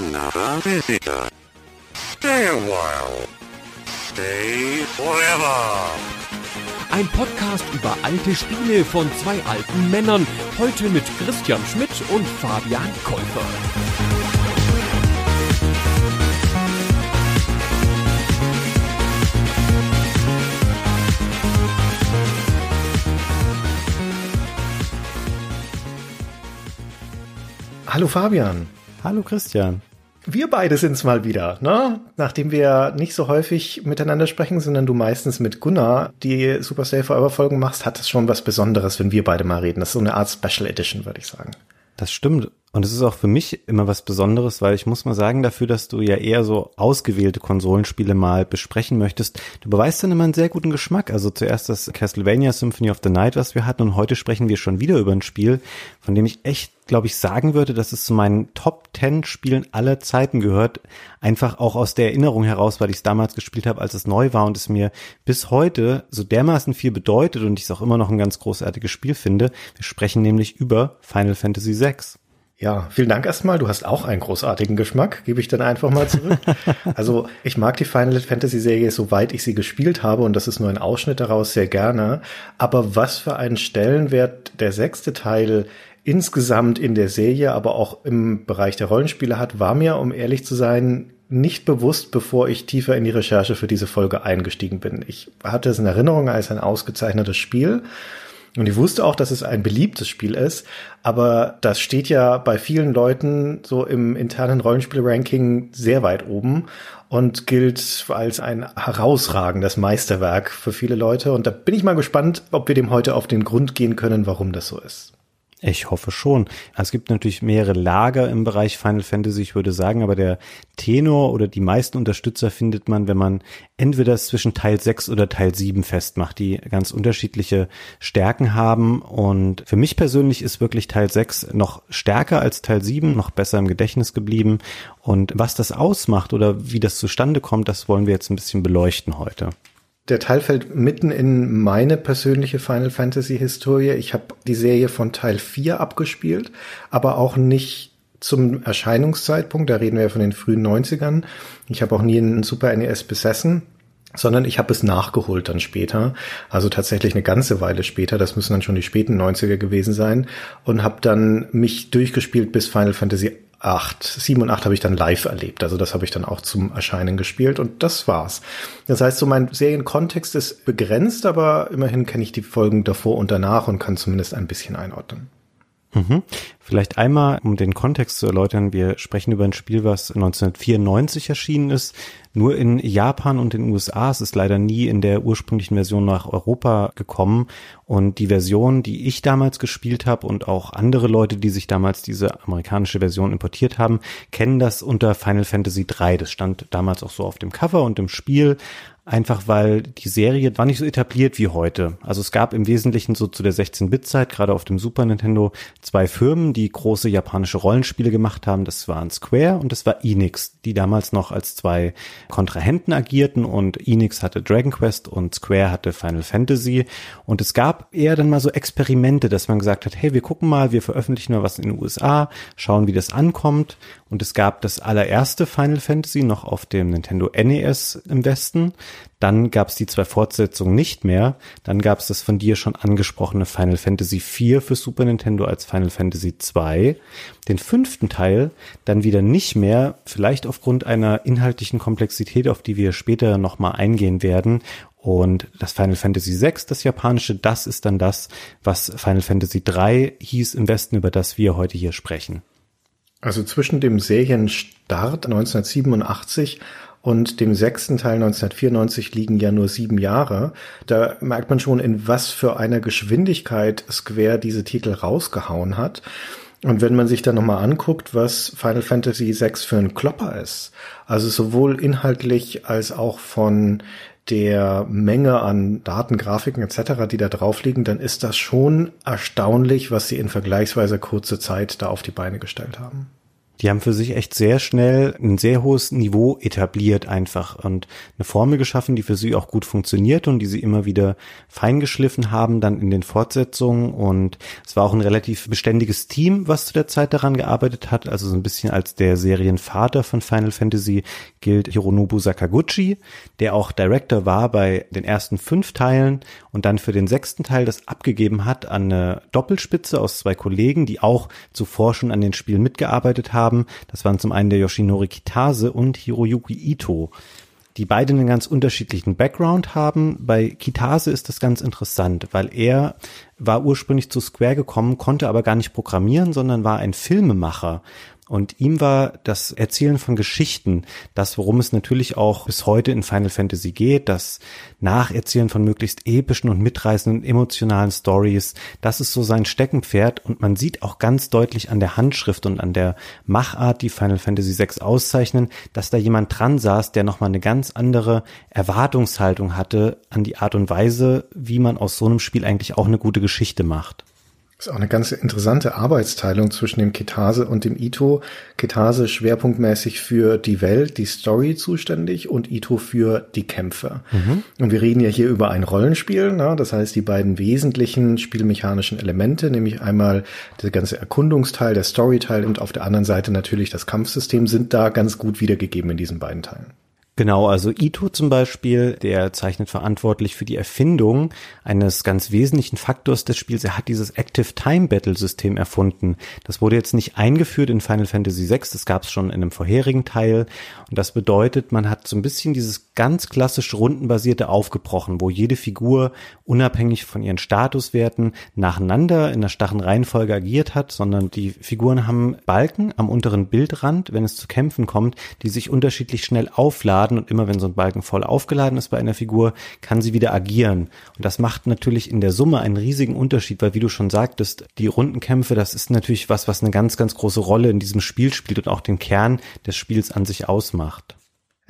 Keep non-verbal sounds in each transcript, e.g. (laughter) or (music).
another visitor. Stay a while. Stay forever. Ein Podcast über alte Spiele von zwei alten Männern. Heute mit Christian Schmidt und Fabian Käufer. Hallo Fabian. Hallo Christian. Wir beide sind's mal wieder, ne? Nachdem wir nicht so häufig miteinander sprechen, sondern du meistens mit Gunnar die Super Stay Forever Folgen machst, hat es schon was Besonderes, wenn wir beide mal reden. Das ist so eine Art Special Edition, würde ich sagen. Das stimmt. Und es ist auch für mich immer was Besonderes, weil ich muss mal sagen, dafür, dass du ja eher so ausgewählte Konsolenspiele mal besprechen möchtest, du beweist dann immer einen sehr guten Geschmack. Also zuerst das Castlevania Symphony of the Night, was wir hatten, und heute sprechen wir schon wieder über ein Spiel, von dem ich echt, glaube ich, sagen würde, dass es zu meinen Top 10 Spielen aller Zeiten gehört. Einfach auch aus der Erinnerung heraus, weil ich es damals gespielt habe, als es neu war und es mir bis heute so dermaßen viel bedeutet und ich es auch immer noch ein ganz großartiges Spiel finde. Wir sprechen nämlich über Final Fantasy VI. Ja, vielen Dank erstmal. Du hast auch einen großartigen Geschmack, gebe ich dann einfach mal zurück. (laughs) also ich mag die Final Fantasy Serie, soweit ich sie gespielt habe, und das ist nur ein Ausschnitt daraus, sehr gerne. Aber was für einen Stellenwert der sechste Teil insgesamt in der Serie, aber auch im Bereich der Rollenspiele hat, war mir, um ehrlich zu sein, nicht bewusst, bevor ich tiefer in die Recherche für diese Folge eingestiegen bin. Ich hatte es in Erinnerung als ein ausgezeichnetes Spiel und ich wusste auch, dass es ein beliebtes Spiel ist, aber das steht ja bei vielen Leuten so im internen Rollenspiel-Ranking sehr weit oben und gilt als ein herausragendes Meisterwerk für viele Leute. Und da bin ich mal gespannt, ob wir dem heute auf den Grund gehen können, warum das so ist. Ich hoffe schon. Es gibt natürlich mehrere Lager im Bereich Final Fantasy, ich würde sagen, aber der Tenor oder die meisten Unterstützer findet man, wenn man entweder zwischen Teil 6 oder Teil 7 festmacht, die ganz unterschiedliche Stärken haben. Und für mich persönlich ist wirklich Teil 6 noch stärker als Teil 7, noch besser im Gedächtnis geblieben. Und was das ausmacht oder wie das zustande kommt, das wollen wir jetzt ein bisschen beleuchten heute. Der Teil fällt mitten in meine persönliche Final Fantasy Historie. Ich habe die Serie von Teil 4 abgespielt, aber auch nicht zum Erscheinungszeitpunkt. Da reden wir ja von den frühen 90ern. Ich habe auch nie einen Super NES besessen sondern ich habe es nachgeholt dann später, also tatsächlich eine ganze Weile später, das müssen dann schon die späten 90er gewesen sein und habe dann mich durchgespielt bis Final Fantasy 8. 7 und 8 habe ich dann live erlebt. Also das habe ich dann auch zum Erscheinen gespielt und das war's. Das heißt, so mein Serienkontext ist begrenzt, aber immerhin kenne ich die Folgen davor und danach und kann zumindest ein bisschen einordnen. Mhm. Vielleicht einmal, um den Kontext zu erläutern, wir sprechen über ein Spiel, was 1994 erschienen ist, nur in Japan und den USA. Es ist leider nie in der ursprünglichen Version nach Europa gekommen. Und die Version, die ich damals gespielt habe und auch andere Leute, die sich damals diese amerikanische Version importiert haben, kennen das unter Final Fantasy 3. Das stand damals auch so auf dem Cover und im Spiel einfach weil die Serie war nicht so etabliert wie heute. Also es gab im Wesentlichen so zu der 16-Bit-Zeit, gerade auf dem Super Nintendo, zwei Firmen, die große japanische Rollenspiele gemacht haben. Das waren Square und das war Enix, die damals noch als zwei Kontrahenten agierten und Enix hatte Dragon Quest und Square hatte Final Fantasy. Und es gab eher dann mal so Experimente, dass man gesagt hat, hey, wir gucken mal, wir veröffentlichen mal was in den USA, schauen, wie das ankommt. Und es gab das allererste Final Fantasy noch auf dem Nintendo NES im Westen. Dann gab es die zwei Fortsetzungen nicht mehr. Dann gab es das von dir schon angesprochene Final Fantasy IV für Super Nintendo als Final Fantasy II. Den fünften Teil dann wieder nicht mehr, vielleicht aufgrund einer inhaltlichen Komplexität, auf die wir später nochmal eingehen werden. Und das Final Fantasy VI, das japanische, das ist dann das, was Final Fantasy III hieß im Westen, über das wir heute hier sprechen. Also zwischen dem Serienstart 1987 und dem sechsten Teil 1994 liegen ja nur sieben Jahre. Da merkt man schon, in was für einer Geschwindigkeit Square diese Titel rausgehauen hat. Und wenn man sich dann nochmal anguckt, was Final Fantasy VI für ein Klopper ist, also sowohl inhaltlich als auch von der Menge an Daten, Grafiken etc., die da drauf liegen, dann ist das schon erstaunlich, was sie in vergleichsweise kurzer Zeit da auf die Beine gestellt haben. Die haben für sich echt sehr schnell ein sehr hohes Niveau etabliert einfach und eine Formel geschaffen, die für sie auch gut funktioniert und die sie immer wieder feingeschliffen haben dann in den Fortsetzungen und es war auch ein relativ beständiges Team, was zu der Zeit daran gearbeitet hat, also so ein bisschen als der Serienvater von Final Fantasy gilt Hironobu Sakaguchi, der auch Director war bei den ersten fünf Teilen und dann für den sechsten Teil das abgegeben hat an eine Doppelspitze aus zwei Kollegen, die auch zuvor schon an den Spielen mitgearbeitet haben. Das waren zum einen der Yoshinori Kitase und Hiroyuki Ito die beide einen ganz unterschiedlichen Background haben. Bei Kitase ist das ganz interessant, weil er war ursprünglich zu Square gekommen, konnte aber gar nicht programmieren, sondern war ein Filmemacher und ihm war das Erzählen von Geschichten, das worum es natürlich auch bis heute in Final Fantasy geht, das Nacherzählen von möglichst epischen und mitreißenden emotionalen Stories, das ist so sein Steckenpferd und man sieht auch ganz deutlich an der Handschrift und an der Machart, die Final Fantasy VI auszeichnen, dass da jemand dran saß, der nochmal eine ganz andere Erwartungshaltung hatte an die Art und Weise, wie man aus so einem Spiel eigentlich auch eine gute Geschichte macht. Das ist auch eine ganz interessante Arbeitsteilung zwischen dem Ketase und dem Ito. Ketase schwerpunktmäßig für die Welt, die Story zuständig und Ito für die Kämpfe. Mhm. Und wir reden ja hier über ein Rollenspiel, ne? das heißt die beiden wesentlichen spielmechanischen Elemente, nämlich einmal der ganze Erkundungsteil, der Storyteil und auf der anderen Seite natürlich das Kampfsystem sind da ganz gut wiedergegeben in diesen beiden Teilen. Genau, also Ito zum Beispiel, der zeichnet verantwortlich für die Erfindung eines ganz wesentlichen Faktors des Spiels. Er hat dieses Active Time Battle System erfunden. Das wurde jetzt nicht eingeführt in Final Fantasy VI, das gab es schon in einem vorherigen Teil. Und das bedeutet, man hat so ein bisschen dieses ganz klassisch rundenbasierte aufgebrochen, wo jede Figur unabhängig von ihren Statuswerten nacheinander in der starren Reihenfolge agiert hat, sondern die Figuren haben Balken am unteren Bildrand, wenn es zu Kämpfen kommt, die sich unterschiedlich schnell aufladen aufladen und immer wenn so ein Balken voll aufgeladen ist bei einer Figur, kann sie wieder agieren. Und das macht natürlich in der Summe einen riesigen Unterschied, weil wie du schon sagtest, die Rundenkämpfe, das ist natürlich was, was eine ganz, ganz große Rolle in diesem Spiel spielt und auch den Kern des Spiels an sich ausmacht.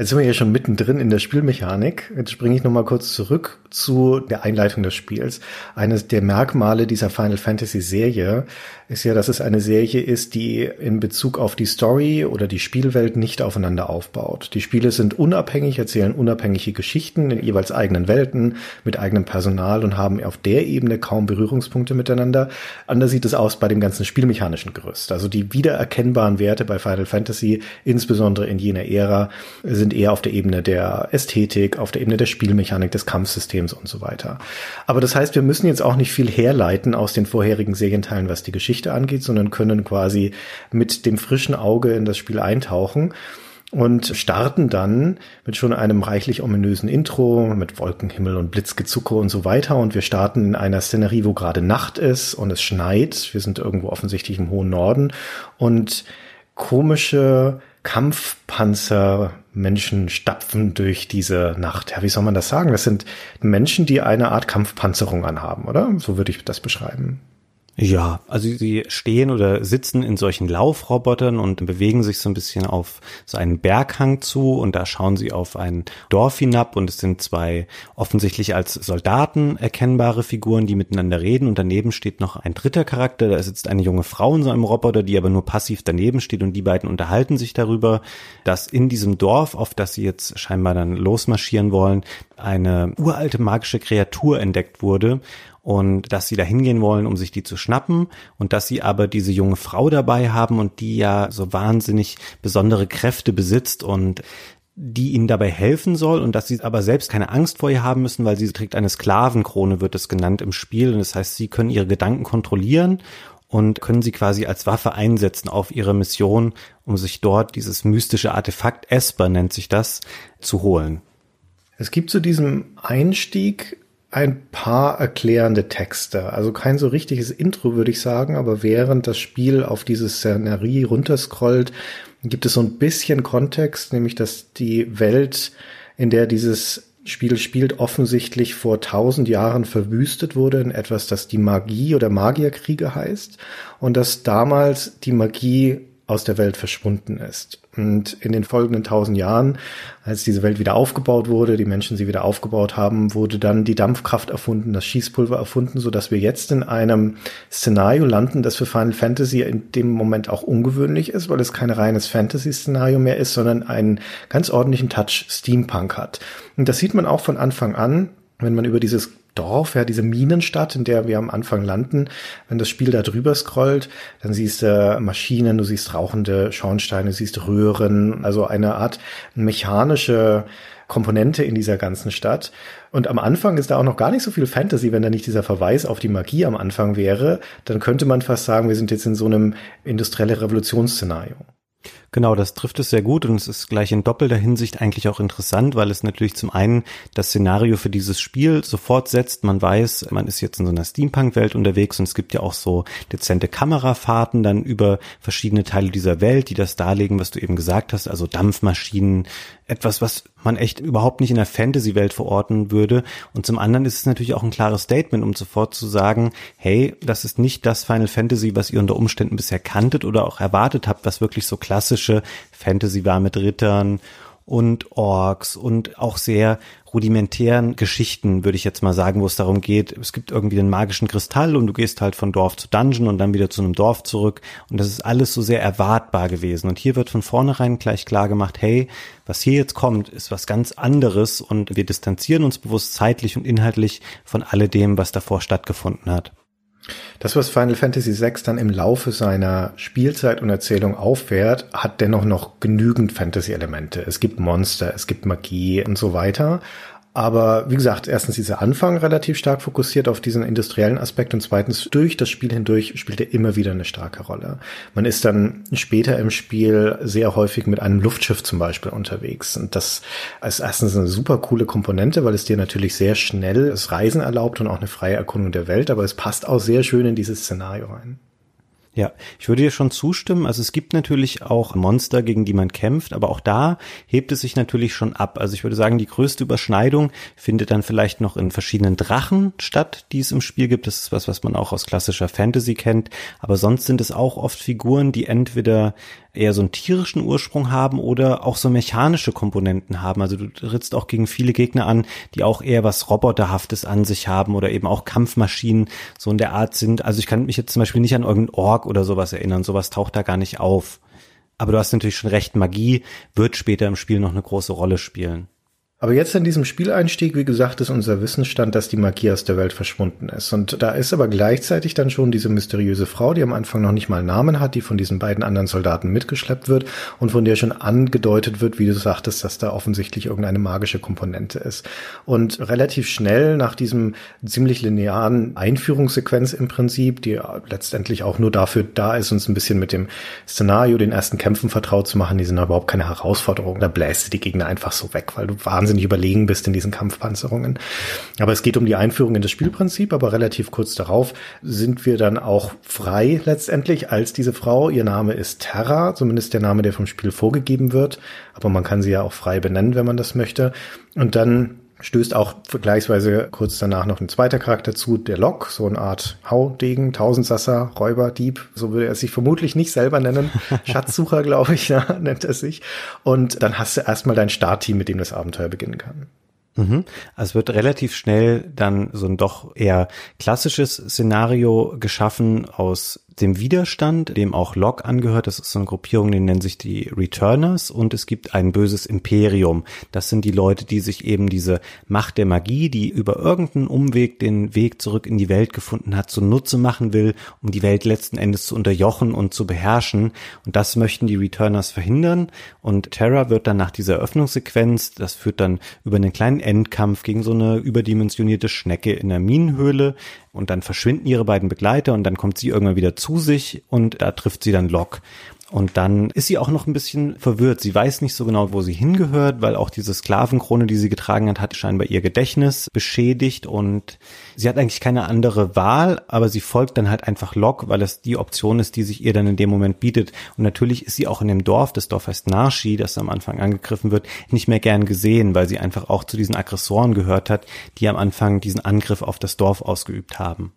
Jetzt sind wir hier schon mittendrin in der Spielmechanik. Jetzt springe ich nochmal kurz zurück zu der Einleitung des Spiels. Eines der Merkmale dieser Final Fantasy Serie ist ja, dass es eine Serie ist, die in Bezug auf die Story oder die Spielwelt nicht aufeinander aufbaut. Die Spiele sind unabhängig, erzählen unabhängige Geschichten in jeweils eigenen Welten mit eigenem Personal und haben auf der Ebene kaum Berührungspunkte miteinander. Anders sieht es aus bei dem ganzen spielmechanischen Gerüst. Also die wiedererkennbaren Werte bei Final Fantasy, insbesondere in jener Ära, sind eher auf der Ebene der Ästhetik, auf der Ebene der Spielmechanik, des Kampfsystems und so weiter. Aber das heißt, wir müssen jetzt auch nicht viel herleiten aus den vorherigen Serienteilen, was die Geschichte Geschichte angeht, sondern können quasi mit dem frischen Auge in das Spiel eintauchen und starten dann mit schon einem reichlich ominösen Intro mit Wolkenhimmel und Blitzgezucke und so weiter und wir starten in einer Szenerie, wo gerade Nacht ist und es schneit. Wir sind irgendwo offensichtlich im hohen Norden und komische Kampfpanzer Menschen stapfen durch diese Nacht. Ja, wie soll man das sagen? Das sind Menschen, die eine Art Kampfpanzerung anhaben, oder? So würde ich das beschreiben. Ja, also sie stehen oder sitzen in solchen Laufrobotern und bewegen sich so ein bisschen auf so einen Berghang zu und da schauen sie auf ein Dorf hinab und es sind zwei offensichtlich als Soldaten erkennbare Figuren, die miteinander reden und daneben steht noch ein dritter Charakter, da sitzt eine junge Frau in so einem Roboter, die aber nur passiv daneben steht und die beiden unterhalten sich darüber, dass in diesem Dorf, auf das sie jetzt scheinbar dann losmarschieren wollen, eine uralte magische Kreatur entdeckt wurde und dass sie da hingehen wollen, um sich die zu schnappen und dass sie aber diese junge Frau dabei haben und die ja so wahnsinnig besondere Kräfte besitzt und die ihnen dabei helfen soll und dass sie aber selbst keine Angst vor ihr haben müssen, weil sie trägt eine Sklavenkrone, wird es genannt im Spiel. Und das heißt, sie können ihre Gedanken kontrollieren und können sie quasi als Waffe einsetzen auf ihre Mission, um sich dort dieses mystische Artefakt, Esper nennt sich das, zu holen. Es gibt zu diesem Einstieg ein paar erklärende Texte. Also kein so richtiges Intro, würde ich sagen, aber während das Spiel auf diese Szenerie runterscrollt, gibt es so ein bisschen Kontext, nämlich dass die Welt, in der dieses Spiel spielt, offensichtlich vor tausend Jahren verwüstet wurde in etwas, das die Magie oder Magierkriege heißt und dass damals die Magie aus der Welt verschwunden ist. Und in den folgenden tausend Jahren, als diese Welt wieder aufgebaut wurde, die Menschen sie wieder aufgebaut haben, wurde dann die Dampfkraft erfunden, das Schießpulver erfunden, so wir jetzt in einem Szenario landen, das für Final Fantasy in dem Moment auch ungewöhnlich ist, weil es kein reines Fantasy-Szenario mehr ist, sondern einen ganz ordentlichen Touch Steampunk hat. Und das sieht man auch von Anfang an, wenn man über dieses Dorf, ja, diese Minenstadt, in der wir am Anfang landen. Wenn das Spiel da drüber scrollt, dann siehst du Maschinen, du siehst rauchende Schornsteine, siehst Röhren, also eine Art mechanische Komponente in dieser ganzen Stadt. Und am Anfang ist da auch noch gar nicht so viel Fantasy, wenn da nicht dieser Verweis auf die Magie am Anfang wäre, dann könnte man fast sagen, wir sind jetzt in so einem industrielle Revolutionsszenario. Genau, das trifft es sehr gut und es ist gleich in doppelter Hinsicht eigentlich auch interessant, weil es natürlich zum einen das Szenario für dieses Spiel sofort setzt. Man weiß, man ist jetzt in so einer Steampunk-Welt unterwegs und es gibt ja auch so dezente Kamerafahrten dann über verschiedene Teile dieser Welt, die das darlegen, was du eben gesagt hast, also Dampfmaschinen, etwas, was man echt überhaupt nicht in der Fantasy-Welt verorten würde. Und zum anderen ist es natürlich auch ein klares Statement, um sofort zu sagen, hey, das ist nicht das Final Fantasy, was ihr unter Umständen bisher kanntet oder auch erwartet habt, was wirklich so klassische Fantasy war mit Rittern und Orks und auch sehr rudimentären Geschichten, würde ich jetzt mal sagen, wo es darum geht, es gibt irgendwie den magischen Kristall und du gehst halt von Dorf zu Dungeon und dann wieder zu einem Dorf zurück und das ist alles so sehr erwartbar gewesen und hier wird von vornherein gleich klar gemacht, hey, was hier jetzt kommt, ist was ganz anderes und wir distanzieren uns bewusst zeitlich und inhaltlich von alledem, was davor stattgefunden hat. Das, was Final Fantasy VI dann im Laufe seiner Spielzeit und Erzählung auffährt, hat dennoch noch genügend Fantasy-Elemente. Es gibt Monster, es gibt Magie und so weiter. Aber wie gesagt, erstens dieser Anfang relativ stark fokussiert auf diesen industriellen Aspekt und zweitens durch das Spiel hindurch spielt er immer wieder eine starke Rolle. Man ist dann später im Spiel sehr häufig mit einem Luftschiff zum Beispiel unterwegs und das ist erstens eine super coole Komponente, weil es dir natürlich sehr schnell das Reisen erlaubt und auch eine freie Erkundung der Welt, aber es passt auch sehr schön in dieses Szenario rein. Ja, ich würde dir schon zustimmen. Also es gibt natürlich auch Monster, gegen die man kämpft, aber auch da hebt es sich natürlich schon ab. Also ich würde sagen, die größte Überschneidung findet dann vielleicht noch in verschiedenen Drachen statt, die es im Spiel gibt. Das ist was, was man auch aus klassischer Fantasy kennt. Aber sonst sind es auch oft Figuren, die entweder eher so einen tierischen Ursprung haben oder auch so mechanische Komponenten haben. Also du trittst auch gegen viele Gegner an, die auch eher was Roboterhaftes an sich haben oder eben auch Kampfmaschinen so in der Art sind. Also ich kann mich jetzt zum Beispiel nicht an irgendeinen Ork oder sowas erinnern. Sowas taucht da gar nicht auf. Aber du hast natürlich schon recht, Magie wird später im Spiel noch eine große Rolle spielen. Aber jetzt in diesem Spieleinstieg, wie gesagt, ist unser Wissensstand, dass die Magie aus der Welt verschwunden ist. Und da ist aber gleichzeitig dann schon diese mysteriöse Frau, die am Anfang noch nicht mal Namen hat, die von diesen beiden anderen Soldaten mitgeschleppt wird und von der schon angedeutet wird, wie du sagtest, dass da offensichtlich irgendeine magische Komponente ist. Und relativ schnell nach diesem ziemlich linearen Einführungssequenz im Prinzip, die letztendlich auch nur dafür da ist, uns ein bisschen mit dem Szenario, den ersten Kämpfen vertraut zu machen, die sind überhaupt keine Herausforderung. Da bläst du die Gegner einfach so weg, weil du wahnsinnig wahnsinnig überlegen bist in diesen Kampfpanzerungen. Aber es geht um die Einführung in das Spielprinzip, aber relativ kurz darauf sind wir dann auch frei letztendlich als diese Frau. Ihr Name ist Terra, zumindest der Name, der vom Spiel vorgegeben wird. Aber man kann sie ja auch frei benennen, wenn man das möchte. Und dann stößt auch vergleichsweise kurz danach noch ein zweiter Charakter zu, der Lok, so eine Art Haudegen, Tausendsasser, Räuber, Dieb, so würde er sich vermutlich nicht selber nennen. (laughs) Schatzsucher, glaube ich, (laughs) ja, nennt er sich. Und dann hast du erstmal dein Startteam, mit dem das Abenteuer beginnen kann. Mhm. Also es wird relativ schnell dann so ein doch eher klassisches Szenario geschaffen aus dem Widerstand, dem auch Locke angehört. Das ist so eine Gruppierung, die nennen sich die Returners und es gibt ein böses Imperium. Das sind die Leute, die sich eben diese Macht der Magie, die über irgendeinen Umweg den Weg zurück in die Welt gefunden hat, zunutze machen will, um die Welt letzten Endes zu unterjochen und zu beherrschen. Und das möchten die Returners verhindern. Und Terra wird dann nach dieser Öffnungssequenz, das führt dann über einen kleinen Endkampf gegen so eine überdimensionierte Schnecke in der Minenhöhle, und dann verschwinden ihre beiden Begleiter und dann kommt sie irgendwann wieder zu sich und da trifft sie dann Locke. Und dann ist sie auch noch ein bisschen verwirrt. Sie weiß nicht so genau, wo sie hingehört, weil auch diese Sklavenkrone, die sie getragen hat, hat scheinbar ihr Gedächtnis beschädigt und sie hat eigentlich keine andere Wahl, aber sie folgt dann halt einfach Locke, weil es die Option ist, die sich ihr dann in dem Moment bietet. Und natürlich ist sie auch in dem Dorf, das Dorf heißt Narschi, das am Anfang angegriffen wird, nicht mehr gern gesehen, weil sie einfach auch zu diesen Aggressoren gehört hat, die am Anfang diesen Angriff auf das Dorf ausgeübt haben.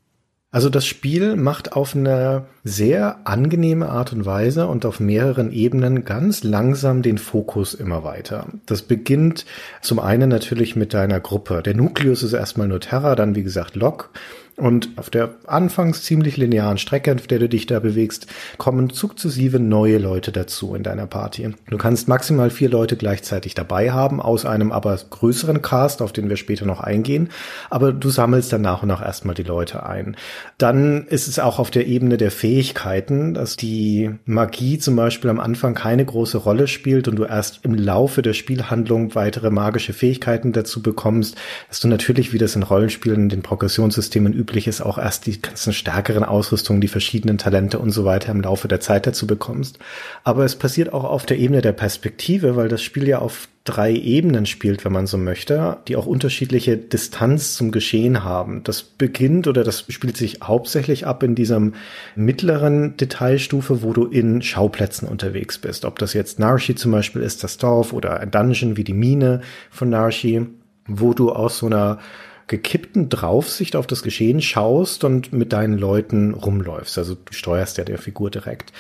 Also das Spiel macht auf eine sehr angenehme Art und Weise und auf mehreren Ebenen ganz langsam den Fokus immer weiter. Das beginnt zum einen natürlich mit deiner Gruppe. Der Nukleus ist erstmal nur Terra, dann wie gesagt Locke. Und auf der anfangs ziemlich linearen Strecke, auf der du dich da bewegst, kommen sukzessive neue Leute dazu in deiner Party. Du kannst maximal vier Leute gleichzeitig dabei haben, aus einem aber größeren Cast, auf den wir später noch eingehen. Aber du sammelst dann nach und nach erstmal die Leute ein. Dann ist es auch auf der Ebene der Fähigkeiten, dass die Magie zum Beispiel am Anfang keine große Rolle spielt und du erst im Laufe der Spielhandlung weitere magische Fähigkeiten dazu bekommst, dass du natürlich, wie das in Rollenspielen, in den Progressionssystemen üblich ist, auch erst die ganzen stärkeren Ausrüstungen, die verschiedenen Talente und so weiter im Laufe der Zeit dazu bekommst. Aber es passiert auch auf der Ebene der Perspektive, weil das Spiel ja auf drei Ebenen spielt, wenn man so möchte, die auch unterschiedliche Distanz zum Geschehen haben. Das beginnt oder das spielt sich hauptsächlich ab in diesem mittleren Detailstufe, wo du in Schauplätzen unterwegs bist. Ob das jetzt Narshi zum Beispiel ist, das Dorf oder ein Dungeon wie die Mine von Narshi, wo du aus so einer gekippten Draufsicht auf das Geschehen schaust und mit deinen Leuten rumläufst. Also du steuerst ja der Figur direkt.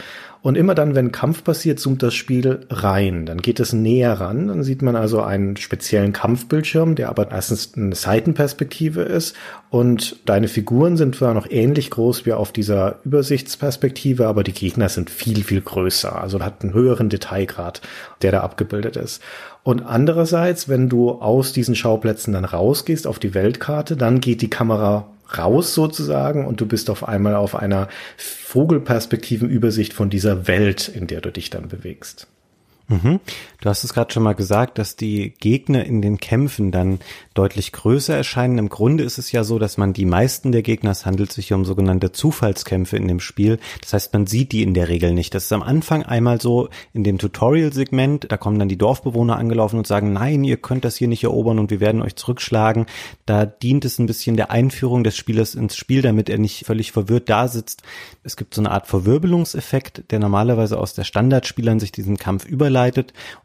Und immer dann, wenn Kampf passiert, zoomt das Spiel rein. Dann geht es näher ran. Dann sieht man also einen speziellen Kampfbildschirm, der aber erstens eine Seitenperspektive ist. Und deine Figuren sind zwar noch ähnlich groß wie auf dieser Übersichtsperspektive, aber die Gegner sind viel, viel größer. Also hat einen höheren Detailgrad, der da abgebildet ist. Und andererseits, wenn du aus diesen Schauplätzen dann rausgehst auf die Weltkarte, dann geht die Kamera raus sozusagen und du bist auf einmal auf einer Vogelperspektivenübersicht von dieser Welt, in der du dich dann bewegst. Mhm. Du hast es gerade schon mal gesagt, dass die Gegner in den Kämpfen dann deutlich größer erscheinen. Im Grunde ist es ja so, dass man die meisten der Gegner, es handelt sich um sogenannte Zufallskämpfe in dem Spiel. Das heißt, man sieht die in der Regel nicht. Das ist am Anfang einmal so in dem Tutorial-Segment, da kommen dann die Dorfbewohner angelaufen und sagen, nein, ihr könnt das hier nicht erobern und wir werden euch zurückschlagen. Da dient es ein bisschen der Einführung des Spielers ins Spiel, damit er nicht völlig verwirrt da sitzt. Es gibt so eine Art Verwirbelungseffekt, der normalerweise aus der Standardspielern sich diesen Kampf überleitet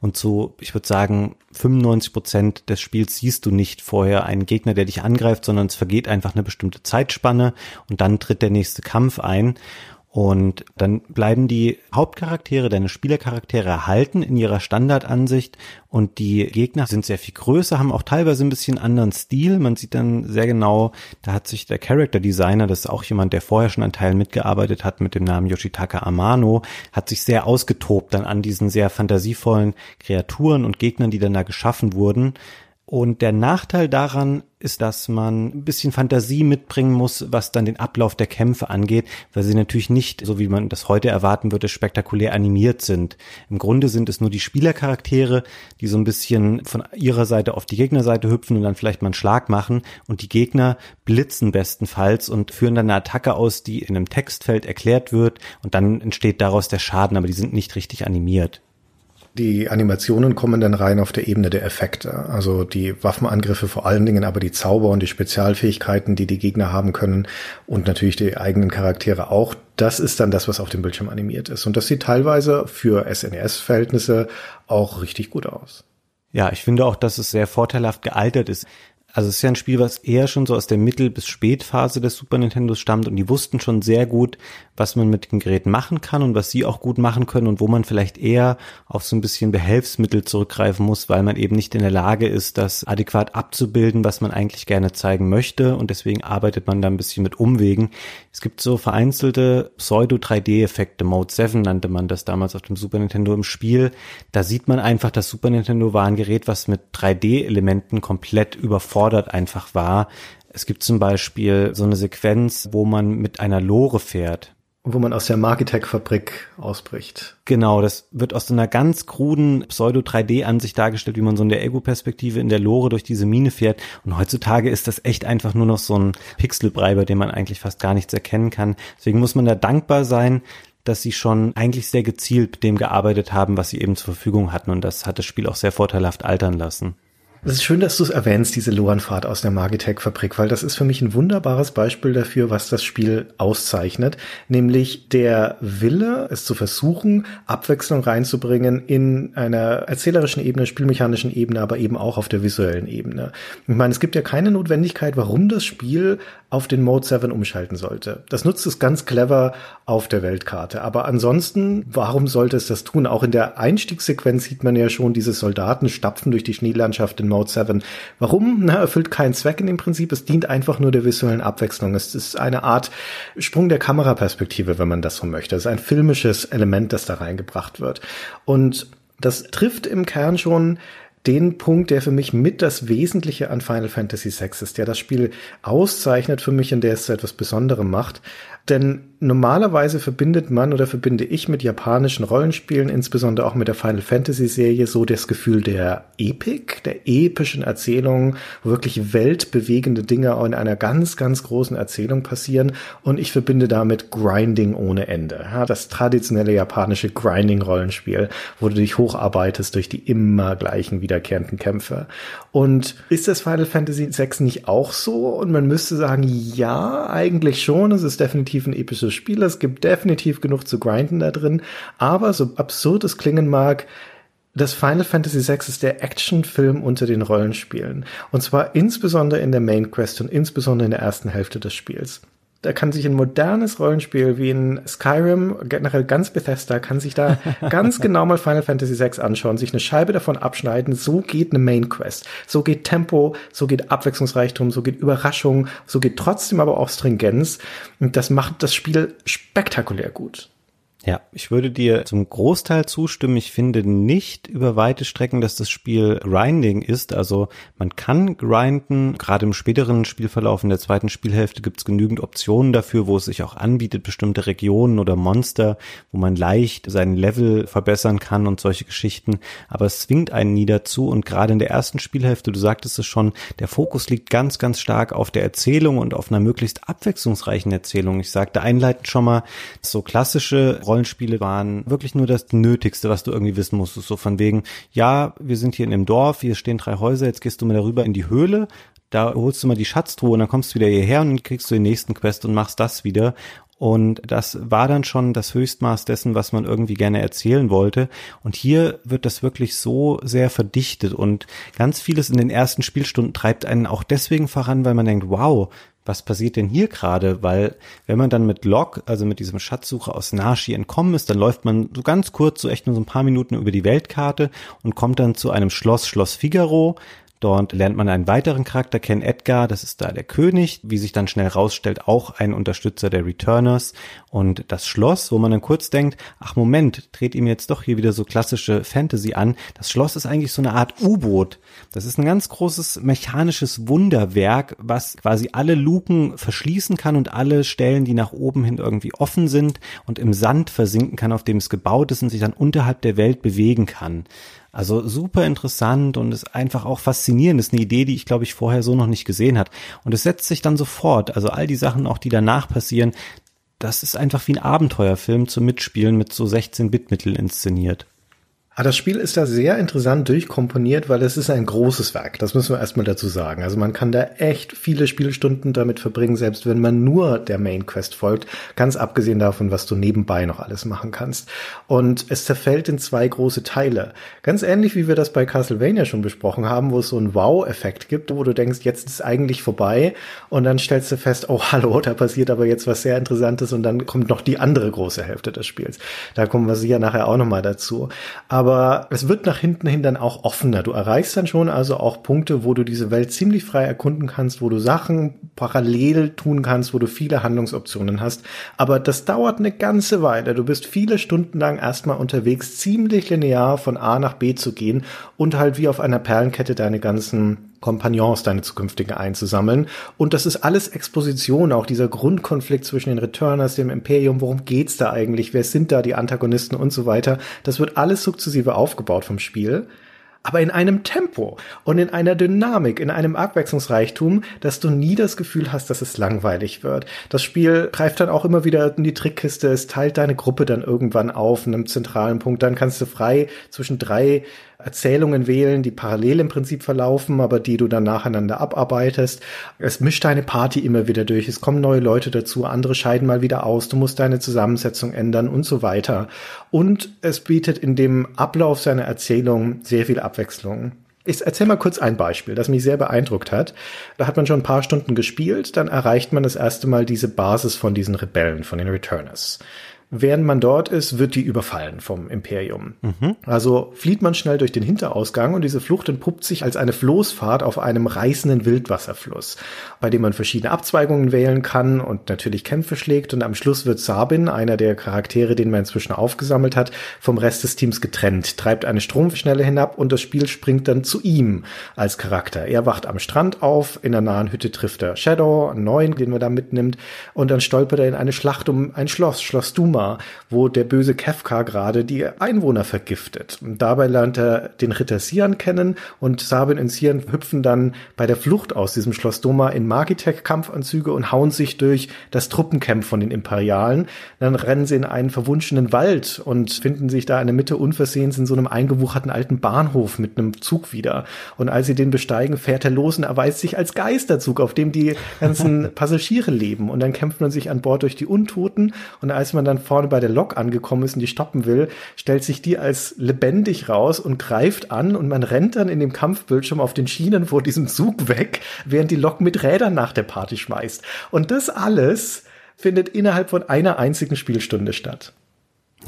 und so, ich würde sagen, 95 Prozent des Spiels siehst du nicht vorher einen Gegner, der dich angreift, sondern es vergeht einfach eine bestimmte Zeitspanne und dann tritt der nächste Kampf ein. Und dann bleiben die Hauptcharaktere, deine Spielercharaktere erhalten in ihrer Standardansicht und die Gegner sind sehr viel größer, haben auch teilweise ein bisschen anderen Stil. Man sieht dann sehr genau, da hat sich der Character Designer, das ist auch jemand, der vorher schon an Teilen mitgearbeitet hat mit dem Namen Yoshitaka Amano, hat sich sehr ausgetobt dann an diesen sehr fantasievollen Kreaturen und Gegnern, die dann da geschaffen wurden. Und der Nachteil daran ist, dass man ein bisschen Fantasie mitbringen muss, was dann den Ablauf der Kämpfe angeht, weil sie natürlich nicht, so wie man das heute erwarten würde, spektakulär animiert sind. Im Grunde sind es nur die Spielercharaktere, die so ein bisschen von ihrer Seite auf die Gegnerseite hüpfen und dann vielleicht mal einen Schlag machen und die Gegner blitzen bestenfalls und führen dann eine Attacke aus, die in einem Textfeld erklärt wird und dann entsteht daraus der Schaden, aber die sind nicht richtig animiert. Die Animationen kommen dann rein auf der Ebene der Effekte. Also die Waffenangriffe vor allen Dingen, aber die Zauber und die Spezialfähigkeiten, die die Gegner haben können und natürlich die eigenen Charaktere auch. Das ist dann das, was auf dem Bildschirm animiert ist. Und das sieht teilweise für SNES-Verhältnisse auch richtig gut aus. Ja, ich finde auch, dass es sehr vorteilhaft gealtert ist. Also es ist ja ein Spiel, was eher schon so aus der Mittel- bis Spätphase des Super Nintendos stammt und die wussten schon sehr gut, was man mit den Geräten machen kann und was sie auch gut machen können und wo man vielleicht eher auf so ein bisschen Behelfsmittel zurückgreifen muss, weil man eben nicht in der Lage ist, das adäquat abzubilden, was man eigentlich gerne zeigen möchte und deswegen arbeitet man da ein bisschen mit Umwegen. Es gibt so vereinzelte Pseudo-3D-Effekte, Mode 7 nannte man das damals auf dem Super Nintendo im Spiel. Da sieht man einfach, das Super Nintendo war ein Gerät, was mit 3D-Elementen komplett überfordert überfordert einfach war. Es gibt zum Beispiel so eine Sequenz, wo man mit einer Lore fährt. Wo man aus der Magitech-Fabrik ausbricht. Genau, das wird aus so einer ganz kruden Pseudo-3D-Ansicht dargestellt, wie man so in der Ego-Perspektive in der Lore durch diese Mine fährt. Und heutzutage ist das echt einfach nur noch so ein Pixelbrei, bei dem man eigentlich fast gar nichts erkennen kann. Deswegen muss man da dankbar sein, dass sie schon eigentlich sehr gezielt dem gearbeitet haben, was sie eben zur Verfügung hatten. Und das hat das Spiel auch sehr vorteilhaft altern lassen. Es ist schön, dass du es erwähnst, diese Loanfahrt aus der Magitech-Fabrik, weil das ist für mich ein wunderbares Beispiel dafür, was das Spiel auszeichnet, nämlich der Wille, es zu versuchen, Abwechslung reinzubringen in einer erzählerischen Ebene, spielmechanischen Ebene, aber eben auch auf der visuellen Ebene. Ich meine, es gibt ja keine Notwendigkeit, warum das Spiel auf den Mode 7 umschalten sollte. Das nutzt es ganz clever auf der Weltkarte. Aber ansonsten, warum sollte es das tun? Auch in der Einstiegssequenz sieht man ja schon diese Soldaten stapfen durch die Schneelandschaft in Mode 7. Warum? Na, erfüllt keinen Zweck in dem Prinzip. Es dient einfach nur der visuellen Abwechslung. Es ist eine Art Sprung der Kameraperspektive, wenn man das so möchte. Es ist ein filmisches Element, das da reingebracht wird. Und das trifft im Kern schon den Punkt, der für mich mit das Wesentliche an Final Fantasy VI ist, der das Spiel auszeichnet für mich und der es etwas Besonderem macht. Denn normalerweise verbindet man oder verbinde ich mit japanischen Rollenspielen, insbesondere auch mit der Final Fantasy Serie, so das Gefühl der Epik, der epischen Erzählung, wo wirklich weltbewegende Dinge in einer ganz, ganz großen Erzählung passieren. Und ich verbinde damit Grinding ohne Ende. Ja, das traditionelle japanische Grinding-Rollenspiel, wo du dich hocharbeitest durch die immer gleichen wiederkehrenden Kämpfe. Und ist das Final Fantasy VI nicht auch so? Und man müsste sagen, ja, eigentlich schon. Es ist definitiv definitiv ein episches Spiel. Es gibt definitiv genug zu grinden da drin. Aber so absurd es klingen mag, das Final Fantasy VI ist der Actionfilm unter den Rollenspielen. Und zwar insbesondere in der Main Quest und insbesondere in der ersten Hälfte des Spiels da kann sich ein modernes Rollenspiel wie in Skyrim, generell ganz Bethesda, kann sich da (laughs) ganz genau mal Final Fantasy VI anschauen, sich eine Scheibe davon abschneiden. So geht eine Main Quest. So geht Tempo, so geht Abwechslungsreichtum, so geht Überraschung, so geht trotzdem aber auch Stringenz. Und das macht das Spiel spektakulär gut. Ja, ich würde dir zum Großteil zustimmen. Ich finde nicht über weite Strecken, dass das Spiel Grinding ist. Also man kann grinden. Gerade im späteren Spielverlauf in der zweiten Spielhälfte gibt es genügend Optionen dafür, wo es sich auch anbietet, bestimmte Regionen oder Monster, wo man leicht sein Level verbessern kann und solche Geschichten. Aber es zwingt einen nie dazu. Und gerade in der ersten Spielhälfte, du sagtest es schon, der Fokus liegt ganz, ganz stark auf der Erzählung und auf einer möglichst abwechslungsreichen Erzählung. Ich sagte einleitend schon mal, so klassische Rollenspiele waren wirklich nur das Nötigste, was du irgendwie wissen musstest. So von wegen, ja, wir sind hier in einem Dorf, hier stehen drei Häuser, jetzt gehst du mal darüber in die Höhle, da holst du mal die Schatztruhe und dann kommst du wieder hierher und kriegst du den nächsten Quest und machst das wieder. Und das war dann schon das Höchstmaß dessen, was man irgendwie gerne erzählen wollte. Und hier wird das wirklich so sehr verdichtet und ganz vieles in den ersten Spielstunden treibt einen auch deswegen voran, weil man denkt, wow, was passiert denn hier gerade? Weil wenn man dann mit Log, also mit diesem Schatzsucher aus Nashi entkommen ist, dann läuft man so ganz kurz, so echt nur so ein paar Minuten über die Weltkarte und kommt dann zu einem Schloss, Schloss Figaro. Dort lernt man einen weiteren Charakter kennen, Edgar, das ist da der König, wie sich dann schnell rausstellt, auch ein Unterstützer der Returners. Und das Schloss, wo man dann kurz denkt, ach Moment, dreht ihm jetzt doch hier wieder so klassische Fantasy an. Das Schloss ist eigentlich so eine Art U-Boot. Das ist ein ganz großes mechanisches Wunderwerk, was quasi alle Luken verschließen kann und alle Stellen, die nach oben hin irgendwie offen sind und im Sand versinken kann, auf dem es gebaut ist und sich dann unterhalb der Welt bewegen kann. Also super interessant und ist einfach auch faszinierend. ist eine Idee, die ich glaube ich vorher so noch nicht gesehen hat. Und es setzt sich dann sofort. Also all die Sachen auch, die danach passieren, das ist einfach wie ein Abenteuerfilm zum Mitspielen mit so 16-Bit-Mitteln inszeniert. Ah, das Spiel ist da sehr interessant durchkomponiert, weil es ist ein großes Werk. Das müssen wir erstmal dazu sagen. Also man kann da echt viele Spielstunden damit verbringen, selbst wenn man nur der Main Quest folgt. Ganz abgesehen davon, was du nebenbei noch alles machen kannst. Und es zerfällt in zwei große Teile. Ganz ähnlich wie wir das bei Castlevania schon besprochen haben, wo es so einen Wow-Effekt gibt, wo du denkst, jetzt ist eigentlich vorbei. Und dann stellst du fest, oh hallo, da passiert aber jetzt was sehr Interessantes und dann kommt noch die andere große Hälfte des Spiels. Da kommen wir sicher nachher auch nochmal dazu. Aber aber es wird nach hinten hin dann auch offener. Du erreichst dann schon also auch Punkte, wo du diese Welt ziemlich frei erkunden kannst, wo du Sachen parallel tun kannst, wo du viele Handlungsoptionen hast. Aber das dauert eine ganze Weile. Du bist viele Stunden lang erstmal unterwegs, ziemlich linear von A nach B zu gehen und halt wie auf einer Perlenkette deine ganzen Kompagnons, deine zukünftigen einzusammeln. Und das ist alles Exposition, auch dieser Grundkonflikt zwischen den Returners, dem Imperium, worum geht's da eigentlich, wer sind da die Antagonisten und so weiter. Das wird alles sukzessive aufgebaut vom Spiel aber in einem Tempo und in einer Dynamik, in einem Abwechslungsreichtum, dass du nie das Gefühl hast, dass es langweilig wird. Das Spiel greift dann auch immer wieder in die Trickkiste, es teilt deine Gruppe dann irgendwann auf in einem zentralen Punkt, dann kannst du frei zwischen drei Erzählungen wählen, die parallel im Prinzip verlaufen, aber die du dann nacheinander abarbeitest. Es mischt deine Party immer wieder durch. Es kommen neue Leute dazu, andere scheiden mal wieder aus. Du musst deine Zusammensetzung ändern und so weiter. Und es bietet in dem Ablauf seiner Erzählung sehr viel Abwechslung. Ich erzähle mal kurz ein Beispiel, das mich sehr beeindruckt hat. Da hat man schon ein paar Stunden gespielt, dann erreicht man das erste Mal diese Basis von diesen Rebellen, von den Returners. Während man dort ist, wird die überfallen vom Imperium. Mhm. Also flieht man schnell durch den Hinterausgang und diese Flucht entpuppt sich als eine Floßfahrt auf einem reißenden Wildwasserfluss, bei dem man verschiedene Abzweigungen wählen kann und natürlich Kämpfe schlägt und am Schluss wird Sabin, einer der Charaktere, den man inzwischen aufgesammelt hat, vom Rest des Teams getrennt, treibt eine Stromschnelle hinab und das Spiel springt dann zu ihm als Charakter. Er wacht am Strand auf, in der nahen Hütte trifft er Shadow, einen neuen, den man da mitnimmt und dann stolpert er in eine Schlacht um ein Schloss, Schloss Duma Koma, wo der böse Kefka gerade die Einwohner vergiftet. Und dabei lernt er den Ritter Sian kennen und Sabin und Sian hüpfen dann bei der Flucht aus diesem Schloss Doma in Magitech-Kampfanzüge und hauen sich durch das Truppencamp von den Imperialen. Dann rennen sie in einen verwunschenen Wald und finden sich da in der Mitte unversehens in so einem eingewucherten alten Bahnhof mit einem Zug wieder. Und als sie den besteigen, fährt er los und erweist sich als Geisterzug, auf dem die ganzen (laughs) Passagiere leben. Und dann kämpft man sich an Bord durch die Untoten. Und als man dann vorne bei der Lok angekommen ist und die stoppen will, stellt sich die als lebendig raus und greift an und man rennt dann in dem Kampfbildschirm auf den Schienen vor diesem Zug weg, während die Lok mit Rädern nach der Party schmeißt. Und das alles findet innerhalb von einer einzigen Spielstunde statt.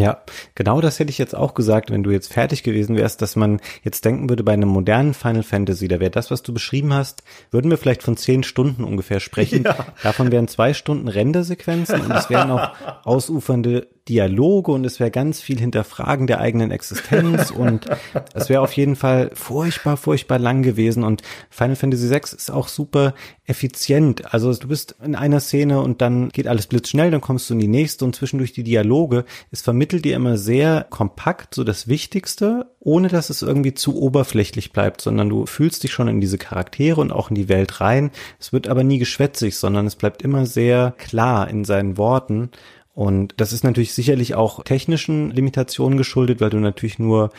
Ja, genau das hätte ich jetzt auch gesagt, wenn du jetzt fertig gewesen wärst, dass man jetzt denken würde, bei einem modernen Final Fantasy, da wäre das, was du beschrieben hast, würden wir vielleicht von zehn Stunden ungefähr sprechen. Ja. Davon wären zwei Stunden Rendersequenzen und es wären auch (laughs) ausufernde Dialoge und es wäre ganz viel Hinterfragen der eigenen Existenz (laughs) und es wäre auf jeden Fall furchtbar, furchtbar lang gewesen und Final Fantasy VI ist auch super effizient. Also du bist in einer Szene und dann geht alles blitzschnell, dann kommst du in die nächste und zwischendurch die Dialoge. Es vermittelt dir immer sehr kompakt so das Wichtigste, ohne dass es irgendwie zu oberflächlich bleibt, sondern du fühlst dich schon in diese Charaktere und auch in die Welt rein. Es wird aber nie geschwätzig, sondern es bleibt immer sehr klar in seinen Worten. Und das ist natürlich sicherlich auch technischen Limitationen geschuldet, weil du natürlich nur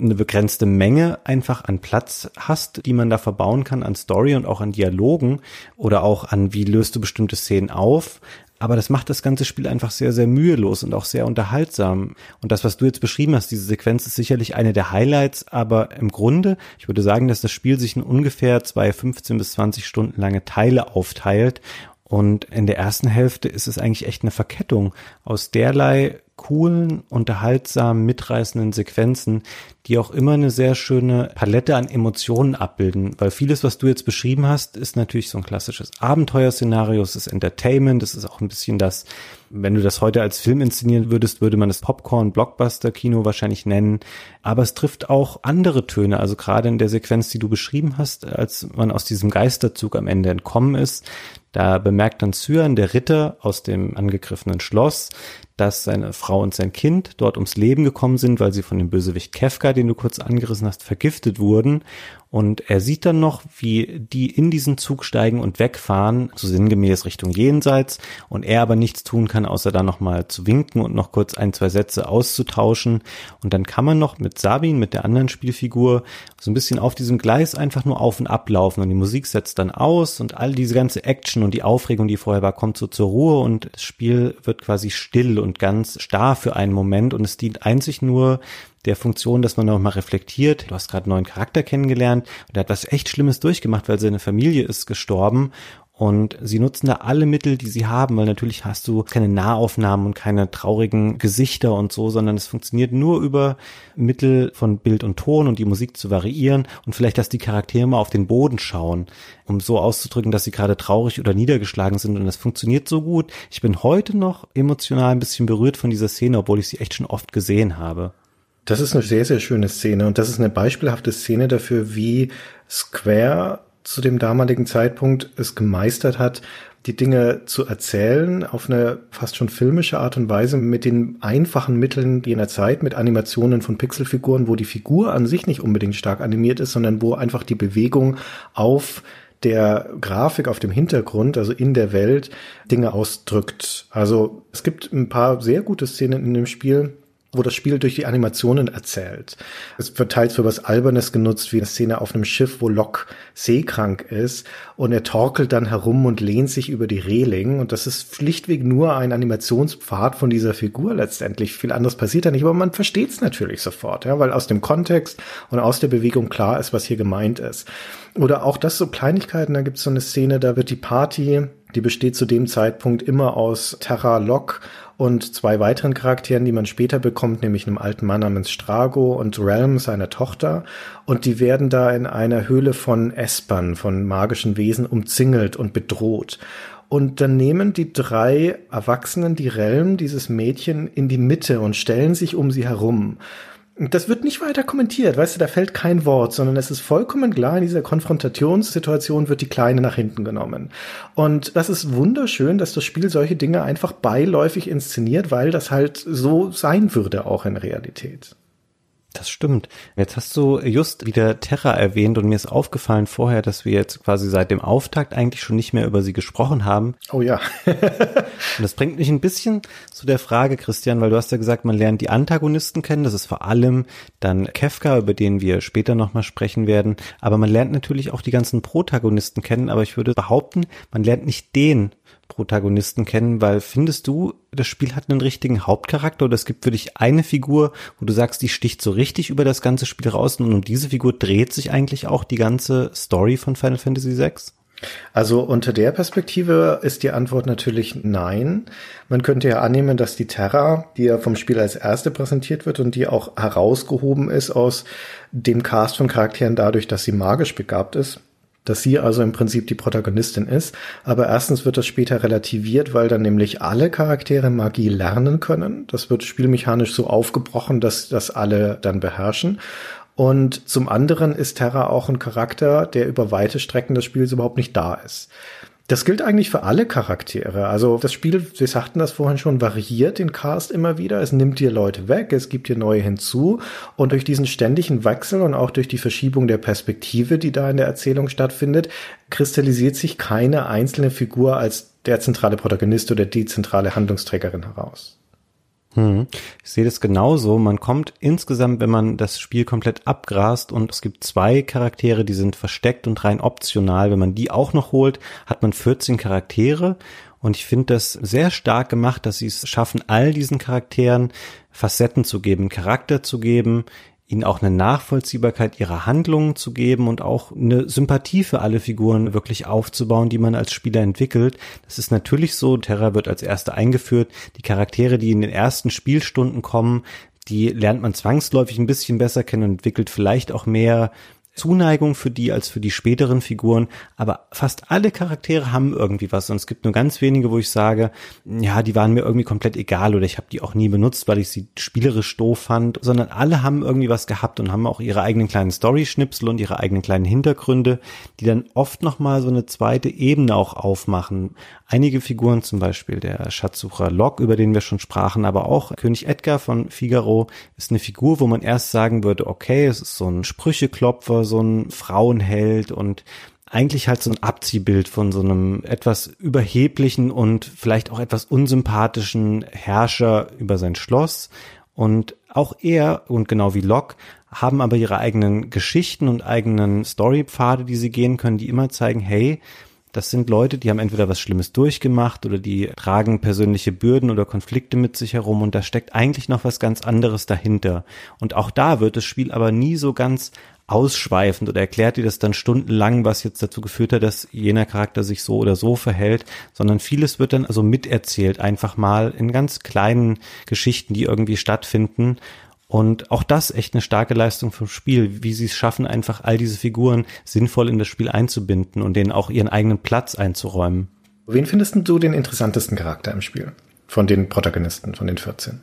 eine begrenzte Menge einfach an Platz hast, die man da verbauen kann an Story und auch an Dialogen oder auch an wie löst du bestimmte Szenen auf. Aber das macht das ganze Spiel einfach sehr, sehr mühelos und auch sehr unterhaltsam. Und das, was du jetzt beschrieben hast, diese Sequenz ist sicherlich eine der Highlights, aber im Grunde, ich würde sagen, dass das Spiel sich in ungefähr zwei 15 bis 20 Stunden lange Teile aufteilt und in der ersten Hälfte ist es eigentlich echt eine Verkettung aus derlei coolen, unterhaltsamen, mitreißenden Sequenzen, die auch immer eine sehr schöne Palette an Emotionen abbilden. Weil vieles, was du jetzt beschrieben hast, ist natürlich so ein klassisches Abenteuerszenario, es ist Entertainment, es ist auch ein bisschen das, wenn du das heute als Film inszenieren würdest, würde man das Popcorn-Blockbuster-Kino wahrscheinlich nennen. Aber es trifft auch andere Töne, also gerade in der Sequenz, die du beschrieben hast, als man aus diesem Geisterzug am Ende entkommen ist, da bemerkt dann Cyan, der Ritter aus dem angegriffenen Schloss, dass seine Frau und sein Kind dort ums Leben gekommen sind, weil sie von dem Bösewicht Kefka, den du kurz angerissen hast, vergiftet wurden. Und er sieht dann noch, wie die in diesen Zug steigen und wegfahren, so sinngemäß Richtung Jenseits, und er aber nichts tun kann, außer da nochmal zu winken und noch kurz ein, zwei Sätze auszutauschen. Und dann kann man noch mit Sabin, mit der anderen Spielfigur, so ein bisschen auf diesem Gleis einfach nur auf und ab laufen und die Musik setzt dann aus und all diese ganze Action und die Aufregung, die vorher war, kommt so zur Ruhe und das Spiel wird quasi still und ganz starr für einen Moment und es dient einzig nur der Funktion, dass man noch mal reflektiert. Du hast gerade einen neuen Charakter kennengelernt und er hat was echt Schlimmes durchgemacht, weil seine Familie ist gestorben und sie nutzen da alle Mittel, die sie haben, weil natürlich hast du keine Nahaufnahmen und keine traurigen Gesichter und so, sondern es funktioniert nur über Mittel von Bild und Ton und die Musik zu variieren und vielleicht, dass die Charaktere mal auf den Boden schauen, um so auszudrücken, dass sie gerade traurig oder niedergeschlagen sind und das funktioniert so gut. Ich bin heute noch emotional ein bisschen berührt von dieser Szene, obwohl ich sie echt schon oft gesehen habe. Das ist eine sehr, sehr schöne Szene und das ist eine beispielhafte Szene dafür, wie Square zu dem damaligen Zeitpunkt es gemeistert hat, die Dinge zu erzählen auf eine fast schon filmische Art und Weise mit den einfachen Mitteln jener Zeit, mit Animationen von Pixelfiguren, wo die Figur an sich nicht unbedingt stark animiert ist, sondern wo einfach die Bewegung auf der Grafik auf dem Hintergrund, also in der Welt, Dinge ausdrückt. Also es gibt ein paar sehr gute Szenen in dem Spiel, wo das Spiel durch die Animationen erzählt. Es wird teils für was Albernes genutzt, wie eine Szene auf einem Schiff, wo Locke seekrank ist und er torkelt dann herum und lehnt sich über die Reling und das ist schlichtweg nur ein Animationspfad von dieser Figur letztendlich. Viel anderes passiert da nicht, aber man versteht es natürlich sofort, ja, weil aus dem Kontext und aus der Bewegung klar ist, was hier gemeint ist. Oder auch das so Kleinigkeiten, da gibt es so eine Szene, da wird die Party die besteht zu dem Zeitpunkt immer aus Terra Locke und zwei weiteren Charakteren, die man später bekommt, nämlich einem alten Mann namens Strago und Realm, seiner Tochter. Und die werden da in einer Höhle von Espern, von magischen Wesen, umzingelt und bedroht. Und dann nehmen die drei Erwachsenen die Realm, dieses Mädchen, in die Mitte und stellen sich um sie herum. Das wird nicht weiter kommentiert, weißt du, da fällt kein Wort, sondern es ist vollkommen klar, in dieser Konfrontationssituation wird die Kleine nach hinten genommen. Und das ist wunderschön, dass das Spiel solche Dinge einfach beiläufig inszeniert, weil das halt so sein würde auch in Realität. Das stimmt. Jetzt hast du just wieder Terra erwähnt und mir ist aufgefallen vorher, dass wir jetzt quasi seit dem Auftakt eigentlich schon nicht mehr über sie gesprochen haben. Oh ja. (laughs) und das bringt mich ein bisschen zu der Frage, Christian, weil du hast ja gesagt, man lernt die Antagonisten kennen. Das ist vor allem dann Kefka, über den wir später nochmal sprechen werden. Aber man lernt natürlich auch die ganzen Protagonisten kennen. Aber ich würde behaupten, man lernt nicht den Protagonisten kennen, weil findest du, das Spiel hat einen richtigen Hauptcharakter oder es gibt für dich eine Figur, wo du sagst, die sticht so richtig über das ganze Spiel raus und um diese Figur dreht sich eigentlich auch die ganze Story von Final Fantasy VI? Also unter der Perspektive ist die Antwort natürlich nein. Man könnte ja annehmen, dass die Terra, die ja vom Spiel als erste präsentiert wird und die auch herausgehoben ist aus dem Cast von Charakteren dadurch, dass sie magisch begabt ist, dass sie also im Prinzip die Protagonistin ist. Aber erstens wird das später relativiert, weil dann nämlich alle Charaktere Magie lernen können. Das wird spielmechanisch so aufgebrochen, dass das alle dann beherrschen. Und zum anderen ist Terra auch ein Charakter, der über weite Strecken des Spiels überhaupt nicht da ist. Das gilt eigentlich für alle Charaktere. Also das Spiel, Sie sagten das vorhin schon, variiert den Cast immer wieder. Es nimmt hier Leute weg, es gibt hier neue hinzu. Und durch diesen ständigen Wechsel und auch durch die Verschiebung der Perspektive, die da in der Erzählung stattfindet, kristallisiert sich keine einzelne Figur als der zentrale Protagonist oder die zentrale Handlungsträgerin heraus. Hm. Ich sehe das genauso. Man kommt insgesamt, wenn man das Spiel komplett abgrast und es gibt zwei Charaktere, die sind versteckt und rein optional. Wenn man die auch noch holt, hat man 14 Charaktere. Und ich finde das sehr stark gemacht, dass sie es schaffen, all diesen Charakteren Facetten zu geben, Charakter zu geben, ihnen auch eine Nachvollziehbarkeit ihrer Handlungen zu geben und auch eine Sympathie für alle Figuren wirklich aufzubauen, die man als Spieler entwickelt. Das ist natürlich so, Terra wird als erste eingeführt. Die Charaktere, die in den ersten Spielstunden kommen, die lernt man zwangsläufig ein bisschen besser kennen und entwickelt vielleicht auch mehr Zuneigung für die als für die späteren Figuren, aber fast alle Charaktere haben irgendwie was. Und es gibt nur ganz wenige, wo ich sage, ja, die waren mir irgendwie komplett egal oder ich habe die auch nie benutzt, weil ich sie spielerisch doof fand, sondern alle haben irgendwie was gehabt und haben auch ihre eigenen kleinen Story-Schnipsel und ihre eigenen kleinen Hintergründe, die dann oft nochmal so eine zweite Ebene auch aufmachen. Einige Figuren, zum Beispiel der Schatzsucher Locke, über den wir schon sprachen, aber auch König Edgar von Figaro ist eine Figur, wo man erst sagen würde, okay, es ist so ein Sprücheklopfer, so ein Frauenheld und eigentlich halt so ein Abziehbild von so einem etwas überheblichen und vielleicht auch etwas unsympathischen Herrscher über sein Schloss. Und auch er und genau wie Locke haben aber ihre eigenen Geschichten und eigenen Storypfade, die sie gehen können, die immer zeigen, hey, das sind Leute, die haben entweder was Schlimmes durchgemacht oder die tragen persönliche Bürden oder Konflikte mit sich herum und da steckt eigentlich noch was ganz anderes dahinter. Und auch da wird das Spiel aber nie so ganz ausschweifend oder erklärt dir das dann stundenlang, was jetzt dazu geführt hat, dass jener Charakter sich so oder so verhält, sondern vieles wird dann also miterzählt, einfach mal in ganz kleinen Geschichten, die irgendwie stattfinden und auch das echt eine starke Leistung vom Spiel, wie sie es schaffen, einfach all diese Figuren sinnvoll in das Spiel einzubinden und denen auch ihren eigenen Platz einzuräumen. Wen findest du den interessantesten Charakter im Spiel? Von den Protagonisten, von den 14?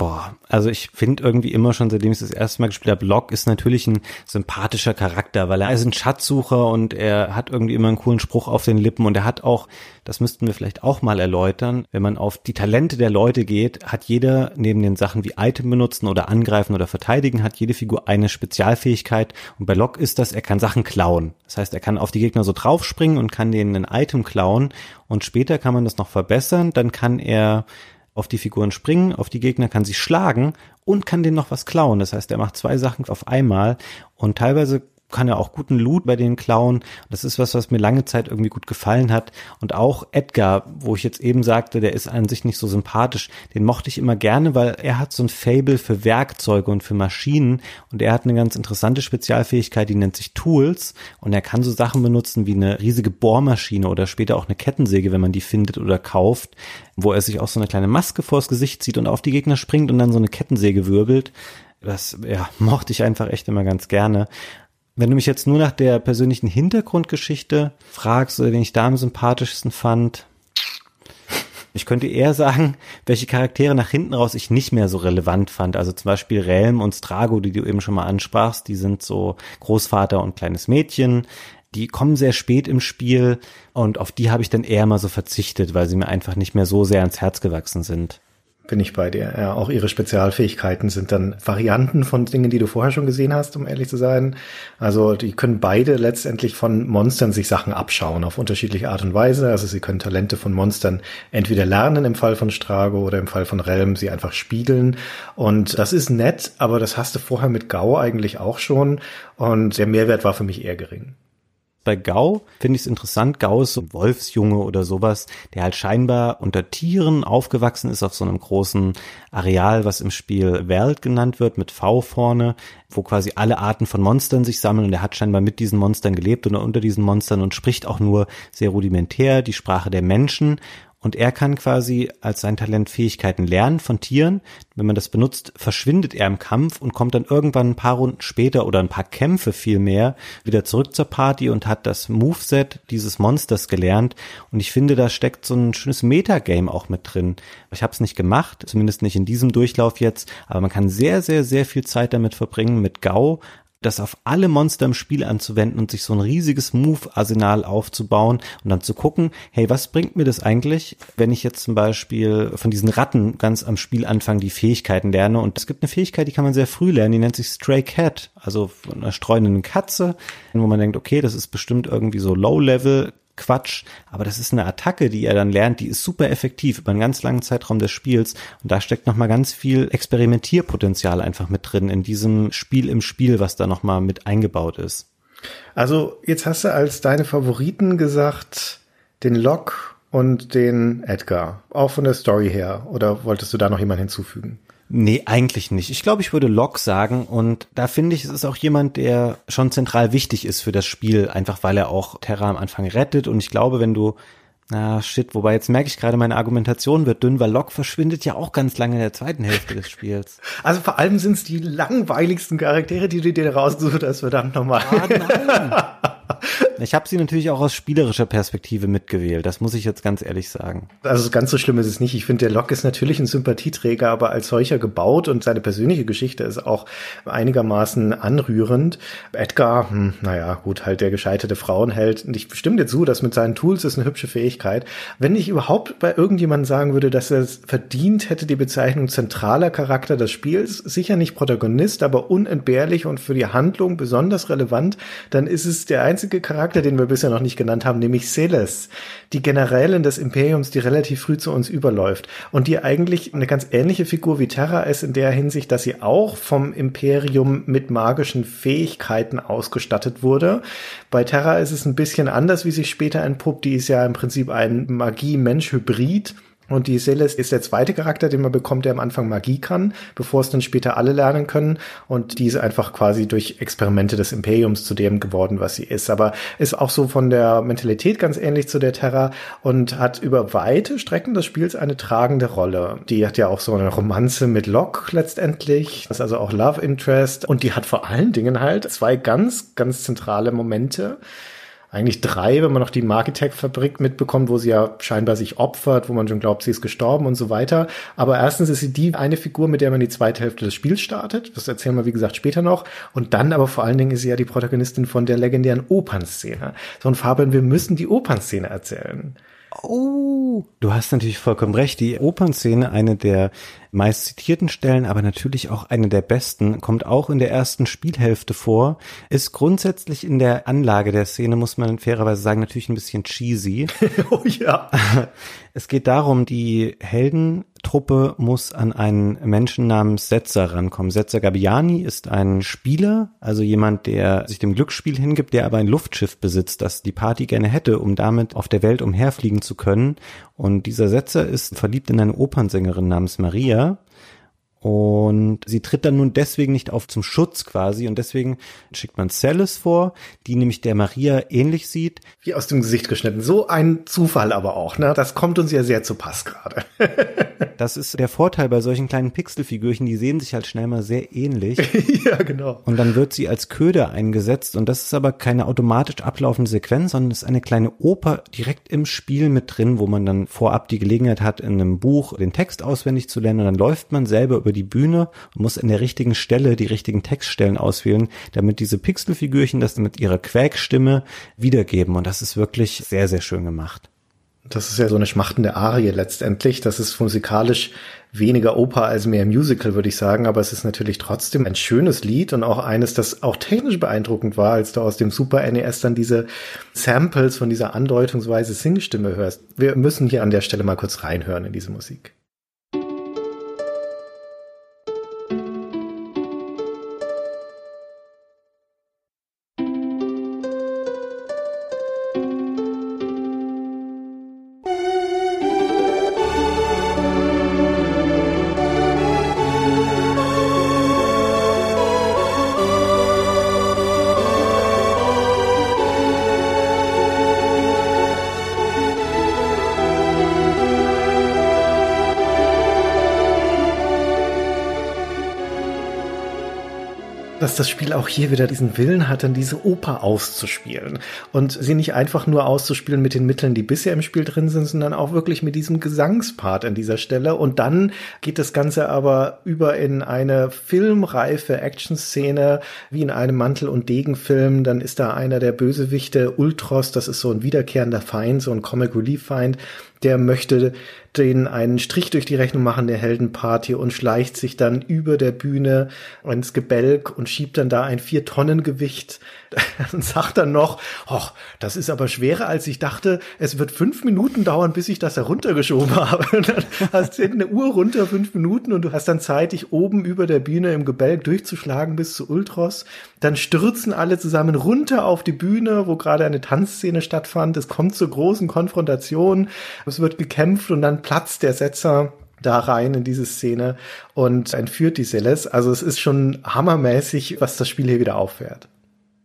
Boah, also ich finde irgendwie immer schon, seitdem ich das erste Mal gespielt habe, Locke ist natürlich ein sympathischer Charakter, weil er ist ein Schatzsucher und er hat irgendwie immer einen coolen Spruch auf den Lippen und er hat auch, das müssten wir vielleicht auch mal erläutern, wenn man auf die Talente der Leute geht, hat jeder neben den Sachen wie Item benutzen oder angreifen oder verteidigen, hat jede Figur eine Spezialfähigkeit und bei Locke ist das, er kann Sachen klauen. Das heißt, er kann auf die Gegner so draufspringen und kann denen ein Item klauen und später kann man das noch verbessern, dann kann er auf die Figuren springen, auf die Gegner, kann sie schlagen und kann denen noch was klauen. Das heißt, er macht zwei Sachen auf einmal und teilweise kann er auch guten Loot bei den klauen. Das ist was, was mir lange Zeit irgendwie gut gefallen hat. Und auch Edgar, wo ich jetzt eben sagte, der ist an sich nicht so sympathisch, den mochte ich immer gerne, weil er hat so ein Fable für Werkzeuge und für Maschinen und er hat eine ganz interessante Spezialfähigkeit, die nennt sich Tools und er kann so Sachen benutzen wie eine riesige Bohrmaschine oder später auch eine Kettensäge, wenn man die findet oder kauft, wo er sich auch so eine kleine Maske vors Gesicht zieht und auf die Gegner springt und dann so eine Kettensäge wirbelt. Das ja, (laughs) mochte ich einfach echt immer ganz gerne. Wenn du mich jetzt nur nach der persönlichen Hintergrundgeschichte fragst oder den ich da am sympathischsten fand, ich könnte eher sagen, welche Charaktere nach hinten raus ich nicht mehr so relevant fand. Also zum Beispiel Relm und Strago, die du eben schon mal ansprachst, die sind so Großvater und kleines Mädchen. Die kommen sehr spät im Spiel und auf die habe ich dann eher mal so verzichtet, weil sie mir einfach nicht mehr so sehr ans Herz gewachsen sind bin ich bei dir. Ja, auch ihre Spezialfähigkeiten sind dann Varianten von Dingen, die du vorher schon gesehen hast, um ehrlich zu sein. Also die können beide letztendlich von Monstern sich Sachen abschauen auf unterschiedliche Art und Weise. Also sie können Talente von Monstern entweder lernen im Fall von Strago oder im Fall von Relm sie einfach spiegeln. Und das ist nett, aber das hast du vorher mit Gau eigentlich auch schon. Und der Mehrwert war für mich eher gering. Bei Gau finde ich es interessant. Gau ist so ein Wolfsjunge oder sowas, der halt scheinbar unter Tieren aufgewachsen ist auf so einem großen Areal, was im Spiel Welt genannt wird, mit V vorne, wo quasi alle Arten von Monstern sich sammeln und er hat scheinbar mit diesen Monstern gelebt oder unter diesen Monstern und spricht auch nur sehr rudimentär die Sprache der Menschen und er kann quasi als sein Talent Fähigkeiten lernen von Tieren. Wenn man das benutzt, verschwindet er im Kampf und kommt dann irgendwann ein paar Runden später oder ein paar Kämpfe vielmehr wieder zurück zur Party und hat das Moveset dieses Monsters gelernt. Und ich finde, da steckt so ein schönes Metagame auch mit drin. Ich habe es nicht gemacht, zumindest nicht in diesem Durchlauf jetzt, aber man kann sehr, sehr, sehr viel Zeit damit verbringen, mit Gau das auf alle Monster im Spiel anzuwenden und sich so ein riesiges Move-Arsenal aufzubauen und dann zu gucken, hey, was bringt mir das eigentlich, wenn ich jetzt zum Beispiel von diesen Ratten ganz am Spielanfang die Fähigkeiten lerne? Und es gibt eine Fähigkeit, die kann man sehr früh lernen, die nennt sich Stray Cat, also von einer streunenden Katze, wo man denkt, okay, das ist bestimmt irgendwie so Low-Level, Quatsch, aber das ist eine Attacke, die er dann lernt, die ist super effektiv über einen ganz langen Zeitraum des Spiels und da steckt nochmal ganz viel Experimentierpotenzial einfach mit drin in diesem Spiel im Spiel, was da nochmal mit eingebaut ist. Also jetzt hast du als deine Favoriten gesagt den Locke und den Edgar, auch von der Story her, oder wolltest du da noch jemand hinzufügen? Nee, eigentlich nicht. Ich glaube, ich würde Locke sagen und da finde ich, es ist auch jemand, der schon zentral wichtig ist für das Spiel, einfach weil er auch Terra am Anfang rettet und ich glaube, wenn du na, shit, wobei jetzt merke ich gerade, meine Argumentation wird dünn, weil Locke verschwindet ja auch ganz lange in der zweiten Hälfte des Spiels. (laughs) Also vor allem sind es die langweiligsten Charaktere, die du dir rausgesucht hast, verdammt nochmal. Ah, nein. (laughs) Ich habe sie natürlich auch aus spielerischer Perspektive mitgewählt, das muss ich jetzt ganz ehrlich sagen. Also ganz so schlimm ist es nicht. Ich finde, der Locke ist natürlich ein Sympathieträger, aber als solcher gebaut und seine persönliche Geschichte ist auch einigermaßen anrührend. Edgar, hm, naja, gut, halt der gescheiterte Frauenheld. Und ich stimme dir zu, dass mit seinen Tools ist eine hübsche Fähigkeit. Wenn ich überhaupt bei irgendjemandem sagen würde, dass er es verdient hätte, die Bezeichnung zentraler Charakter des Spiels, sicher nicht Protagonist, aber unentbehrlich und für die Handlung besonders relevant, dann ist es der einzige Charakter, Charakter, den wir bisher noch nicht genannt haben, nämlich Celes, die Generälin des Imperiums, die relativ früh zu uns überläuft und die eigentlich eine ganz ähnliche Figur wie Terra ist in der Hinsicht, dass sie auch vom Imperium mit magischen Fähigkeiten ausgestattet wurde. Bei Terra ist es ein bisschen anders, wie sich später entpuppt. Die ist ja im Prinzip ein Magie-Mensch-Hybrid und die Celeste ist der zweite Charakter, den man bekommt, der am Anfang Magie kann, bevor es dann später alle lernen können. Und die ist einfach quasi durch Experimente des Imperiums zu dem geworden, was sie ist. Aber ist auch so von der Mentalität ganz ähnlich zu der Terra und hat über weite Strecken des Spiels eine tragende Rolle. Die hat ja auch so eine Romanze mit Locke letztendlich. Das ist also auch Love Interest. Und die hat vor allen Dingen halt zwei ganz, ganz zentrale Momente eigentlich drei, wenn man noch die Markitech-Fabrik mitbekommt, wo sie ja scheinbar sich opfert, wo man schon glaubt, sie ist gestorben und so weiter. Aber erstens ist sie die eine Figur, mit der man die zweite Hälfte des Spiels startet. Das erzählen wir, wie gesagt, später noch. Und dann aber vor allen Dingen ist sie ja die Protagonistin von der legendären Opernszene. So ein Fabian, wir müssen die Opernszene erzählen. Oh, du hast natürlich vollkommen recht. Die Opernszene, eine der meist zitierten Stellen, aber natürlich auch eine der besten, kommt auch in der ersten Spielhälfte vor, ist grundsätzlich in der Anlage der Szene, muss man fairerweise sagen, natürlich ein bisschen cheesy. (laughs) oh ja. Es geht darum, die Helden Truppe muss an einen Menschen namens Setzer rankommen. Setzer Gabbiani ist ein Spieler, also jemand, der sich dem Glücksspiel hingibt, der aber ein Luftschiff besitzt, das die Party gerne hätte, um damit auf der Welt umherfliegen zu können. Und dieser Setzer ist verliebt in eine Opernsängerin namens Maria und sie tritt dann nun deswegen nicht auf zum Schutz quasi und deswegen schickt man Celis vor, die nämlich der Maria ähnlich sieht. Wie aus dem Gesicht geschnitten. So ein Zufall aber auch, ne? Das kommt uns ja sehr zu Pass gerade. (laughs) das ist der Vorteil bei solchen kleinen Pixelfigürchen, die sehen sich halt schnell mal sehr ähnlich. (laughs) ja, genau. Und dann wird sie als Köder eingesetzt und das ist aber keine automatisch ablaufende Sequenz, sondern ist eine kleine Oper direkt im Spiel mit drin, wo man dann vorab die Gelegenheit hat, in einem Buch den Text auswendig zu lernen und dann läuft man selber über über die Bühne und muss in der richtigen Stelle die richtigen Textstellen auswählen, damit diese Pixelfigürchen das mit ihrer Quäkstimme wiedergeben. Und das ist wirklich sehr, sehr schön gemacht. Das ist ja so eine schmachtende Arie letztendlich. Das ist musikalisch weniger Oper als mehr Musical, würde ich sagen. Aber es ist natürlich trotzdem ein schönes Lied und auch eines, das auch technisch beeindruckend war, als du aus dem Super NES dann diese Samples von dieser andeutungsweise Singstimme hörst. Wir müssen hier an der Stelle mal kurz reinhören in diese Musik. Das Spiel auch hier wieder diesen Willen hat, dann diese Oper auszuspielen. Und sie nicht einfach nur auszuspielen mit den Mitteln, die bisher im Spiel drin sind, sondern auch wirklich mit diesem Gesangspart an dieser Stelle. Und dann geht das Ganze aber über in eine filmreife Action-Szene, wie in einem Mantel- und Degenfilm. Dann ist da einer der Bösewichte, Ultros, das ist so ein wiederkehrender Feind, so ein Comic-Relief-Feind, der möchte den einen Strich durch die Rechnung machen der Heldenparty und schleicht sich dann über der Bühne ins Gebälk und schiebt dann da ein vier Tonnen Gewicht und (laughs) sagt dann noch, ach, das ist aber schwerer als ich dachte. Es wird fünf Minuten dauern, bis ich das heruntergeschoben (laughs) habe. Und dann hast du eine Uhr runter, fünf Minuten und du hast dann Zeit, dich oben über der Bühne im Gebälk durchzuschlagen bis zu Ultros. Dann stürzen alle zusammen runter auf die Bühne, wo gerade eine Tanzszene stattfand. Es kommt zur großen Konfrontation. Es wird gekämpft und dann platzt der Setzer da rein in diese Szene und entführt die Celes. Also es ist schon hammermäßig, was das Spiel hier wieder auffährt.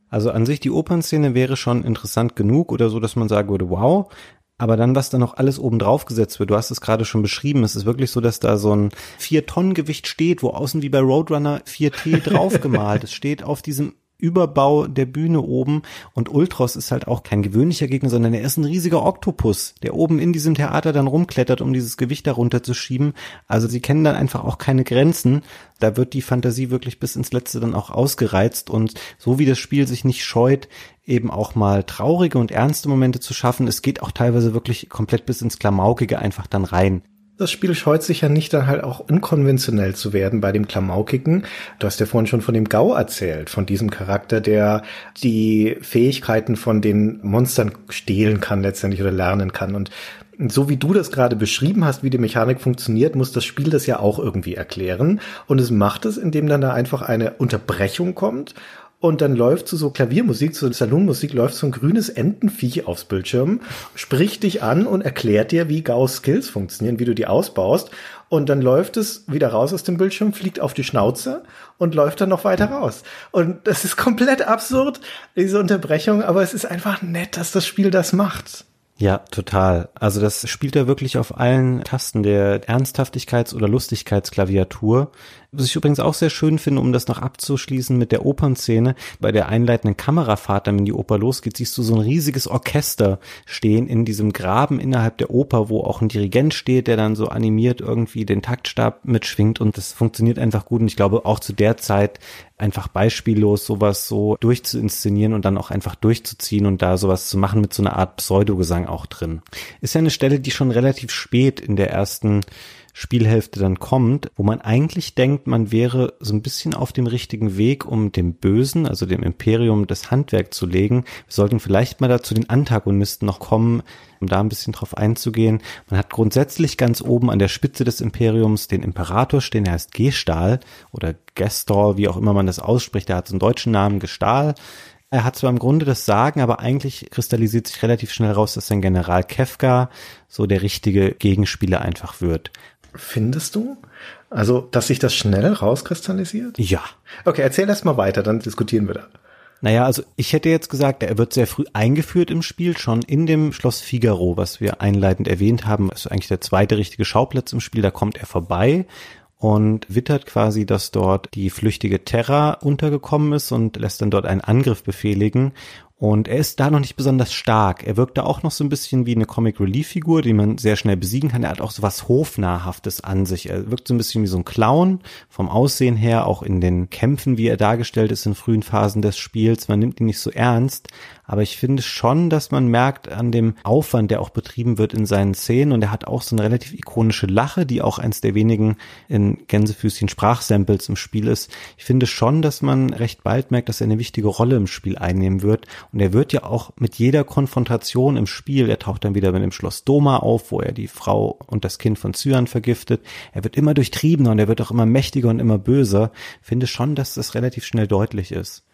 Also an sich die Opernszene wäre schon interessant genug oder so, dass man sagen würde, wow. Aber dann, was da noch alles oben drauf gesetzt wird, du hast es gerade schon beschrieben, es ist wirklich so, dass da so ein vier Tonnen Gewicht steht, wo außen wie bei Roadrunner 4T (laughs) draufgemalt. es steht auf diesem Überbau der Bühne oben und Ultros ist halt auch kein gewöhnlicher Gegner, sondern er ist ein riesiger Oktopus, der oben in diesem Theater dann rumklettert, um dieses Gewicht darunter zu schieben. Also sie kennen dann einfach auch keine Grenzen. Da wird die Fantasie wirklich bis ins Letzte dann auch ausgereizt und so wie das Spiel sich nicht scheut, eben auch mal traurige und ernste Momente zu schaffen, es geht auch teilweise wirklich komplett bis ins Klamaukige einfach dann rein. Das Spiel scheut sich ja nicht, dann halt auch unkonventionell zu werden bei dem Klamaukigen. Du hast ja vorhin schon von dem Gau erzählt, von diesem Charakter, der die Fähigkeiten von den Monstern stehlen kann letztendlich oder lernen kann. Und so wie du das gerade beschrieben hast, wie die Mechanik funktioniert, muss das Spiel das ja auch irgendwie erklären. Und es macht es, indem dann da einfach eine Unterbrechung kommt und dann läuft so, so Klaviermusik, so Salonmusik, läuft so ein grünes Entenviech aufs Bildschirm, spricht dich an und erklärt dir, wie Gauss Skills funktionieren, wie du die ausbaust. Und dann läuft es wieder raus aus dem Bildschirm, fliegt auf die Schnauze und läuft dann noch weiter raus. Und das ist komplett absurd, diese Unterbrechung, aber es ist einfach nett, dass das Spiel das macht. Ja, total. Also das spielt er wirklich auf allen Tasten der Ernsthaftigkeits- oder Lustigkeitsklaviatur. Was ich übrigens auch sehr schön finde, um das noch abzuschließen mit der Opernszene, bei der einleitenden Kamerafahrt, dann wenn die Oper losgeht, siehst du so ein riesiges Orchester stehen in diesem Graben innerhalb der Oper, wo auch ein Dirigent steht, der dann so animiert irgendwie den Taktstab mitschwingt und das funktioniert einfach gut und ich glaube auch zu der Zeit einfach beispiellos sowas so durchzuinszenieren und dann auch einfach durchzuziehen und da sowas zu machen mit so einer Art Pseudogesang auch drin. Ist ja eine Stelle, die schon relativ spät in der ersten Spielhälfte dann kommt, wo man eigentlich denkt, man wäre so ein bisschen auf dem richtigen Weg, um dem Bösen, also dem Imperium, das Handwerk zu legen. Wir sollten vielleicht mal dazu den Antagonisten noch kommen, um da ein bisschen drauf einzugehen. Man hat grundsätzlich ganz oben an der Spitze des Imperiums den Imperator stehen, der heißt Gestahl oder Gestal, wie auch immer man das ausspricht, der hat so einen deutschen Namen, Gestahl. Er hat zwar im Grunde das Sagen, aber eigentlich kristallisiert sich relativ schnell raus, dass sein General Kefka so der richtige Gegenspieler einfach wird. Findest du? Also, dass sich das schnell rauskristallisiert? Ja. Okay, erzähl erst mal weiter, dann diskutieren wir da. Naja, also ich hätte jetzt gesagt, er wird sehr früh eingeführt im Spiel, schon in dem Schloss Figaro, was wir einleitend erwähnt haben. ist eigentlich der zweite richtige Schauplatz im Spiel, da kommt er vorbei und wittert quasi, dass dort die flüchtige Terra untergekommen ist und lässt dann dort einen Angriff befehligen. Und er ist da noch nicht besonders stark. Er wirkt da auch noch so ein bisschen wie eine Comic Relief Figur, die man sehr schnell besiegen kann. Er hat auch so was Hofnahhaftes an sich. Er wirkt so ein bisschen wie so ein Clown vom Aussehen her, auch in den Kämpfen, wie er dargestellt ist in frühen Phasen des Spiels. Man nimmt ihn nicht so ernst, aber ich finde schon, dass man merkt an dem Aufwand, der auch betrieben wird in seinen Szenen und er hat auch so eine relativ ikonische Lache, die auch eins der wenigen in Gänsefüßchen Sprachsamples im Spiel ist. Ich finde schon, dass man recht bald merkt, dass er eine wichtige Rolle im Spiel einnehmen wird und er wird ja auch mit jeder Konfrontation im Spiel, er taucht dann wieder mit dem Schloss Doma auf, wo er die Frau und das Kind von Cyan vergiftet. Er wird immer durchtriebener und er wird auch immer mächtiger und immer böser. Ich finde schon, dass das relativ schnell deutlich ist.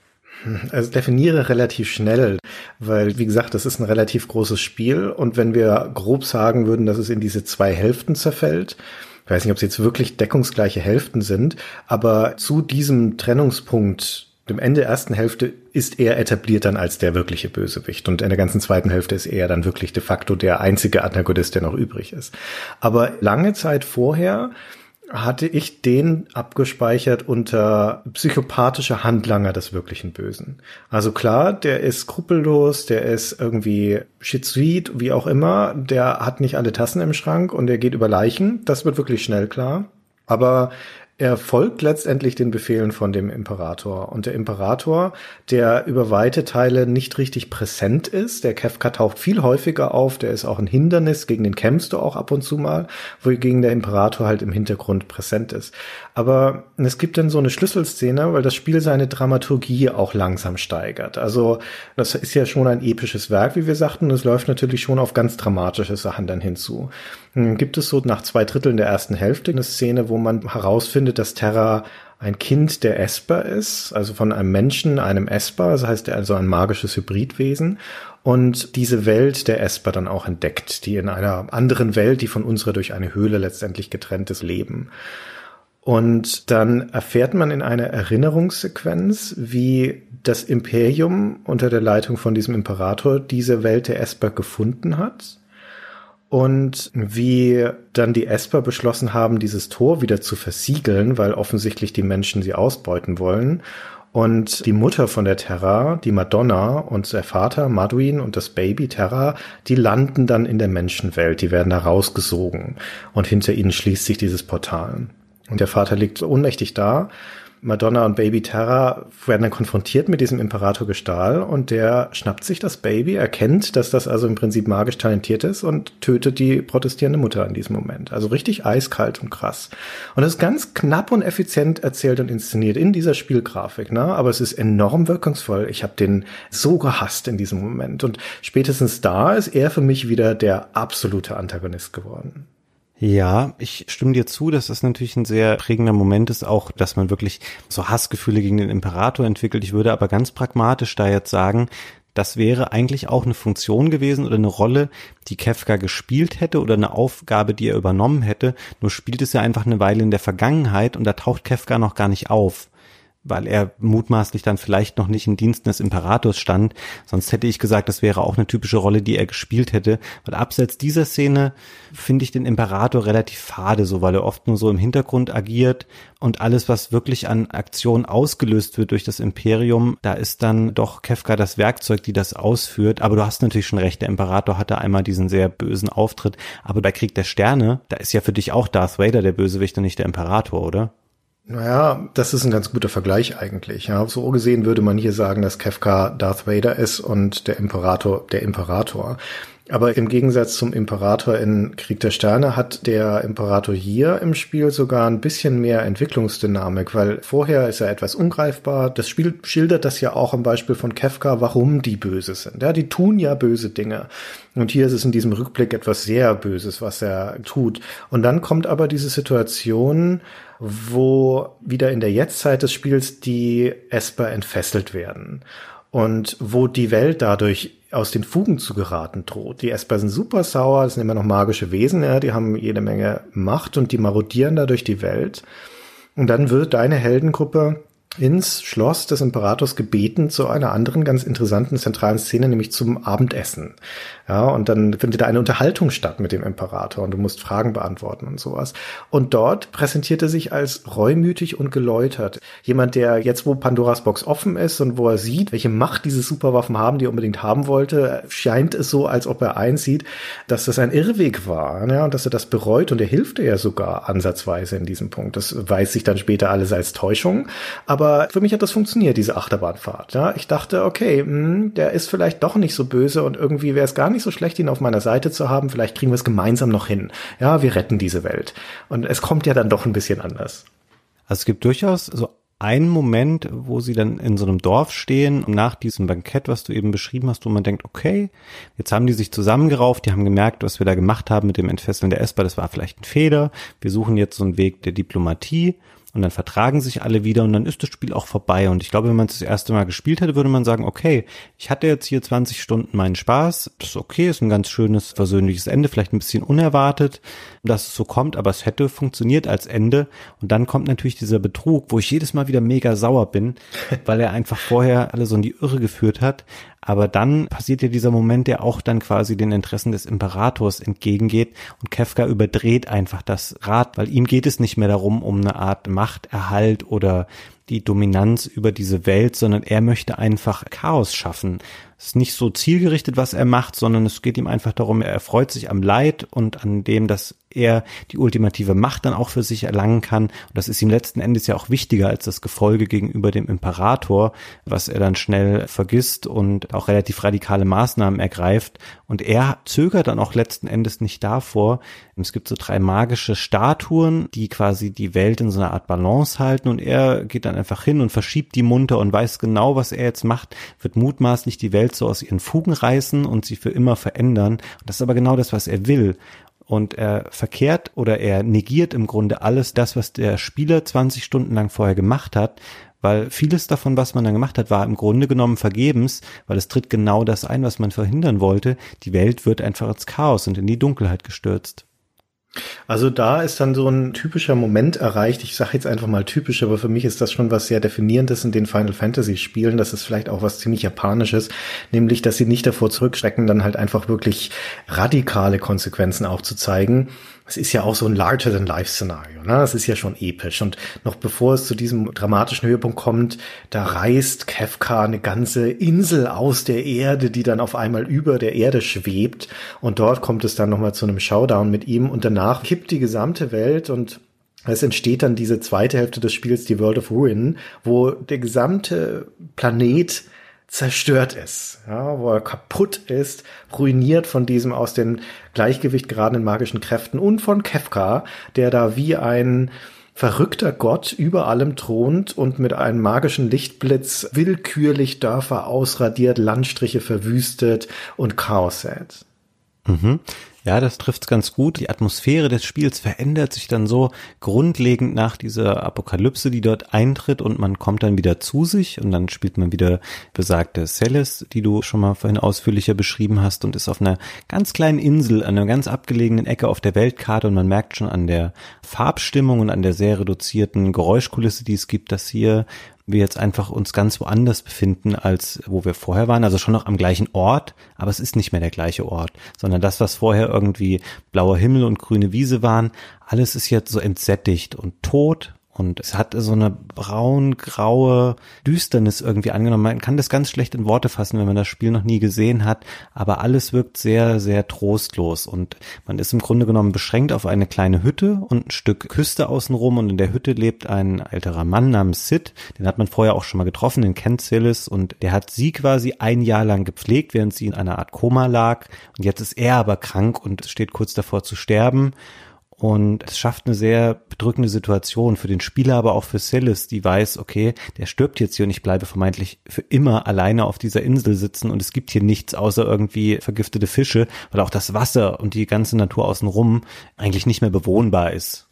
Also definiere relativ schnell, weil wie gesagt, das ist ein relativ großes Spiel und wenn wir grob sagen würden, dass es in diese zwei Hälften zerfällt, ich weiß nicht, ob es jetzt wirklich deckungsgleiche Hälften sind, aber zu diesem Trennungspunkt, dem Ende der ersten Hälfte, ist er etabliert dann als der wirkliche Bösewicht und in der ganzen zweiten Hälfte ist er dann wirklich de facto der einzige Antagonist, der noch übrig ist. Aber lange Zeit vorher hatte ich den abgespeichert unter psychopathischer Handlanger des wirklichen Bösen. Also klar, der ist skrupellos, der ist irgendwie schizoid, wie auch immer, der hat nicht alle Tassen im Schrank und der geht über Leichen. Das wird wirklich schnell klar. Aber er folgt letztendlich den Befehlen von dem Imperator. Und der Imperator, der über weite Teile nicht richtig präsent ist, der Kefka taucht viel häufiger auf, der ist auch ein Hindernis, gegen den kämpfst du auch ab und zu mal, wogegen der Imperator halt im Hintergrund präsent ist. Aber es gibt dann so eine Schlüsselszene, weil das Spiel seine Dramaturgie auch langsam steigert. Also das ist ja schon ein episches Werk, wie wir sagten. Es läuft natürlich schon auf ganz dramatische Sachen dann hinzu. Dann gibt es so nach zwei Dritteln der ersten Hälfte eine Szene, wo man herausfindet, dass Terra ein Kind der Esper ist, also von einem Menschen, einem Esper, das heißt also ein magisches Hybridwesen und diese Welt der Esper dann auch entdeckt, die in einer anderen Welt, die von unserer durch eine Höhle letztendlich getrenntes Leben. Und dann erfährt man in einer Erinnerungssequenz, wie das Imperium unter der Leitung von diesem Imperator diese Welt der Esper gefunden hat und wie dann die Esper beschlossen haben, dieses Tor wieder zu versiegeln, weil offensichtlich die Menschen sie ausbeuten wollen. Und die Mutter von der Terra, die Madonna und der Vater Maduin und das Baby Terra, die landen dann in der Menschenwelt, die werden da rausgesogen und hinter ihnen schließt sich dieses Portal. Und der Vater liegt ohnmächtig da Madonna und Baby Terra werden dann konfrontiert mit diesem Imperator Gestahl und der schnappt sich das Baby, erkennt, dass das also im Prinzip magisch talentiert ist und tötet die protestierende Mutter in diesem Moment. Also richtig eiskalt und krass. Und das ist ganz knapp und effizient erzählt und inszeniert in dieser Spielgrafik, ne? Aber es ist enorm wirkungsvoll. Ich habe den so gehasst in diesem Moment und spätestens da ist er für mich wieder der absolute Antagonist geworden. Ja, ich stimme dir zu, dass das natürlich ein sehr prägender Moment ist, auch, dass man wirklich so Hassgefühle gegen den Imperator entwickelt. Ich würde aber ganz pragmatisch da jetzt sagen, das wäre eigentlich auch eine Funktion gewesen oder eine Rolle, die Kefka gespielt hätte oder eine Aufgabe, die er übernommen hätte. Nur spielt es ja einfach eine Weile in der Vergangenheit und da taucht Kefka noch gar nicht auf weil er mutmaßlich dann vielleicht noch nicht in Diensten des Imperators stand. Sonst hätte ich gesagt, das wäre auch eine typische Rolle, die er gespielt hätte. Weil abseits dieser Szene finde ich den Imperator relativ fade, so weil er oft nur so im Hintergrund agiert und alles, was wirklich an Aktionen ausgelöst wird durch das Imperium, da ist dann doch Kefka das Werkzeug, die das ausführt. Aber du hast natürlich schon recht, der Imperator hatte einmal diesen sehr bösen Auftritt. Aber bei Krieg der Sterne, da ist ja für dich auch Darth Vader der Bösewicht und nicht der Imperator, oder? Naja, das ist ein ganz guter Vergleich eigentlich. Ja, so gesehen würde man hier sagen, dass Kefka Darth Vader ist und der Imperator der Imperator. Aber im Gegensatz zum Imperator in Krieg der Sterne hat der Imperator hier im Spiel sogar ein bisschen mehr Entwicklungsdynamik, weil vorher ist er etwas ungreifbar. Das Spiel schildert das ja auch am Beispiel von Kefka, warum die böse sind. Ja, die tun ja böse Dinge. Und hier ist es in diesem Rückblick etwas sehr Böses, was er tut. Und dann kommt aber diese Situation, wo wieder in der Jetztzeit des Spiels die Esper entfesselt werden und wo die Welt dadurch aus den Fugen zu geraten droht. Die Esper sind super sauer, das sind immer noch magische Wesen, ja, die haben jede Menge Macht und die marodieren da durch die Welt. Und dann wird deine Heldengruppe ins Schloss des Imperators gebeten zu einer anderen ganz interessanten zentralen Szene, nämlich zum Abendessen. Ja, und dann findet da eine Unterhaltung statt mit dem Imperator und du musst Fragen beantworten und sowas. Und dort präsentiert er sich als reumütig und geläutert. Jemand, der jetzt, wo Pandoras Box offen ist und wo er sieht, welche Macht diese Superwaffen haben, die er unbedingt haben wollte, scheint es so, als ob er einsieht, dass das ein Irrweg war, ja, und dass er das bereut und er hilft ja sogar ansatzweise in diesem Punkt. Das weiß sich dann später alles als Täuschung. Aber für mich hat das funktioniert, diese Achterbahnfahrt. Ja, ich dachte, okay, mh, hm, der ist vielleicht doch nicht so böse und irgendwie wäre es gar nicht so schlecht, ihn auf meiner Seite zu haben. Vielleicht kriegen wir es gemeinsam noch hin. Ja, wir retten diese Welt. Und es kommt ja dann doch ein bisschen anders. Also es gibt durchaus so einen Moment, wo sie dann in so einem Dorf stehen, nach diesem Bankett, was du eben beschrieben hast, wo man denkt, okay, jetzt haben die sich zusammengerauft, die haben gemerkt, was wir da gemacht haben mit dem Entfesseln der Esper, das war vielleicht ein Fehler. Wir suchen jetzt so einen Weg der Diplomatie und dann vertragen sich alle wieder und dann ist das Spiel auch vorbei. Und ich glaube, wenn man es das erste Mal gespielt hätte, würde man sagen, okay, ich hatte jetzt hier 20 Stunden meinen Spaß, das ist okay, ist ein ganz schönes, versöhnliches Ende, vielleicht ein bisschen unerwartet, dass es so kommt, aber es hätte funktioniert als Ende. Und dann kommt natürlich dieser Betrug, wo ich jedes Mal wieder mega sauer bin, (laughs) weil er einfach vorher alle so in die Irre geführt hat. Aber dann passiert ja dieser Moment, der auch dann quasi den Interessen des Imperators entgegengeht und Kefka überdreht einfach das Rad, weil ihm geht es nicht mehr darum, um eine Art Machterhalt oder die Dominanz über diese Welt, sondern er möchte einfach Chaos schaffen. Ist nicht so zielgerichtet, was er macht, sondern es geht ihm einfach darum, er erfreut sich am Leid und an dem, dass er die ultimative Macht dann auch für sich erlangen kann. Und das ist ihm letzten Endes ja auch wichtiger als das Gefolge gegenüber dem Imperator, was er dann schnell vergisst und auch relativ radikale Maßnahmen ergreift. Und er zögert dann auch letzten Endes nicht davor. Es gibt so drei magische Statuen, die quasi die Welt in so einer Art Balance halten und er geht dann einfach hin und verschiebt die munter und weiß genau, was er jetzt macht, wird mutmaßlich die Welt so aus ihren Fugen reißen und sie für immer verändern. Und das ist aber genau das, was er will. Und er verkehrt oder er negiert im Grunde alles das, was der Spieler 20 Stunden lang vorher gemacht hat, weil vieles davon, was man dann gemacht hat, war im Grunde genommen vergebens, weil es tritt genau das ein, was man verhindern wollte. Die Welt wird einfach ins Chaos und in die Dunkelheit gestürzt. Also da ist dann so ein typischer Moment erreicht. Ich sage jetzt einfach mal typisch, aber für mich ist das schon was sehr definierendes in den Final Fantasy Spielen. Das ist vielleicht auch was ziemlich japanisches, nämlich dass sie nicht davor zurückschrecken, dann halt einfach wirklich radikale Konsequenzen aufzuzeigen es ist ja auch so ein Larger-than-Life-Szenario. Ne? Es ist ja schon episch. Und noch bevor es zu diesem dramatischen Höhepunkt kommt, da reißt Kefka eine ganze Insel aus der Erde, die dann auf einmal über der Erde schwebt. Und dort kommt es dann nochmal zu einem Showdown mit ihm. Und danach kippt die gesamte Welt und es entsteht dann diese zweite Hälfte des Spiels, die World of Ruin, wo der gesamte Planet zerstört ist, ja, wo er kaputt ist, ruiniert von diesem aus dem Gleichgewicht geratenen magischen Kräften und von Kefka, der da wie ein verrückter Gott über allem thront und mit einem magischen Lichtblitz willkürlich Dörfer ausradiert, Landstriche verwüstet und Chaos sät. Mhm. Ja, das trifft ganz gut. Die Atmosphäre des Spiels verändert sich dann so grundlegend nach dieser Apokalypse, die dort eintritt und man kommt dann wieder zu sich und dann spielt man wieder besagte Celis, die du schon mal vorhin ausführlicher beschrieben hast und ist auf einer ganz kleinen Insel, an einer ganz abgelegenen Ecke auf der Weltkarte und man merkt schon an der Farbstimmung und an der sehr reduzierten Geräuschkulisse, die es gibt, dass hier wir jetzt einfach uns ganz woanders befinden, als wo wir vorher waren. Also schon noch am gleichen Ort, aber es ist nicht mehr der gleiche Ort, sondern das, was vorher irgendwie blauer Himmel und grüne Wiese waren, alles ist jetzt so entsättigt und tot Und es hat so eine braun-graue Düsternis irgendwie angenommen. Man kann das ganz schlecht in Worte fassen, wenn man das Spiel noch nie gesehen hat. Aber alles wirkt sehr, sehr trostlos. Und man ist im Grunde genommen beschränkt auf eine kleine Hütte und ein Stück Küste außenrum. Und in der Hütte lebt ein älterer Mann namens Sid. Den hat man vorher auch schon mal getroffen, den kennt Silis. Und der hat sie quasi ein Jahr lang gepflegt, während sie in einer Art Koma lag. Und jetzt ist er aber krank und steht kurz davor zu sterben. Und es schafft eine sehr bedrückende Situation für den Spieler, aber auch für Celis, die weiß, okay, der stirbt jetzt hier und ich bleibe vermeintlich für immer alleine auf dieser Insel sitzen und es gibt hier nichts außer irgendwie vergiftete Fische, weil auch das Wasser und die ganze Natur außenrum eigentlich nicht mehr bewohnbar ist.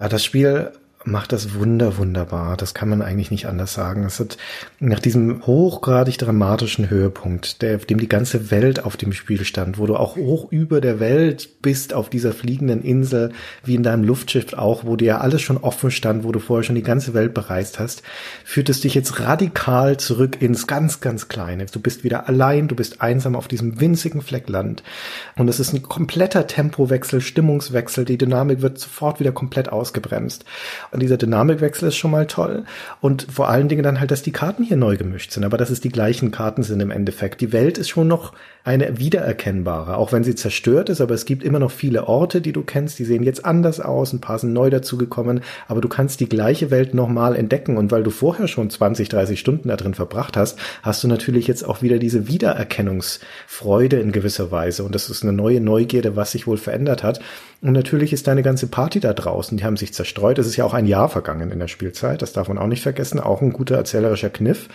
Ja, das Spiel macht das wunder wunderbar. Das kann man eigentlich nicht anders sagen. Es hat nach diesem hochgradig dramatischen Höhepunkt, der, auf dem die ganze Welt auf dem Spiel stand, wo du auch hoch über der Welt bist auf dieser fliegenden Insel, wie in deinem Luftschiff auch, wo dir ja alles schon offen stand, wo du vorher schon die ganze Welt bereist hast, führt es dich jetzt radikal zurück ins ganz, ganz Kleine. Du bist wieder allein, du bist einsam auf diesem winzigen Fleck Land. Und es ist ein kompletter Tempowechsel, Stimmungswechsel, die Dynamik wird sofort wieder komplett ausgebremst. Dieser Dynamikwechsel ist schon mal toll. Und vor allen Dingen dann halt, dass die Karten hier neu gemischt sind, aber dass es die gleichen Karten sind im Endeffekt. Die Welt ist schon noch eine wiedererkennbare, auch wenn sie zerstört ist, aber es gibt immer noch viele Orte, die du kennst, die sehen jetzt anders aus, ein paar sind neu dazugekommen, aber du kannst die gleiche Welt nochmal entdecken. Und weil du vorher schon 20, 30 Stunden da drin verbracht hast, hast du natürlich jetzt auch wieder diese Wiedererkennungsfreude in gewisser Weise. Und das ist eine neue Neugierde, was sich wohl verändert hat und natürlich ist deine ganze Party da draußen, die haben sich zerstreut, es ist ja auch ein Jahr vergangen in der Spielzeit, das darf man auch nicht vergessen, auch ein guter erzählerischer Kniff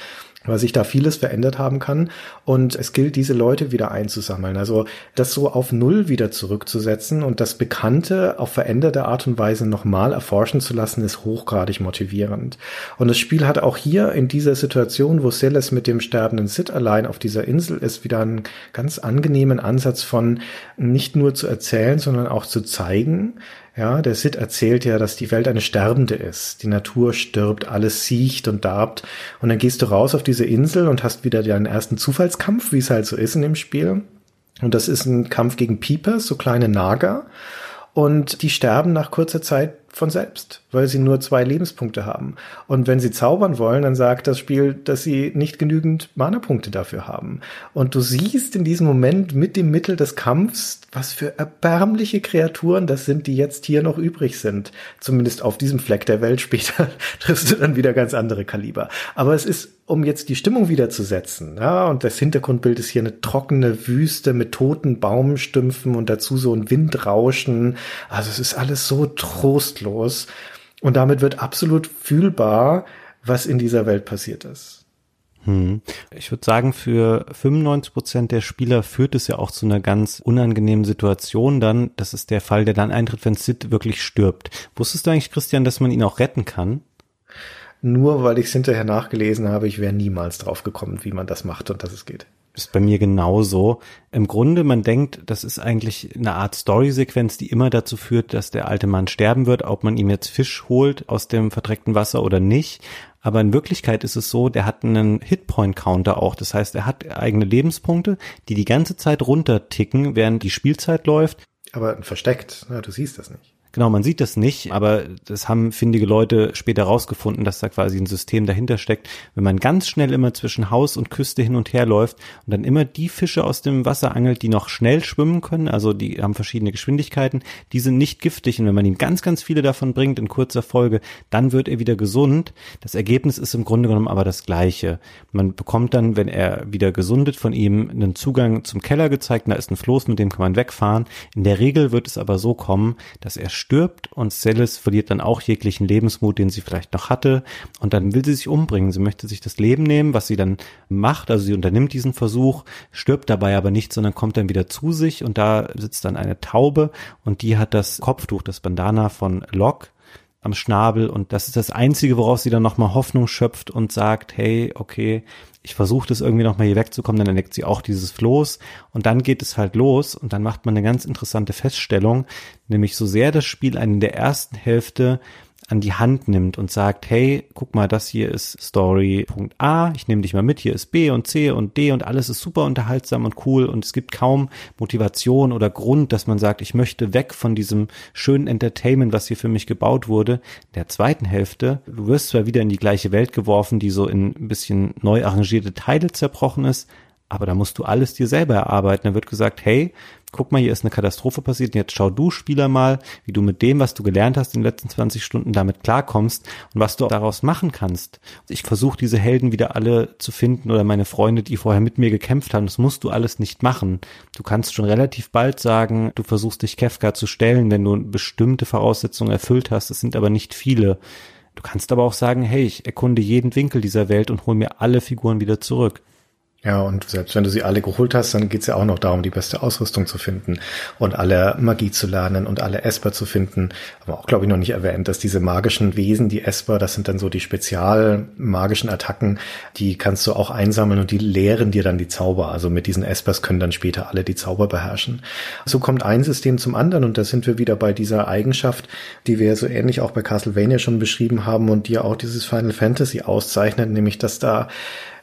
weil sich da vieles verändert haben kann. Und es gilt, diese Leute wieder einzusammeln. Also das so auf Null wieder zurückzusetzen und das Bekannte auf veränderte Art und Weise nochmal erforschen zu lassen, ist hochgradig motivierend. Und das Spiel hat auch hier in dieser Situation, wo Celes mit dem sterbenden Sid allein auf dieser Insel ist, wieder einen ganz angenehmen Ansatz von nicht nur zu erzählen, sondern auch zu zeigen, ja, der Sid erzählt ja, dass die Welt eine sterbende ist. Die Natur stirbt, alles siecht und darbt. Und dann gehst du raus auf diese Insel und hast wieder deinen ersten Zufallskampf, wie es halt so ist in dem Spiel. Und das ist ein Kampf gegen Peepers, so kleine Nager. Und die sterben nach kurzer Zeit von selbst, weil sie nur zwei Lebenspunkte haben. Und wenn sie zaubern wollen, dann sagt das Spiel, dass sie nicht genügend Mana-Punkte dafür haben. Und du siehst in diesem Moment mit dem Mittel des Kampfs, was für erbärmliche Kreaturen das sind, die jetzt hier noch übrig sind. Zumindest auf diesem Fleck der Welt. Später (laughs) triffst du dann wieder ganz andere Kaliber. Aber es ist, um jetzt die Stimmung wieder zu setzen, ja, und das Hintergrundbild ist hier eine trockene Wüste mit toten Baumstümpfen und dazu so ein Windrauschen. Also es ist alles so trostlos los. Und damit wird absolut fühlbar, was in dieser Welt passiert ist. Hm. Ich würde sagen, für 95 Prozent der Spieler führt es ja auch zu einer ganz unangenehmen Situation dann. Das ist der Fall, der dann eintritt, wenn Sid wirklich stirbt. Wusstest du eigentlich, Christian, dass man ihn auch retten kann? Nur weil ich es hinterher nachgelesen habe, ich wäre niemals drauf gekommen, wie man das macht und dass es geht ist bei mir genauso. Im Grunde, man denkt, das ist eigentlich eine Art Story-Sequenz, die immer dazu führt, dass der alte Mann sterben wird, ob man ihm jetzt Fisch holt aus dem verdreckten Wasser oder nicht. Aber in Wirklichkeit ist es so, der hat einen Hitpoint-Counter auch. Das heißt, er hat eigene Lebenspunkte, die die ganze Zeit runterticken, während die Spielzeit läuft. Aber versteckt, ja, du siehst das nicht. Genau, man sieht das nicht, aber das haben findige Leute später rausgefunden, dass da quasi ein System dahinter steckt. Wenn man ganz schnell immer zwischen Haus und Küste hin und her läuft und dann immer die Fische aus dem Wasser angelt, die noch schnell schwimmen können, also die haben verschiedene Geschwindigkeiten, die sind nicht giftig und wenn man ihm ganz, ganz viele davon bringt in kurzer Folge, dann wird er wieder gesund. Das Ergebnis ist im Grunde genommen aber das gleiche. Man bekommt dann, wenn er wieder gesundet von ihm, einen Zugang zum Keller gezeigt, da ist ein Floß, mit dem kann man wegfahren. In der Regel wird es aber so kommen, dass er stirbt und Celis verliert dann auch jeglichen Lebensmut, den sie vielleicht noch hatte. Und dann will sie sich umbringen. Sie möchte sich das Leben nehmen, was sie dann macht, also sie unternimmt diesen Versuch, stirbt dabei aber nicht, sondern kommt dann wieder zu sich. Und da sitzt dann eine Taube. Und die hat das Kopftuch, das Bandana von Locke am Schnabel und das ist das Einzige, woraus sie dann nochmal Hoffnung schöpft und sagt, hey, okay, ich versuche das irgendwie nochmal hier wegzukommen, dann entdeckt sie auch dieses Floß und dann geht es halt los und dann macht man eine ganz interessante Feststellung, nämlich so sehr das Spiel einen in der ersten Hälfte an die Hand nimmt und sagt, hey, guck mal, das hier ist Story Punkt A, ich nehme dich mal mit, hier ist B und C und D und alles ist super unterhaltsam und cool und es gibt kaum Motivation oder Grund, dass man sagt, ich möchte weg von diesem schönen Entertainment, was hier für mich gebaut wurde. der zweiten Hälfte, du wirst zwar wieder in die gleiche Welt geworfen, die so in ein bisschen neu arrangierte Teile zerbrochen ist, aber da musst du alles dir selber erarbeiten. Da wird gesagt, hey, guck mal, hier ist eine Katastrophe passiert und jetzt schau du, Spieler mal, wie du mit dem, was du gelernt hast in den letzten 20 Stunden damit klarkommst und was du daraus machen kannst. Ich versuche diese Helden wieder alle zu finden oder meine Freunde, die vorher mit mir gekämpft haben. Das musst du alles nicht machen. Du kannst schon relativ bald sagen, du versuchst dich Kefka zu stellen, wenn du bestimmte Voraussetzungen erfüllt hast. Es sind aber nicht viele. Du kannst aber auch sagen, hey, ich erkunde jeden Winkel dieser Welt und hol mir alle Figuren wieder zurück. Ja, und selbst wenn du sie alle geholt hast, dann geht's ja auch noch darum, die beste Ausrüstung zu finden und alle Magie zu lernen und alle Esper zu finden. Aber auch, glaube ich, noch nicht erwähnt, dass diese magischen Wesen, die Esper, das sind dann so die spezial magischen Attacken, die kannst du auch einsammeln und die lehren dir dann die Zauber. Also mit diesen Espers können dann später alle die Zauber beherrschen. So kommt ein System zum anderen und da sind wir wieder bei dieser Eigenschaft, die wir so ähnlich auch bei Castlevania schon beschrieben haben und die ja auch dieses Final Fantasy auszeichnet, nämlich dass da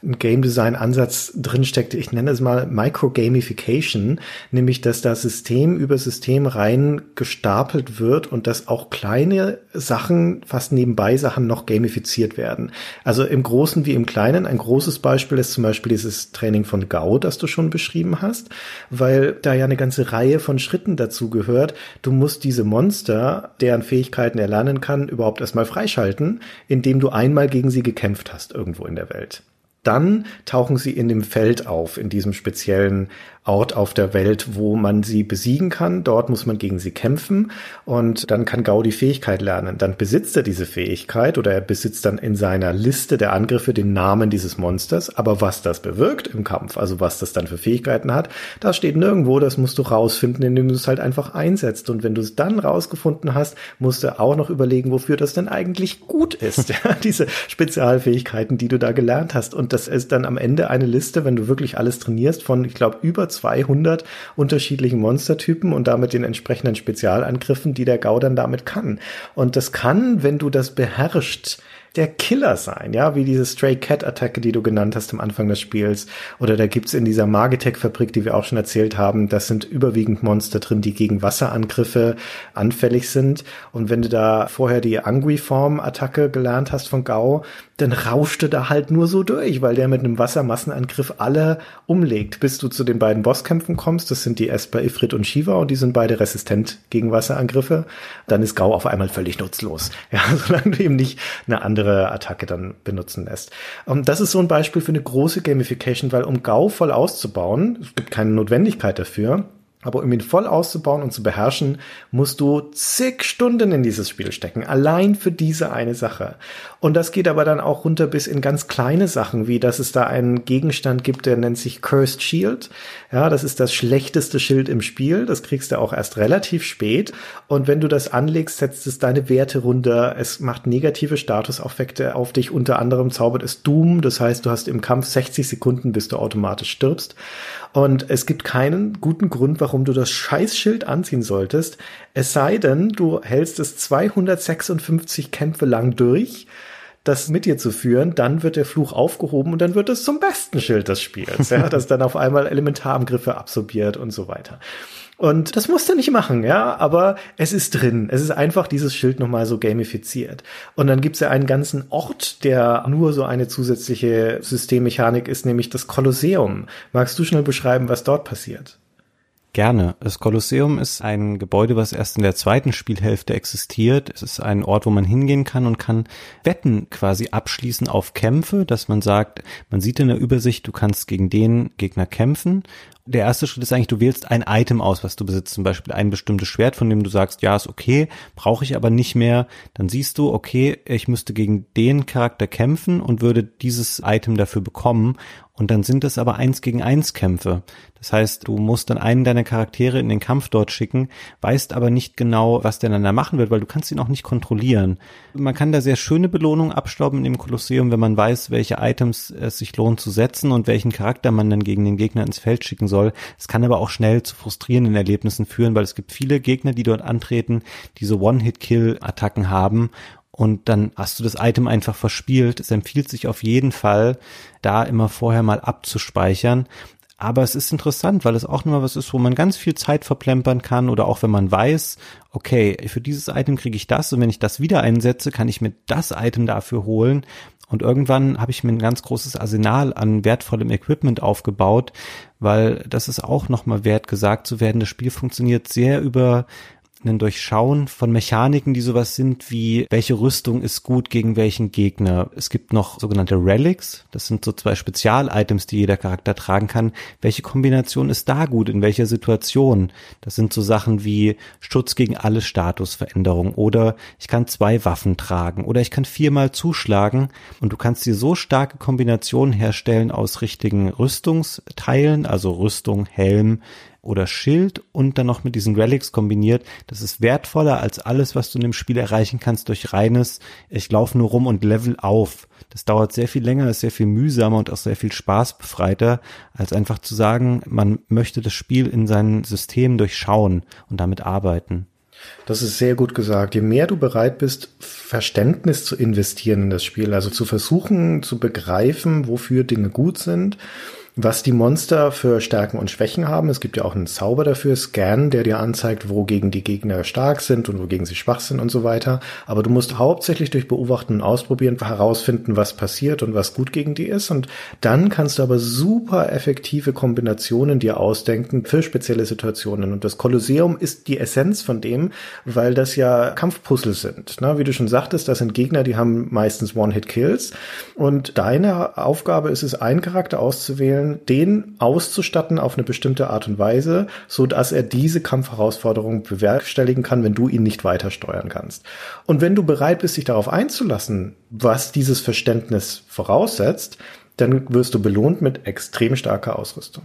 ein Game Design Ansatz drinsteckt. Ich nenne es mal Micro-Gamification, nämlich dass das System über System rein gestapelt wird und dass auch kleine Sachen, fast nebenbei Sachen noch gamifiziert werden. Also im Großen wie im Kleinen. Ein großes Beispiel ist zum Beispiel dieses Training von Gau, das du schon beschrieben hast, weil da ja eine ganze Reihe von Schritten dazu gehört. Du musst diese Monster, deren Fähigkeiten er lernen kann, überhaupt erstmal freischalten, indem du einmal gegen sie gekämpft hast irgendwo in der Welt. Dann tauchen sie in dem Feld auf, in diesem speziellen Ort auf der Welt, wo man sie besiegen kann. Dort muss man gegen sie kämpfen und dann kann Gau die Fähigkeit lernen. Dann besitzt er diese Fähigkeit oder er besitzt dann in seiner Liste der Angriffe den Namen dieses Monsters. Aber was das bewirkt im Kampf, also was das dann für Fähigkeiten hat, das steht nirgendwo. Das musst du rausfinden, indem du es halt einfach einsetzt. Und wenn du es dann rausgefunden hast, musst du auch noch überlegen, wofür das denn eigentlich gut ist. (laughs) diese Spezialfähigkeiten, die du da gelernt hast. Und das ist dann am Ende eine Liste, wenn du wirklich alles trainierst, von, ich glaube, über 200 unterschiedlichen Monstertypen und damit den entsprechenden Spezialangriffen, die der Gau dann damit kann. Und das kann, wenn du das beherrschst, der Killer sein, ja, wie diese Stray Cat Attacke, die du genannt hast am Anfang des Spiels. Oder da gibt's in dieser Magitech Fabrik, die wir auch schon erzählt haben, das sind überwiegend Monster drin, die gegen Wasserangriffe anfällig sind. Und wenn du da vorher die Angui-Form Attacke gelernt hast von Gau, dann rauschte da halt nur so durch, weil der mit einem Wassermassenangriff alle umlegt, bis du zu den beiden Bosskämpfen kommst. Das sind die Esper, Ifrit und Shiva und die sind beide resistent gegen Wasserangriffe. Dann ist Gau auf einmal völlig nutzlos. (laughs) Ja, solange du eben nicht eine andere Attacke dann benutzen lässt. Und das ist so ein Beispiel für eine große Gamification, weil um Gau voll auszubauen, es gibt keine Notwendigkeit dafür, aber um ihn voll auszubauen und zu beherrschen, musst du zig Stunden in dieses Spiel stecken. Allein für diese eine Sache. Und das geht aber dann auch runter bis in ganz kleine Sachen, wie dass es da einen Gegenstand gibt, der nennt sich Cursed Shield. Ja, das ist das schlechteste Schild im Spiel. Das kriegst du auch erst relativ spät. Und wenn du das anlegst, setzt es deine Werte runter. Es macht negative Statuseffekte auf dich. Unter anderem zaubert es Doom. Das heißt, du hast im Kampf 60 Sekunden, bis du automatisch stirbst. Und es gibt keinen guten Grund, warum du das Scheißschild anziehen solltest. Es sei denn, du hältst es 256 Kämpfe lang durch das mit dir zu führen, dann wird der Fluch aufgehoben und dann wird es zum besten Schild des Spiels, ja, das dann auf einmal Elementarangriffe absorbiert und so weiter. Und das musst du nicht machen, ja, aber es ist drin. Es ist einfach dieses Schild nochmal so gamifiziert. Und dann gibt's ja einen ganzen Ort, der nur so eine zusätzliche Systemmechanik ist, nämlich das Kolosseum. Magst du schnell beschreiben, was dort passiert? Gerne. Das Kolosseum ist ein Gebäude, was erst in der zweiten Spielhälfte existiert. Es ist ein Ort, wo man hingehen kann und kann Wetten quasi abschließen auf Kämpfe, dass man sagt, man sieht in der Übersicht, du kannst gegen den Gegner kämpfen der erste Schritt ist eigentlich, du wählst ein Item aus, was du besitzt, zum Beispiel ein bestimmtes Schwert, von dem du sagst, ja, ist okay, brauche ich aber nicht mehr. Dann siehst du, okay, ich müsste gegen den Charakter kämpfen und würde dieses Item dafür bekommen. Und dann sind es aber eins gegen eins Kämpfe. Das heißt, du musst dann einen deiner Charaktere in den Kampf dort schicken, weißt aber nicht genau, was der dann da machen wird, weil du kannst ihn auch nicht kontrollieren. Man kann da sehr schöne Belohnungen abstauben dem Kolosseum, wenn man weiß, welche Items es sich lohnt zu setzen und welchen Charakter man dann gegen den Gegner ins Feld schicken soll. Es kann aber auch schnell zu frustrierenden Erlebnissen führen, weil es gibt viele Gegner, die dort antreten, die so One-Hit-Kill-Attacken haben und dann hast du das Item einfach verspielt. Es empfiehlt sich auf jeden Fall, da immer vorher mal abzuspeichern. Aber es ist interessant, weil es auch nochmal was ist, wo man ganz viel Zeit verplempern kann oder auch wenn man weiß, okay, für dieses Item kriege ich das und wenn ich das wieder einsetze, kann ich mir das Item dafür holen. Und irgendwann habe ich mir ein ganz großes Arsenal an wertvollem Equipment aufgebaut, weil das ist auch nochmal wert gesagt zu werden. Das Spiel funktioniert sehr über ein Durchschauen von Mechaniken, die sowas sind wie, welche Rüstung ist gut gegen welchen Gegner. Es gibt noch sogenannte Relics, das sind so zwei Spezial-Items, die jeder Charakter tragen kann. Welche Kombination ist da gut, in welcher Situation? Das sind so Sachen wie Schutz gegen alle Statusveränderungen oder ich kann zwei Waffen tragen oder ich kann viermal zuschlagen und du kannst dir so starke Kombinationen herstellen aus richtigen Rüstungsteilen, also Rüstung, Helm, oder Schild und dann noch mit diesen Relics kombiniert, das ist wertvoller als alles, was du in dem Spiel erreichen kannst durch reines, ich laufe nur rum und level auf. Das dauert sehr viel länger, ist sehr viel mühsamer und auch sehr viel spaßbefreiter, als einfach zu sagen, man möchte das Spiel in seinem System durchschauen und damit arbeiten. Das ist sehr gut gesagt. Je mehr du bereit bist, Verständnis zu investieren in das Spiel, also zu versuchen zu begreifen, wofür Dinge gut sind, was die Monster für Stärken und Schwächen haben. Es gibt ja auch einen Zauber dafür, Scan, der dir anzeigt, wogegen die Gegner stark sind und wogegen sie schwach sind und so weiter. Aber du musst hauptsächlich durch Beobachten und Ausprobieren herausfinden, was passiert und was gut gegen die ist. Und dann kannst du aber super effektive Kombinationen dir ausdenken für spezielle Situationen. Und das Kolosseum ist die Essenz von dem, weil das ja Kampfpuzzle sind. Na, wie du schon sagtest, das sind Gegner, die haben meistens One-Hit-Kills. Und deine Aufgabe ist es, einen Charakter auszuwählen, stellen, den auszustatten auf eine bestimmte Art und Weise, so dass er diese Kampfherausforderung bewerkstelligen kann, wenn du ihn nicht weiter steuern kannst. Und wenn du bereit bist, dich darauf einzulassen, was dieses Verständnis voraussetzt, dann wirst du belohnt mit extrem starker Ausrüstung.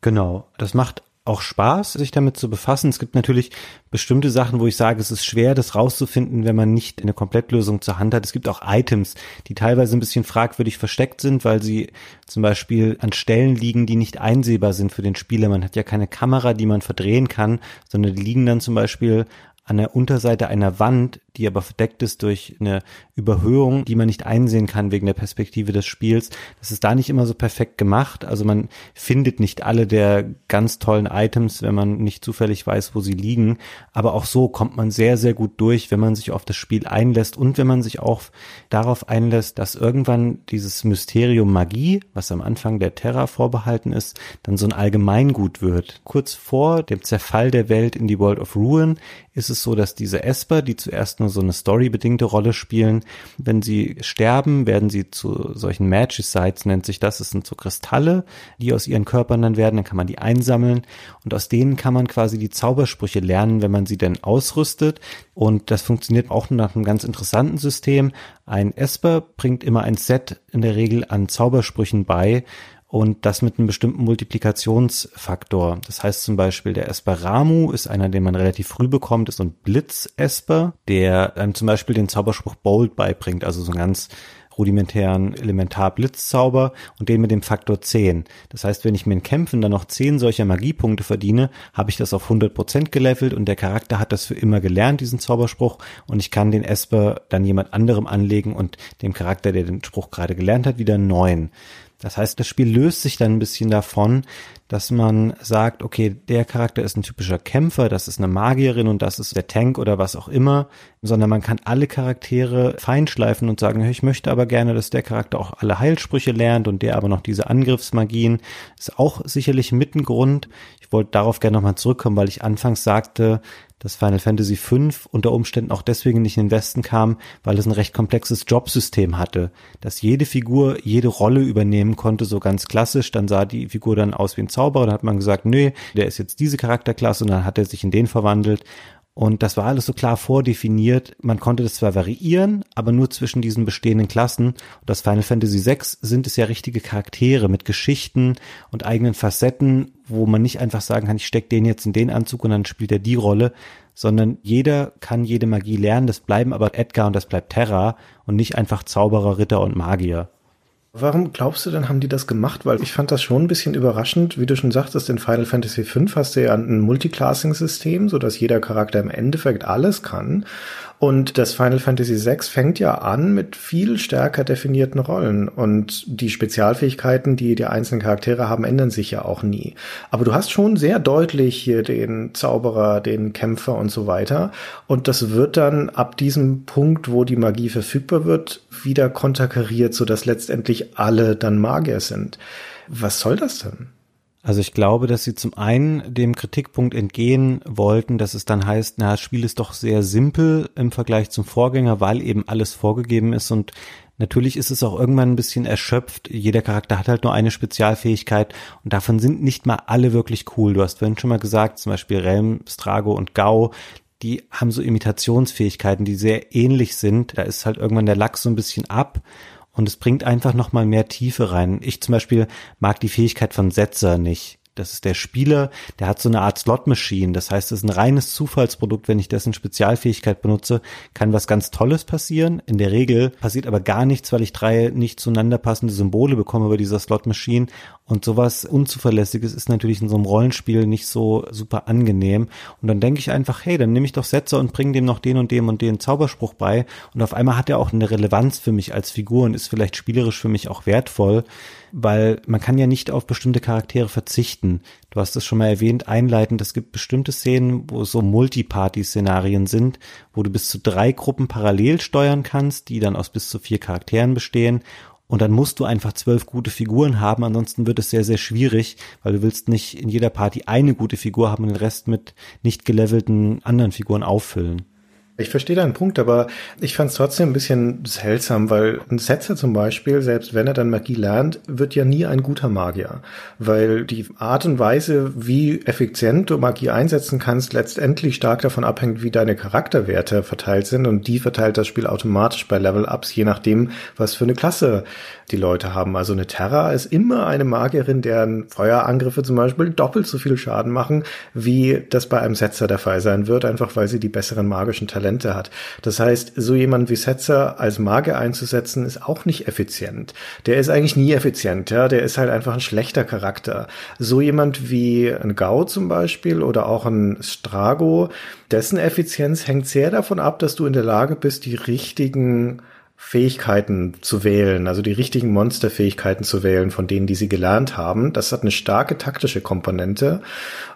Genau, das macht auch Spaß, sich damit zu befassen. Es gibt natürlich bestimmte Sachen, wo ich sage, es ist schwer, das rauszufinden, wenn man nicht eine Komplettlösung zur Hand hat. Es gibt auch Items, die teilweise ein bisschen fragwürdig versteckt sind, weil sie zum Beispiel an Stellen liegen, die nicht einsehbar sind für den Spieler. Man hat ja keine Kamera, die man verdrehen kann, sondern die liegen dann zum Beispiel an der Unterseite einer Wand, die aber verdeckt ist durch eine Überhöhung, die man nicht einsehen kann wegen der Perspektive des Spiels. Das ist da nicht immer so perfekt gemacht. Also man findet nicht alle der ganz tollen Items, wenn man nicht zufällig weiß, wo sie liegen. Aber auch so kommt man sehr, sehr gut durch, wenn man sich auf das Spiel einlässt und wenn man sich auch darauf einlässt, dass irgendwann dieses Mysterium Magie, was am Anfang der Terra vorbehalten ist, dann so ein Allgemeingut wird. Kurz vor dem Zerfall der Welt in die World of Ruin ist es so, dass diese Esper, die zuerst nur so eine storybedingte Rolle spielen. Wenn sie sterben, werden sie zu solchen Magicides, nennt sich das. Das sind so Kristalle, die aus ihren Körpern dann werden. Dann kann man die einsammeln und aus denen kann man quasi die Zaubersprüche lernen, wenn man sie denn ausrüstet. Und das funktioniert auch nach einem ganz interessanten System. Ein Esper bringt immer ein Set in der Regel an Zaubersprüchen bei und das mit einem bestimmten Multiplikationsfaktor. Das heißt zum Beispiel, der Esperamu ist einer, den man relativ früh bekommt, ist so ein Blitz-Esper, der einem zum Beispiel den Zauberspruch Bold beibringt, also so einen ganz rudimentären Elementar-Blitzzauber und den mit dem Faktor 10. Das heißt, wenn ich mir in Kämpfen dann noch 10 solcher Magiepunkte verdiene, habe ich das auf 100% gelevelt und der Charakter hat das für immer gelernt, diesen Zauberspruch und ich kann den Esper dann jemand anderem anlegen und dem Charakter, der den Spruch gerade gelernt hat, wieder einen neuen. Das heißt, das Spiel löst sich dann ein bisschen davon, dass man sagt, okay, der Charakter ist ein typischer Kämpfer, das ist eine Magierin und das ist der Tank oder was auch immer, sondern man kann alle Charaktere feinschleifen und sagen, ich möchte aber gerne, dass der Charakter auch alle Heilsprüche lernt und der aber noch diese Angriffsmagien. Ist auch sicherlich mit ein Grund. Ich wollte darauf gerne nochmal zurückkommen, weil ich anfangs sagte, dass Final Fantasy V unter Umständen auch deswegen nicht in den Westen kam, weil es ein recht komplexes Jobsystem hatte, dass jede Figur jede Rolle übernehmen konnte, so ganz klassisch. Dann sah die Figur dann aus wie ein Zauberer, dann hat man gesagt, nö, der ist jetzt diese Charakterklasse und dann hat er sich in den verwandelt. Und das war alles so klar vordefiniert. Man konnte das zwar variieren, aber nur zwischen diesen bestehenden Klassen. Und das Final Fantasy VI sind es ja richtige Charaktere mit Geschichten und eigenen Facetten, wo man nicht einfach sagen kann, ich stecke den jetzt in den Anzug und dann spielt er die Rolle, sondern jeder kann jede Magie lernen. Das bleiben aber Edgar und das bleibt Terra und nicht einfach Zauberer, Ritter und Magier. Warum glaubst du denn, haben die das gemacht? Weil ich fand das schon ein bisschen überraschend. Wie du schon sagtest, in Final Fantasy V hast du ja ein Multiclassing-System, so dass jeder Charakter im Endeffekt alles kann. Und das Final Fantasy VI fängt ja an mit viel stärker definierten Rollen und die Spezialfähigkeiten, die die einzelnen Charaktere haben, ändern sich ja auch nie. Aber du hast schon sehr deutlich hier den Zauberer, den Kämpfer und so weiter. Und das wird dann ab diesem Punkt, wo die Magie verfügbar wird, wieder konterkariert, sodass letztendlich alle dann Magier sind. Was soll das denn? Also ich glaube, dass sie zum einen dem Kritikpunkt entgehen wollten, dass es dann heißt, na, das Spiel ist doch sehr simpel im Vergleich zum Vorgänger, weil eben alles vorgegeben ist und natürlich ist es auch irgendwann ein bisschen erschöpft. Jeder Charakter hat halt nur eine Spezialfähigkeit und davon sind nicht mal alle wirklich cool. Du hast vorhin schon mal gesagt, zum Beispiel Relm, Strago und Gau, die haben so Imitationsfähigkeiten, die sehr ähnlich sind. Da ist halt irgendwann der Lachs so ein bisschen ab und es bringt einfach nochmal mehr Tiefe rein. Ich zum Beispiel mag die Fähigkeit von Setzer nicht. Das ist der Spieler, der hat so eine Art Slot-Machine. Das heißt, es ist ein reines Zufallsprodukt. Wenn ich dessen Spezialfähigkeit benutze, kann was ganz Tolles passieren. In der Regel passiert aber gar nichts, weil ich drei nicht zueinander passende Symbole bekomme bei dieser Slot-Machine. Und sowas Unzuverlässiges ist natürlich in so einem Rollenspiel nicht so super angenehm. Und dann denke ich einfach, hey, dann nehme ich doch Setzer und bringe dem noch den und dem und den Zauberspruch bei. Und auf einmal hat er auch eine Relevanz für mich als Figur und ist vielleicht spielerisch für mich auch wertvoll weil man kann ja nicht auf bestimmte Charaktere verzichten. Du hast es schon mal erwähnt, einleitend, es gibt bestimmte Szenen, wo so Multiparty-Szenarien sind, wo du bis zu drei Gruppen parallel steuern kannst, die dann aus bis zu vier Charakteren bestehen und dann musst du einfach zwölf gute Figuren haben, ansonsten wird es sehr, sehr schwierig, weil du willst nicht in jeder Party eine gute Figur haben und den Rest mit nicht gelevelten anderen Figuren auffüllen. Ich verstehe deinen Punkt, aber ich fand es trotzdem ein bisschen seltsam, weil ein Setzer zum Beispiel, selbst wenn er dann Magie lernt, wird ja nie ein guter Magier. Weil die Art und Weise, wie effizient du Magie einsetzen kannst, letztendlich stark davon abhängt, wie deine Charakterwerte verteilt sind. Und die verteilt das Spiel automatisch bei Level-Ups, je nachdem, was für eine Klasse die Leute haben. Also eine Terra ist immer eine Magierin, deren Feuerangriffe zum Beispiel doppelt so viel Schaden machen, wie das bei einem Setzer der Fall sein wird, einfach weil sie die besseren magischen Talente Talente hat. Das heißt, so jemand wie Setzer als Magier einzusetzen, ist auch nicht effizient. Der ist eigentlich nie effizient, ja. Der ist halt einfach ein schlechter Charakter. So jemand wie ein Gau zum Beispiel oder auch ein Strago, dessen Effizienz hängt sehr davon ab, dass du in der Lage bist, die richtigen Fähigkeiten zu wählen, also die richtigen Monsterfähigkeiten zu wählen, von denen, die sie gelernt haben. Das hat eine starke taktische Komponente.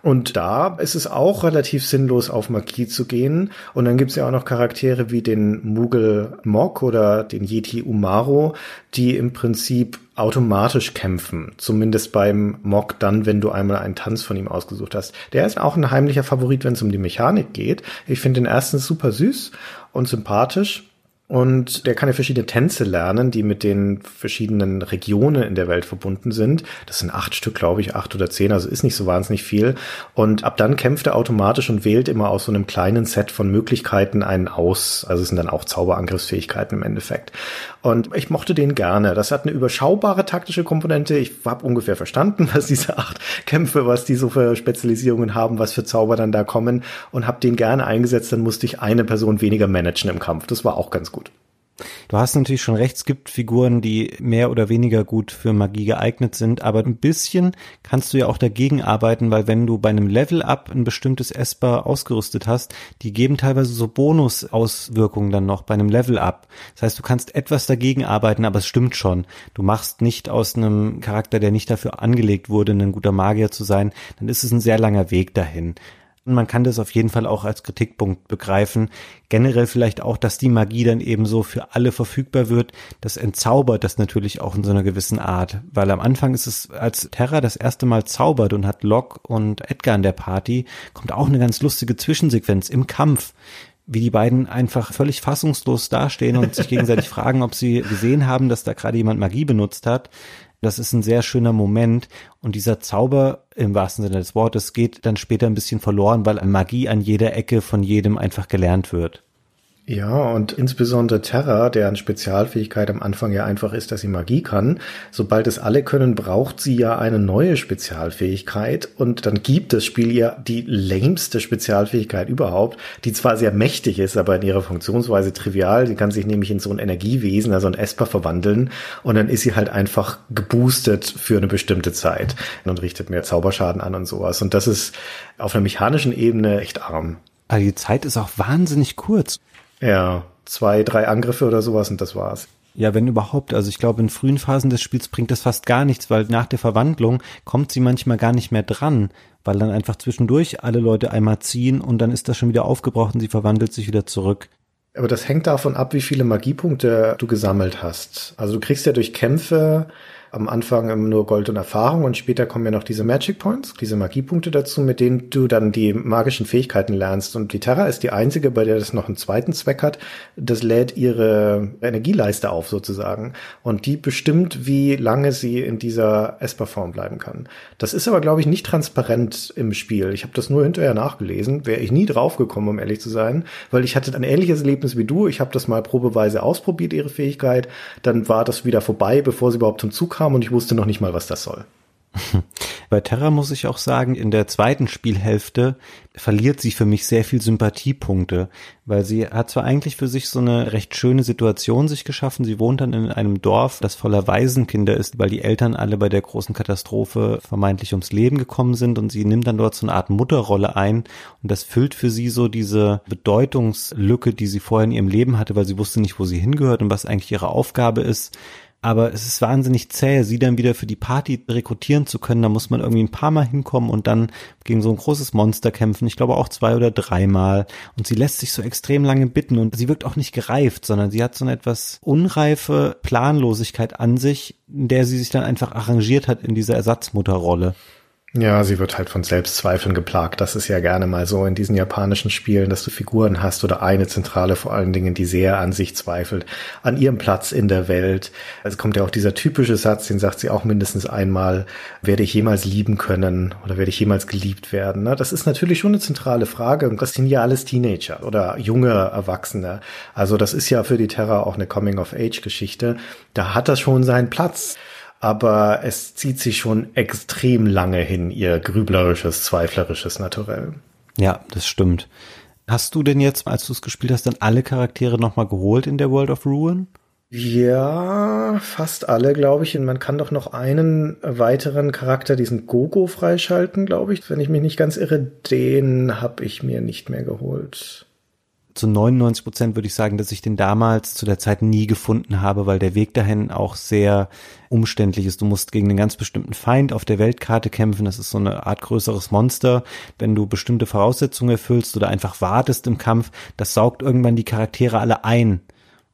Und da ist es auch relativ sinnlos, auf Magie zu gehen. Und dann gibt es ja auch noch Charaktere wie den Mugel Mok oder den Yeti Umaro, die im Prinzip automatisch kämpfen. Zumindest beim Mock dann, wenn du einmal einen Tanz von ihm ausgesucht hast. Der ist auch ein heimlicher Favorit, wenn es um die Mechanik geht. Ich finde den ersten super süß und sympathisch. Und der kann ja verschiedene Tänze lernen, die mit den verschiedenen Regionen in der Welt verbunden sind. Das sind acht Stück, glaube ich, acht oder zehn, also ist nicht so wahnsinnig viel. Und ab dann kämpft er automatisch und wählt immer aus so einem kleinen Set von Möglichkeiten einen aus. Also es sind dann auch Zauberangriffsfähigkeiten im Endeffekt. Und ich mochte den gerne. Das hat eine überschaubare taktische Komponente. Ich habe ungefähr verstanden, (laughs) was diese acht Kämpfe, was die so für Spezialisierungen haben, was für Zauber dann da kommen und habe den gerne eingesetzt. Dann musste ich eine Person weniger managen im Kampf. Das war auch ganz gut gut. Du hast natürlich schon recht, es gibt Figuren, die mehr oder weniger gut für Magie geeignet sind, aber ein bisschen kannst du ja auch dagegen arbeiten, weil wenn du bei einem Level-Up ein bestimmtes Esper ausgerüstet hast, die geben teilweise so Bonusauswirkungen dann noch bei einem Level-Up. Das heißt, du kannst etwas dagegen arbeiten, aber es stimmt schon. Du machst nicht aus einem Charakter, der nicht dafür angelegt wurde, ein guter Magier zu sein, dann ist es ein sehr langer Weg dahin. Man kann das auf jeden Fall auch als Kritikpunkt begreifen. Generell vielleicht auch, dass die Magie dann eben so für alle verfügbar wird. Das entzaubert das natürlich auch in so einer gewissen Art. Weil am Anfang ist es, als Terra das erste Mal zaubert und hat Locke und Edgar in der Party, kommt auch eine ganz lustige Zwischensequenz im Kampf wie die beiden einfach völlig fassungslos dastehen und sich gegenseitig (laughs) fragen, ob sie gesehen haben, dass da gerade jemand Magie benutzt hat. Das ist ein sehr schöner Moment und dieser Zauber im wahrsten Sinne des Wortes geht dann später ein bisschen verloren, weil Magie an jeder Ecke von jedem einfach gelernt wird. Ja, und insbesondere Terra, deren Spezialfähigkeit am Anfang ja einfach ist, dass sie Magie kann. Sobald es alle können, braucht sie ja eine neue Spezialfähigkeit und dann gibt das Spiel ihr die lämste Spezialfähigkeit überhaupt, die zwar sehr mächtig ist, aber in ihrer Funktionsweise trivial. Sie kann sich nämlich in so ein Energiewesen, also ein Esper verwandeln und dann ist sie halt einfach geboostet für eine bestimmte Zeit und richtet mehr Zauberschaden an und sowas. Und das ist auf einer mechanischen Ebene echt arm. Aber die Zeit ist auch wahnsinnig kurz. Ja, zwei, drei Angriffe oder sowas und das war's. Ja, wenn überhaupt. Also ich glaube, in frühen Phasen des Spiels bringt das fast gar nichts, weil nach der Verwandlung kommt sie manchmal gar nicht mehr dran, weil dann einfach zwischendurch alle Leute einmal ziehen und dann ist das schon wieder aufgebraucht und sie verwandelt sich wieder zurück. Aber das hängt davon ab, wie viele Magiepunkte du gesammelt hast. Also du kriegst ja durch Kämpfe am Anfang nur Gold und Erfahrung und später kommen ja noch diese Magic Points, diese Magiepunkte dazu, mit denen du dann die magischen Fähigkeiten lernst. Und die Terra ist die einzige, bei der das noch einen zweiten Zweck hat. Das lädt ihre Energieleiste auf sozusagen. Und die bestimmt, wie lange sie in dieser Esper-Form bleiben kann. Das ist aber, glaube ich, nicht transparent im Spiel. Ich habe das nur hinterher nachgelesen. Wäre ich nie draufgekommen, um ehrlich zu sein, weil ich hatte ein ähnliches Erlebnis wie du. Ich habe das mal probeweise ausprobiert, ihre Fähigkeit. Dann war das wieder vorbei, bevor sie überhaupt zum Zug kam und ich wusste noch nicht mal, was das soll. (laughs) Bei Terra muss ich auch sagen, in der zweiten Spielhälfte verliert sie für mich sehr viel Sympathiepunkte, weil sie hat zwar eigentlich für sich so eine recht schöne Situation sich geschaffen. Sie wohnt dann in einem Dorf, das voller Waisenkinder ist, weil die Eltern alle bei der großen Katastrophe vermeintlich ums Leben gekommen sind und sie nimmt dann dort so eine Art Mutterrolle ein und das füllt für sie so diese Bedeutungslücke, die sie vorher in ihrem Leben hatte, weil sie wusste nicht, wo sie hingehört und was eigentlich ihre Aufgabe ist aber es ist wahnsinnig zäh, sie dann wieder für die Party rekrutieren zu können. Da muss man irgendwie ein paar Mal hinkommen und dann gegen so ein großes Monster kämpfen. Ich glaube auch zwei oder dreimal. Und sie lässt sich so extrem lange bitten und sie wirkt auch nicht gereift, sondern sie hat so eine etwas unreife Planlosigkeit an sich, in der sie sich dann einfach arrangiert hat in dieser Ersatzmutterrolle. Ja, sie wird halt von Selbstzweifeln geplagt. Das ist ja gerne mal so in diesen japanischen Spielen, dass du Figuren hast oder eine Zentrale vor allen Dingen, die sehr an sich zweifelt, an ihrem Platz in der Welt. Es kommt ja auch dieser typische Satz, den sagt sie auch mindestens einmal, werde ich jemals lieben können oder werde ich jemals geliebt werden? Das ist natürlich schon eine zentrale Frage und das sind ja alles Teenager oder junge Erwachsene. Also das ist ja für die Terra auch eine Coming-of-Age-Geschichte. Da hat das schon seinen Platz aber es zieht sich schon extrem lange hin, ihr grüblerisches, zweiflerisches Naturell. Ja, das stimmt. Hast du denn jetzt, als du es gespielt hast, dann alle Charaktere nochmal geholt in der World of Ruin? Ja, fast alle, glaube ich. Und man kann doch noch einen weiteren Charakter, diesen Gogo, freischalten, glaube ich. Wenn ich mich nicht ganz irre, den habe ich mir nicht mehr geholt zu 99 Prozent würde ich sagen, dass ich den damals zu der Zeit nie gefunden habe, weil der Weg dahin auch sehr umständlich ist. Du musst gegen einen ganz bestimmten Feind auf der Weltkarte kämpfen. Das ist so eine Art größeres Monster. Wenn du bestimmte Voraussetzungen erfüllst oder einfach wartest im Kampf, das saugt irgendwann die Charaktere alle ein.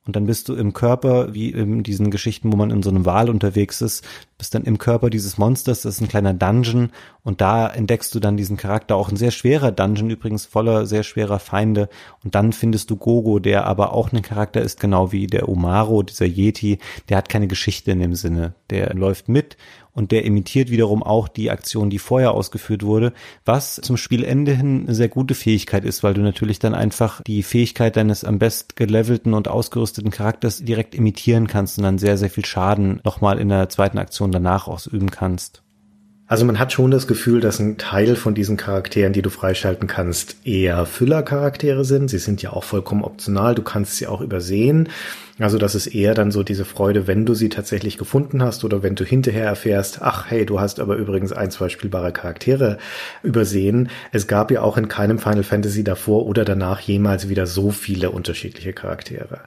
Und dann bist du im Körper, wie in diesen Geschichten, wo man in so einem Wal unterwegs ist, bist dann im Körper dieses Monsters, das ist ein kleiner Dungeon. Und da entdeckst du dann diesen Charakter, auch ein sehr schwerer Dungeon übrigens, voller sehr schwerer Feinde. Und dann findest du Gogo, der aber auch ein Charakter ist, genau wie der Umaro, dieser Yeti, der hat keine Geschichte in dem Sinne, der läuft mit und der imitiert wiederum auch die Aktion, die vorher ausgeführt wurde, was zum Spielende hin eine sehr gute Fähigkeit ist, weil du natürlich dann einfach die Fähigkeit deines am best gelevelten und ausgerüsteten Charakters direkt imitieren kannst und dann sehr, sehr viel Schaden nochmal in der zweiten Aktion danach ausüben kannst. Also man hat schon das Gefühl, dass ein Teil von diesen Charakteren, die du freischalten kannst, eher Füllercharaktere sind. Sie sind ja auch vollkommen optional. Du kannst sie auch übersehen. Also das ist eher dann so diese Freude, wenn du sie tatsächlich gefunden hast oder wenn du hinterher erfährst, ach hey, du hast aber übrigens ein, zwei spielbare Charaktere übersehen. Es gab ja auch in keinem Final Fantasy davor oder danach jemals wieder so viele unterschiedliche Charaktere.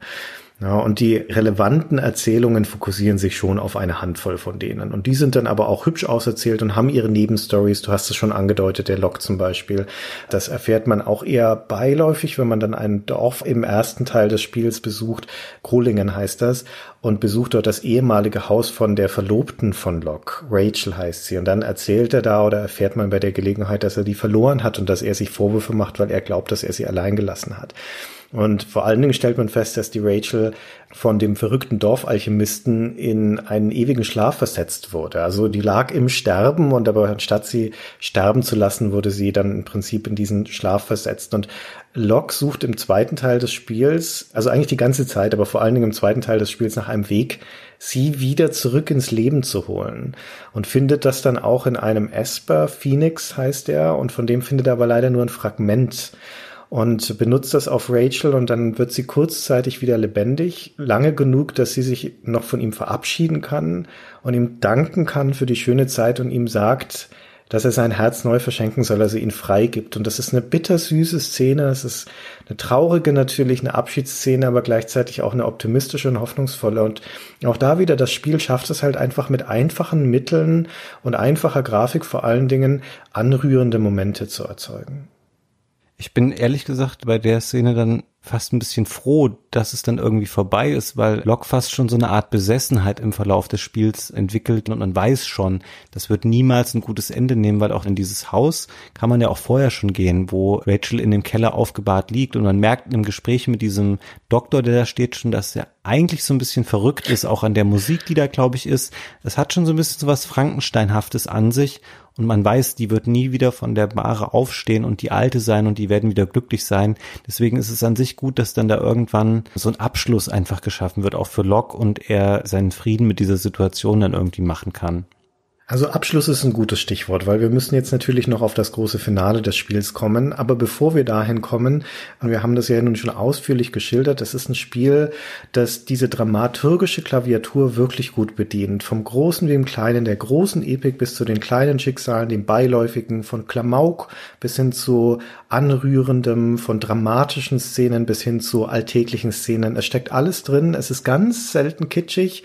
Ja, und die relevanten Erzählungen fokussieren sich schon auf eine Handvoll von denen. Und die sind dann aber auch hübsch auserzählt und haben ihre Nebenstories. Du hast es schon angedeutet, der Lok zum Beispiel. Das erfährt man auch eher beiläufig, wenn man dann ein Dorf im ersten Teil des Spiels besucht. Krohlingen heißt das. Und besucht dort das ehemalige Haus von der Verlobten von Locke. Rachel heißt sie. Und dann erzählt er da oder erfährt man bei der Gelegenheit, dass er die verloren hat und dass er sich Vorwürfe macht, weil er glaubt, dass er sie allein gelassen hat. Und vor allen Dingen stellt man fest, dass die Rachel von dem verrückten Dorfalchemisten in einen ewigen Schlaf versetzt wurde. Also die lag im Sterben und aber anstatt sie sterben zu lassen, wurde sie dann im Prinzip in diesen Schlaf versetzt. Und Locke sucht im zweiten Teil des Spiels, also eigentlich die ganze Zeit, aber vor allen Dingen im zweiten Teil des Spiels nach einem Weg, sie wieder zurück ins Leben zu holen. Und findet das dann auch in einem Esper, Phoenix heißt er, und von dem findet er aber leider nur ein Fragment und benutzt das auf Rachel und dann wird sie kurzzeitig wieder lebendig, lange genug, dass sie sich noch von ihm verabschieden kann und ihm danken kann für die schöne Zeit und ihm sagt, dass er sein Herz neu verschenken soll, also ihn freigibt. Und das ist eine bittersüße Szene. Es ist eine traurige natürlich, eine Abschiedsszene, aber gleichzeitig auch eine optimistische und hoffnungsvolle. Und auch da wieder, das Spiel schafft es halt einfach mit einfachen Mitteln und einfacher Grafik vor allen Dingen anrührende Momente zu erzeugen. Ich bin ehrlich gesagt bei der Szene dann fast ein bisschen froh, dass es dann irgendwie vorbei ist, weil Locke fast schon so eine Art Besessenheit im Verlauf des Spiels entwickelt und man weiß schon, das wird niemals ein gutes Ende nehmen, weil auch in dieses Haus kann man ja auch vorher schon gehen, wo Rachel in dem Keller aufgebahrt liegt und man merkt im Gespräch mit diesem Doktor, der da steht, schon, dass er eigentlich so ein bisschen verrückt ist, auch an der Musik, die da, glaube ich, ist. Es hat schon so ein bisschen so was Frankensteinhaftes an sich und man weiß, die wird nie wieder von der Bahre aufstehen und die alte sein und die werden wieder glücklich sein. Deswegen ist es an sich gut, dass dann da irgendwann so ein Abschluss einfach geschaffen wird, auch für Locke und er seinen Frieden mit dieser Situation dann irgendwie machen kann. Also Abschluss ist ein gutes Stichwort, weil wir müssen jetzt natürlich noch auf das große Finale des Spiels kommen. Aber bevor wir dahin kommen, und wir haben das ja nun schon ausführlich geschildert, es ist ein Spiel, das diese dramaturgische Klaviatur wirklich gut bedient. Vom Großen wie dem Kleinen, der großen Epik bis zu den kleinen Schicksalen, dem Beiläufigen, von Klamauk bis hin zu anrührendem, von dramatischen Szenen bis hin zu alltäglichen Szenen. Es steckt alles drin. Es ist ganz selten kitschig.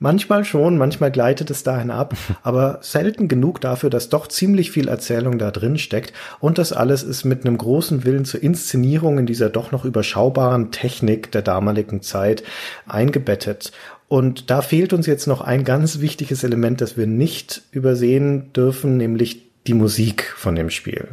Manchmal schon, manchmal gleitet es dahin ab, (laughs) aber selten genug dafür, dass doch ziemlich viel Erzählung da drin steckt. Und das alles ist mit einem großen Willen zur Inszenierung in dieser doch noch überschaubaren Technik der damaligen Zeit eingebettet. Und da fehlt uns jetzt noch ein ganz wichtiges Element, das wir nicht übersehen dürfen, nämlich die Musik von dem Spiel.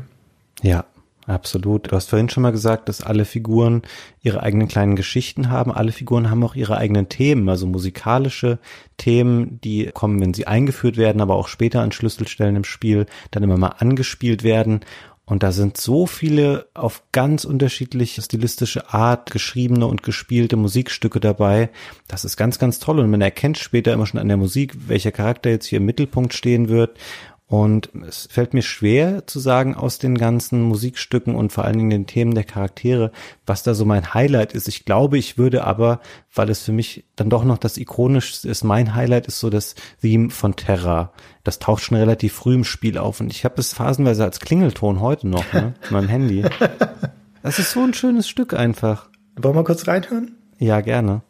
Ja, Absolut. Du hast vorhin schon mal gesagt, dass alle Figuren ihre eigenen kleinen Geschichten haben. Alle Figuren haben auch ihre eigenen Themen, also musikalische Themen, die kommen, wenn sie eingeführt werden, aber auch später an Schlüsselstellen im Spiel dann immer mal angespielt werden. Und da sind so viele auf ganz unterschiedliche stilistische Art geschriebene und gespielte Musikstücke dabei. Das ist ganz, ganz toll. Und man erkennt später immer schon an der Musik, welcher Charakter jetzt hier im Mittelpunkt stehen wird. Und es fällt mir schwer zu sagen aus den ganzen Musikstücken und vor allen Dingen den Themen der Charaktere, was da so mein Highlight ist. Ich glaube, ich würde aber, weil es für mich dann doch noch das ikonischste ist, mein Highlight ist so das Theme von Terra. Das taucht schon relativ früh im Spiel auf und ich habe es phasenweise als Klingelton heute noch, ne, mit meinem Handy. (laughs) Das ist so ein schönes Stück einfach. Wollen wir kurz reinhören? Ja, gerne.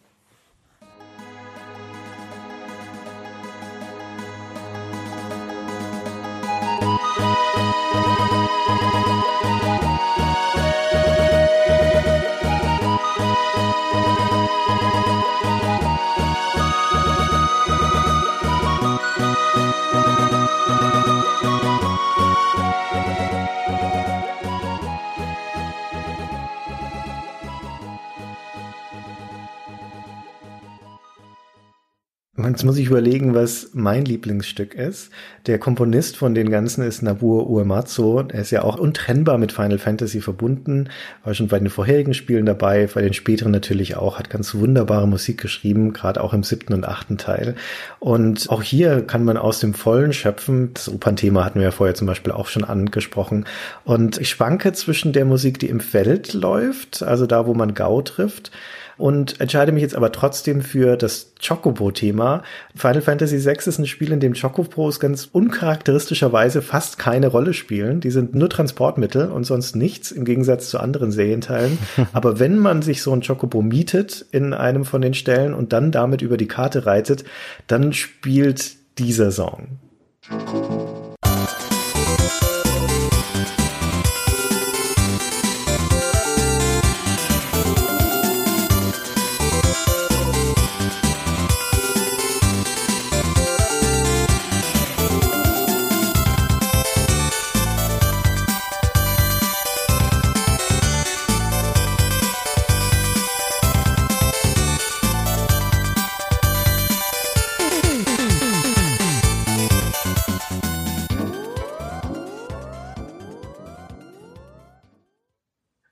Jetzt muss ich überlegen, was mein Lieblingsstück ist. Der Komponist von den ganzen ist Nobuo Uematsu. Er ist ja auch untrennbar mit Final Fantasy verbunden, war schon bei den vorherigen Spielen dabei, bei den späteren natürlich auch, hat ganz wunderbare Musik geschrieben, gerade auch im siebten und achten Teil. Und auch hier kann man aus dem Vollen schöpfen. Das Opernthema hatten wir ja vorher zum Beispiel auch schon angesprochen. Und ich schwanke zwischen der Musik, die im Feld läuft, also da, wo man Gau trifft, und entscheide mich jetzt aber trotzdem für das Chocobo-Thema. Final Fantasy VI ist ein Spiel, in dem Chocobos ganz uncharakteristischerweise fast keine Rolle spielen. Die sind nur Transportmittel und sonst nichts, im Gegensatz zu anderen Serienteilen. (laughs) aber wenn man sich so ein Chocobo mietet in einem von den Stellen und dann damit über die Karte reitet, dann spielt dieser Song.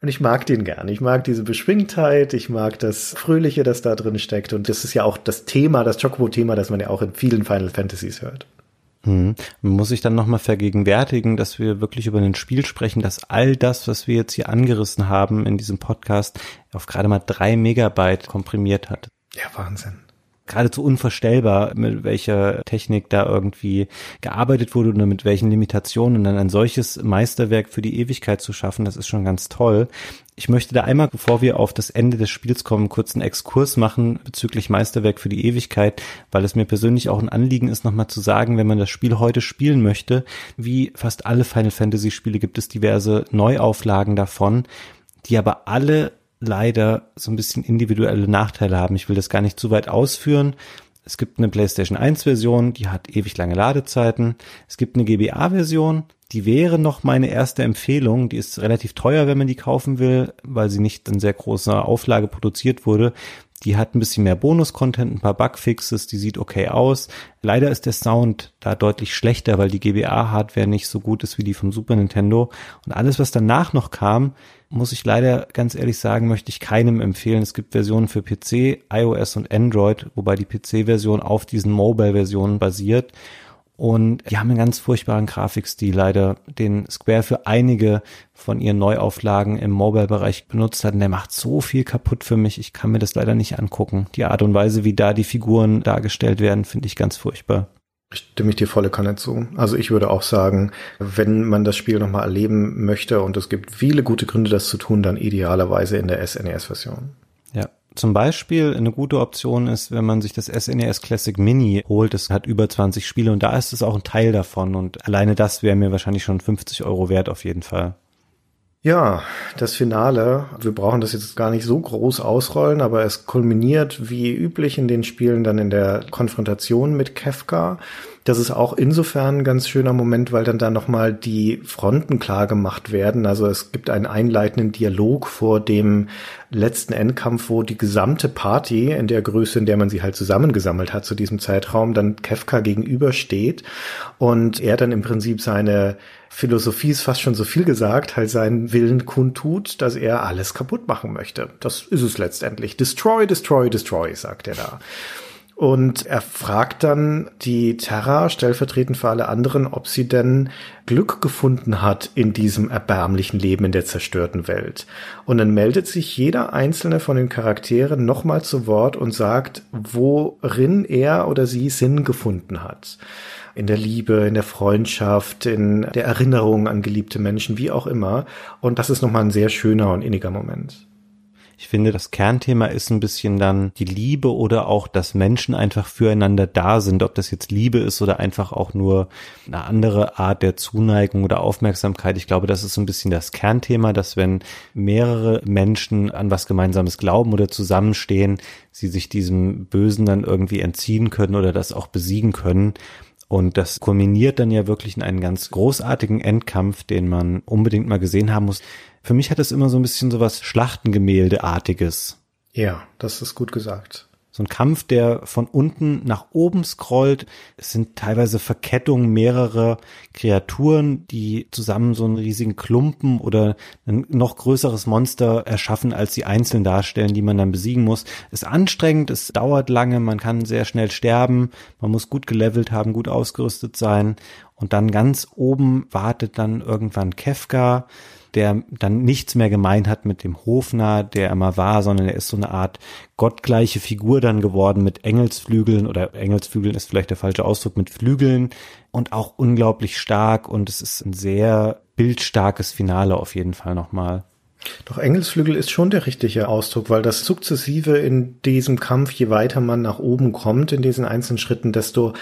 Und ich mag den gern. Ich mag diese Beschwingtheit, ich mag das Fröhliche, das da drin steckt. Und das ist ja auch das Thema, das Chocobo-Thema, das man ja auch in vielen Final Fantasies hört. Hm. Muss sich dann nochmal vergegenwärtigen, dass wir wirklich über ein Spiel sprechen, dass all das, was wir jetzt hier angerissen haben in diesem Podcast, auf gerade mal drei Megabyte komprimiert hat. Ja, Wahnsinn geradezu unvorstellbar, mit welcher Technik da irgendwie gearbeitet wurde oder mit welchen Limitationen und dann ein solches Meisterwerk für die Ewigkeit zu schaffen, das ist schon ganz toll. Ich möchte da einmal, bevor wir auf das Ende des Spiels kommen, kurz einen Exkurs machen bezüglich Meisterwerk für die Ewigkeit, weil es mir persönlich auch ein Anliegen ist, nochmal zu sagen, wenn man das Spiel heute spielen möchte, wie fast alle Final Fantasy Spiele gibt es diverse Neuauflagen davon, die aber alle leider so ein bisschen individuelle Nachteile haben. Ich will das gar nicht zu weit ausführen. Es gibt eine PlayStation 1 Version, die hat ewig lange Ladezeiten. Es gibt eine GBA Version, die wäre noch meine erste Empfehlung. Die ist relativ teuer, wenn man die kaufen will, weil sie nicht in sehr großer Auflage produziert wurde. Die hat ein bisschen mehr Bonus-Content, ein paar Bugfixes, die sieht okay aus. Leider ist der Sound da deutlich schlechter, weil die GBA-Hardware nicht so gut ist wie die vom Super Nintendo. Und alles, was danach noch kam, muss ich leider ganz ehrlich sagen, möchte ich keinem empfehlen. Es gibt Versionen für PC, iOS und Android, wobei die PC-Version auf diesen Mobile-Versionen basiert. Und die haben einen ganz furchtbaren Grafikstil leider, den Square für einige von ihren Neuauflagen im Mobile-Bereich benutzt hat. Und der macht so viel kaputt für mich. Ich kann mir das leider nicht angucken. Die Art und Weise, wie da die Figuren dargestellt werden, finde ich ganz furchtbar. Stimme ich dir volle Kanne zu. Also ich würde auch sagen, wenn man das Spiel nochmal erleben möchte und es gibt viele gute Gründe, das zu tun, dann idealerweise in der SNES-Version. Zum Beispiel eine gute Option ist, wenn man sich das SNES e Classic Mini holt, das hat über 20 Spiele und da ist es auch ein Teil davon und alleine das wäre mir wahrscheinlich schon 50 Euro wert auf jeden Fall. Ja, das Finale, wir brauchen das jetzt gar nicht so groß ausrollen, aber es kulminiert wie üblich in den Spielen dann in der Konfrontation mit Kefka. Das ist auch insofern ein ganz schöner Moment, weil dann da nochmal die Fronten klar gemacht werden. Also es gibt einen einleitenden Dialog vor dem letzten Endkampf, wo die gesamte Party in der Größe, in der man sie halt zusammengesammelt hat zu diesem Zeitraum, dann Kefka gegenübersteht und er dann im Prinzip seine Philosophie ist fast schon so viel gesagt, halt seinen Willen kundtut, dass er alles kaputt machen möchte. Das ist es letztendlich. Destroy, destroy, destroy, sagt er da. Und er fragt dann die Terra, stellvertretend für alle anderen, ob sie denn Glück gefunden hat in diesem erbärmlichen Leben in der zerstörten Welt. Und dann meldet sich jeder einzelne von den Charakteren nochmal zu Wort und sagt, worin er oder sie Sinn gefunden hat. In der Liebe, in der Freundschaft, in der Erinnerung an geliebte Menschen, wie auch immer. Und das ist nochmal ein sehr schöner und inniger Moment. Ich finde, das Kernthema ist ein bisschen dann die Liebe oder auch, dass Menschen einfach füreinander da sind. Ob das jetzt Liebe ist oder einfach auch nur eine andere Art der Zuneigung oder Aufmerksamkeit. Ich glaube, das ist so ein bisschen das Kernthema, dass wenn mehrere Menschen an was Gemeinsames glauben oder zusammenstehen, sie sich diesem Bösen dann irgendwie entziehen können oder das auch besiegen können. Und das kulminiert dann ja wirklich in einen ganz großartigen Endkampf, den man unbedingt mal gesehen haben muss. Für mich hat es immer so ein bisschen so was Schlachtengemäldeartiges. Ja, das ist gut gesagt. So ein Kampf, der von unten nach oben scrollt. Es sind teilweise Verkettungen mehrerer Kreaturen, die zusammen so einen riesigen Klumpen oder ein noch größeres Monster erschaffen, als sie einzeln darstellen, die man dann besiegen muss. Ist anstrengend, es dauert lange, man kann sehr schnell sterben, man muss gut gelevelt haben, gut ausgerüstet sein. Und dann ganz oben wartet dann irgendwann Kefka, der dann nichts mehr gemein hat mit dem Hofner, der er mal war, sondern er ist so eine Art gottgleiche Figur dann geworden mit Engelsflügeln oder Engelsflügeln ist vielleicht der falsche Ausdruck, mit Flügeln und auch unglaublich stark und es ist ein sehr bildstarkes Finale auf jeden Fall nochmal. Doch Engelsflügel ist schon der richtige Ausdruck, weil das sukzessive in diesem Kampf, je weiter man nach oben kommt in diesen einzelnen Schritten, desto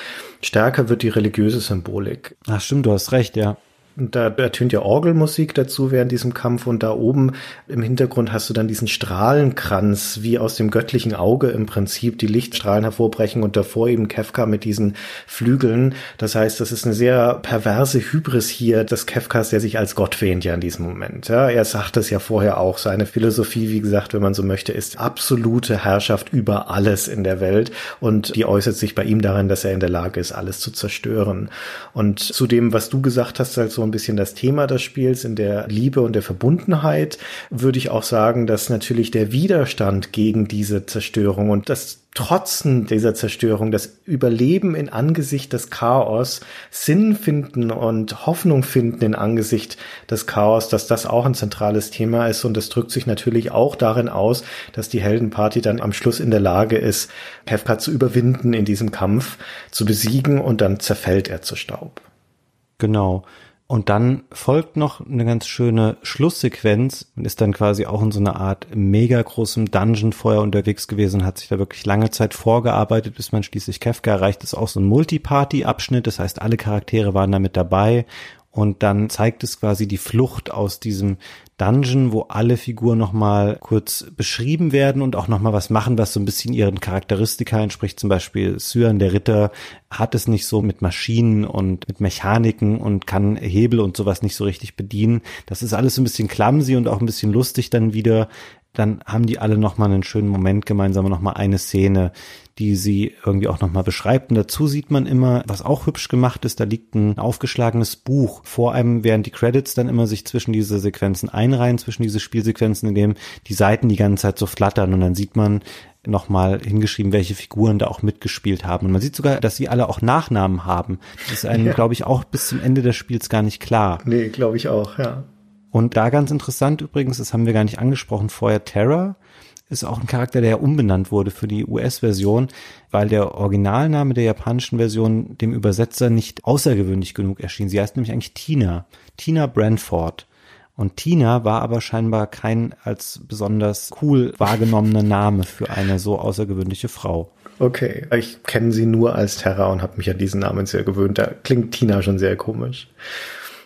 stärker wird die religiöse Symbolik. Ach stimmt, du hast recht, ja. Und da ertönt ja Orgelmusik dazu während diesem Kampf und da oben im Hintergrund hast du dann diesen Strahlenkranz, wie aus dem göttlichen Auge im Prinzip die Lichtstrahlen hervorbrechen und davor eben Kefka mit diesen Flügeln. Das heißt, das ist eine sehr perverse Hybris hier des Kefkas, der sich als Gott wähnt ja in diesem Moment. Ja, er sagt es ja vorher auch. Seine Philosophie, wie gesagt, wenn man so möchte, ist absolute Herrschaft über alles in der Welt und die äußert sich bei ihm darin, dass er in der Lage ist, alles zu zerstören. Und zu dem, was du gesagt hast, also so ein bisschen das Thema des Spiels in der Liebe und der Verbundenheit, würde ich auch sagen, dass natürlich der Widerstand gegen diese Zerstörung und das Trotzen dieser Zerstörung, das Überleben in Angesicht des Chaos, Sinn finden und Hoffnung finden in Angesicht des Chaos, dass das auch ein zentrales Thema ist und das drückt sich natürlich auch darin aus, dass die Heldenparty dann am Schluss in der Lage ist, Kefka zu überwinden in diesem Kampf, zu besiegen und dann zerfällt er zu Staub. Genau. Und dann folgt noch eine ganz schöne Schlusssequenz und ist dann quasi auch in so einer Art mega großem Dungeon vorher unterwegs gewesen, hat sich da wirklich lange Zeit vorgearbeitet, bis man schließlich Kefka erreicht. Das ist auch so ein Multiparty-Abschnitt, das heißt, alle Charaktere waren da mit dabei und dann zeigt es quasi die Flucht aus diesem Dungeon, wo alle Figuren nochmal kurz beschrieben werden und auch nochmal was machen, was so ein bisschen ihren Charakteristika entspricht. Zum Beispiel Cyan, der Ritter, hat es nicht so mit Maschinen und mit Mechaniken und kann Hebel und sowas nicht so richtig bedienen. Das ist alles so ein bisschen clumsy und auch ein bisschen lustig dann wieder dann haben die alle nochmal einen schönen Moment gemeinsam, nochmal eine Szene, die sie irgendwie auch nochmal beschreibt. Und dazu sieht man immer, was auch hübsch gemacht ist, da liegt ein aufgeschlagenes Buch vor einem, während die Credits dann immer sich zwischen diese Sequenzen einreihen, zwischen diese Spielsequenzen, in dem die Seiten die ganze Zeit so flattern und dann sieht man nochmal hingeschrieben, welche Figuren da auch mitgespielt haben. Und man sieht sogar, dass sie alle auch Nachnamen haben. Das ist einem, ja. glaube ich, auch bis zum Ende des Spiels gar nicht klar. Nee, glaube ich auch, ja. Und da ganz interessant übrigens, das haben wir gar nicht angesprochen vorher, Terra ist auch ein Charakter, der ja umbenannt wurde für die US-Version, weil der Originalname der japanischen Version dem Übersetzer nicht außergewöhnlich genug erschien. Sie heißt nämlich eigentlich Tina, Tina Brandford. Und Tina war aber scheinbar kein als besonders cool wahrgenommener Name für eine so außergewöhnliche Frau. Okay, ich kenne sie nur als Terra und habe mich an diesen Namen sehr gewöhnt. Da klingt Tina schon sehr komisch.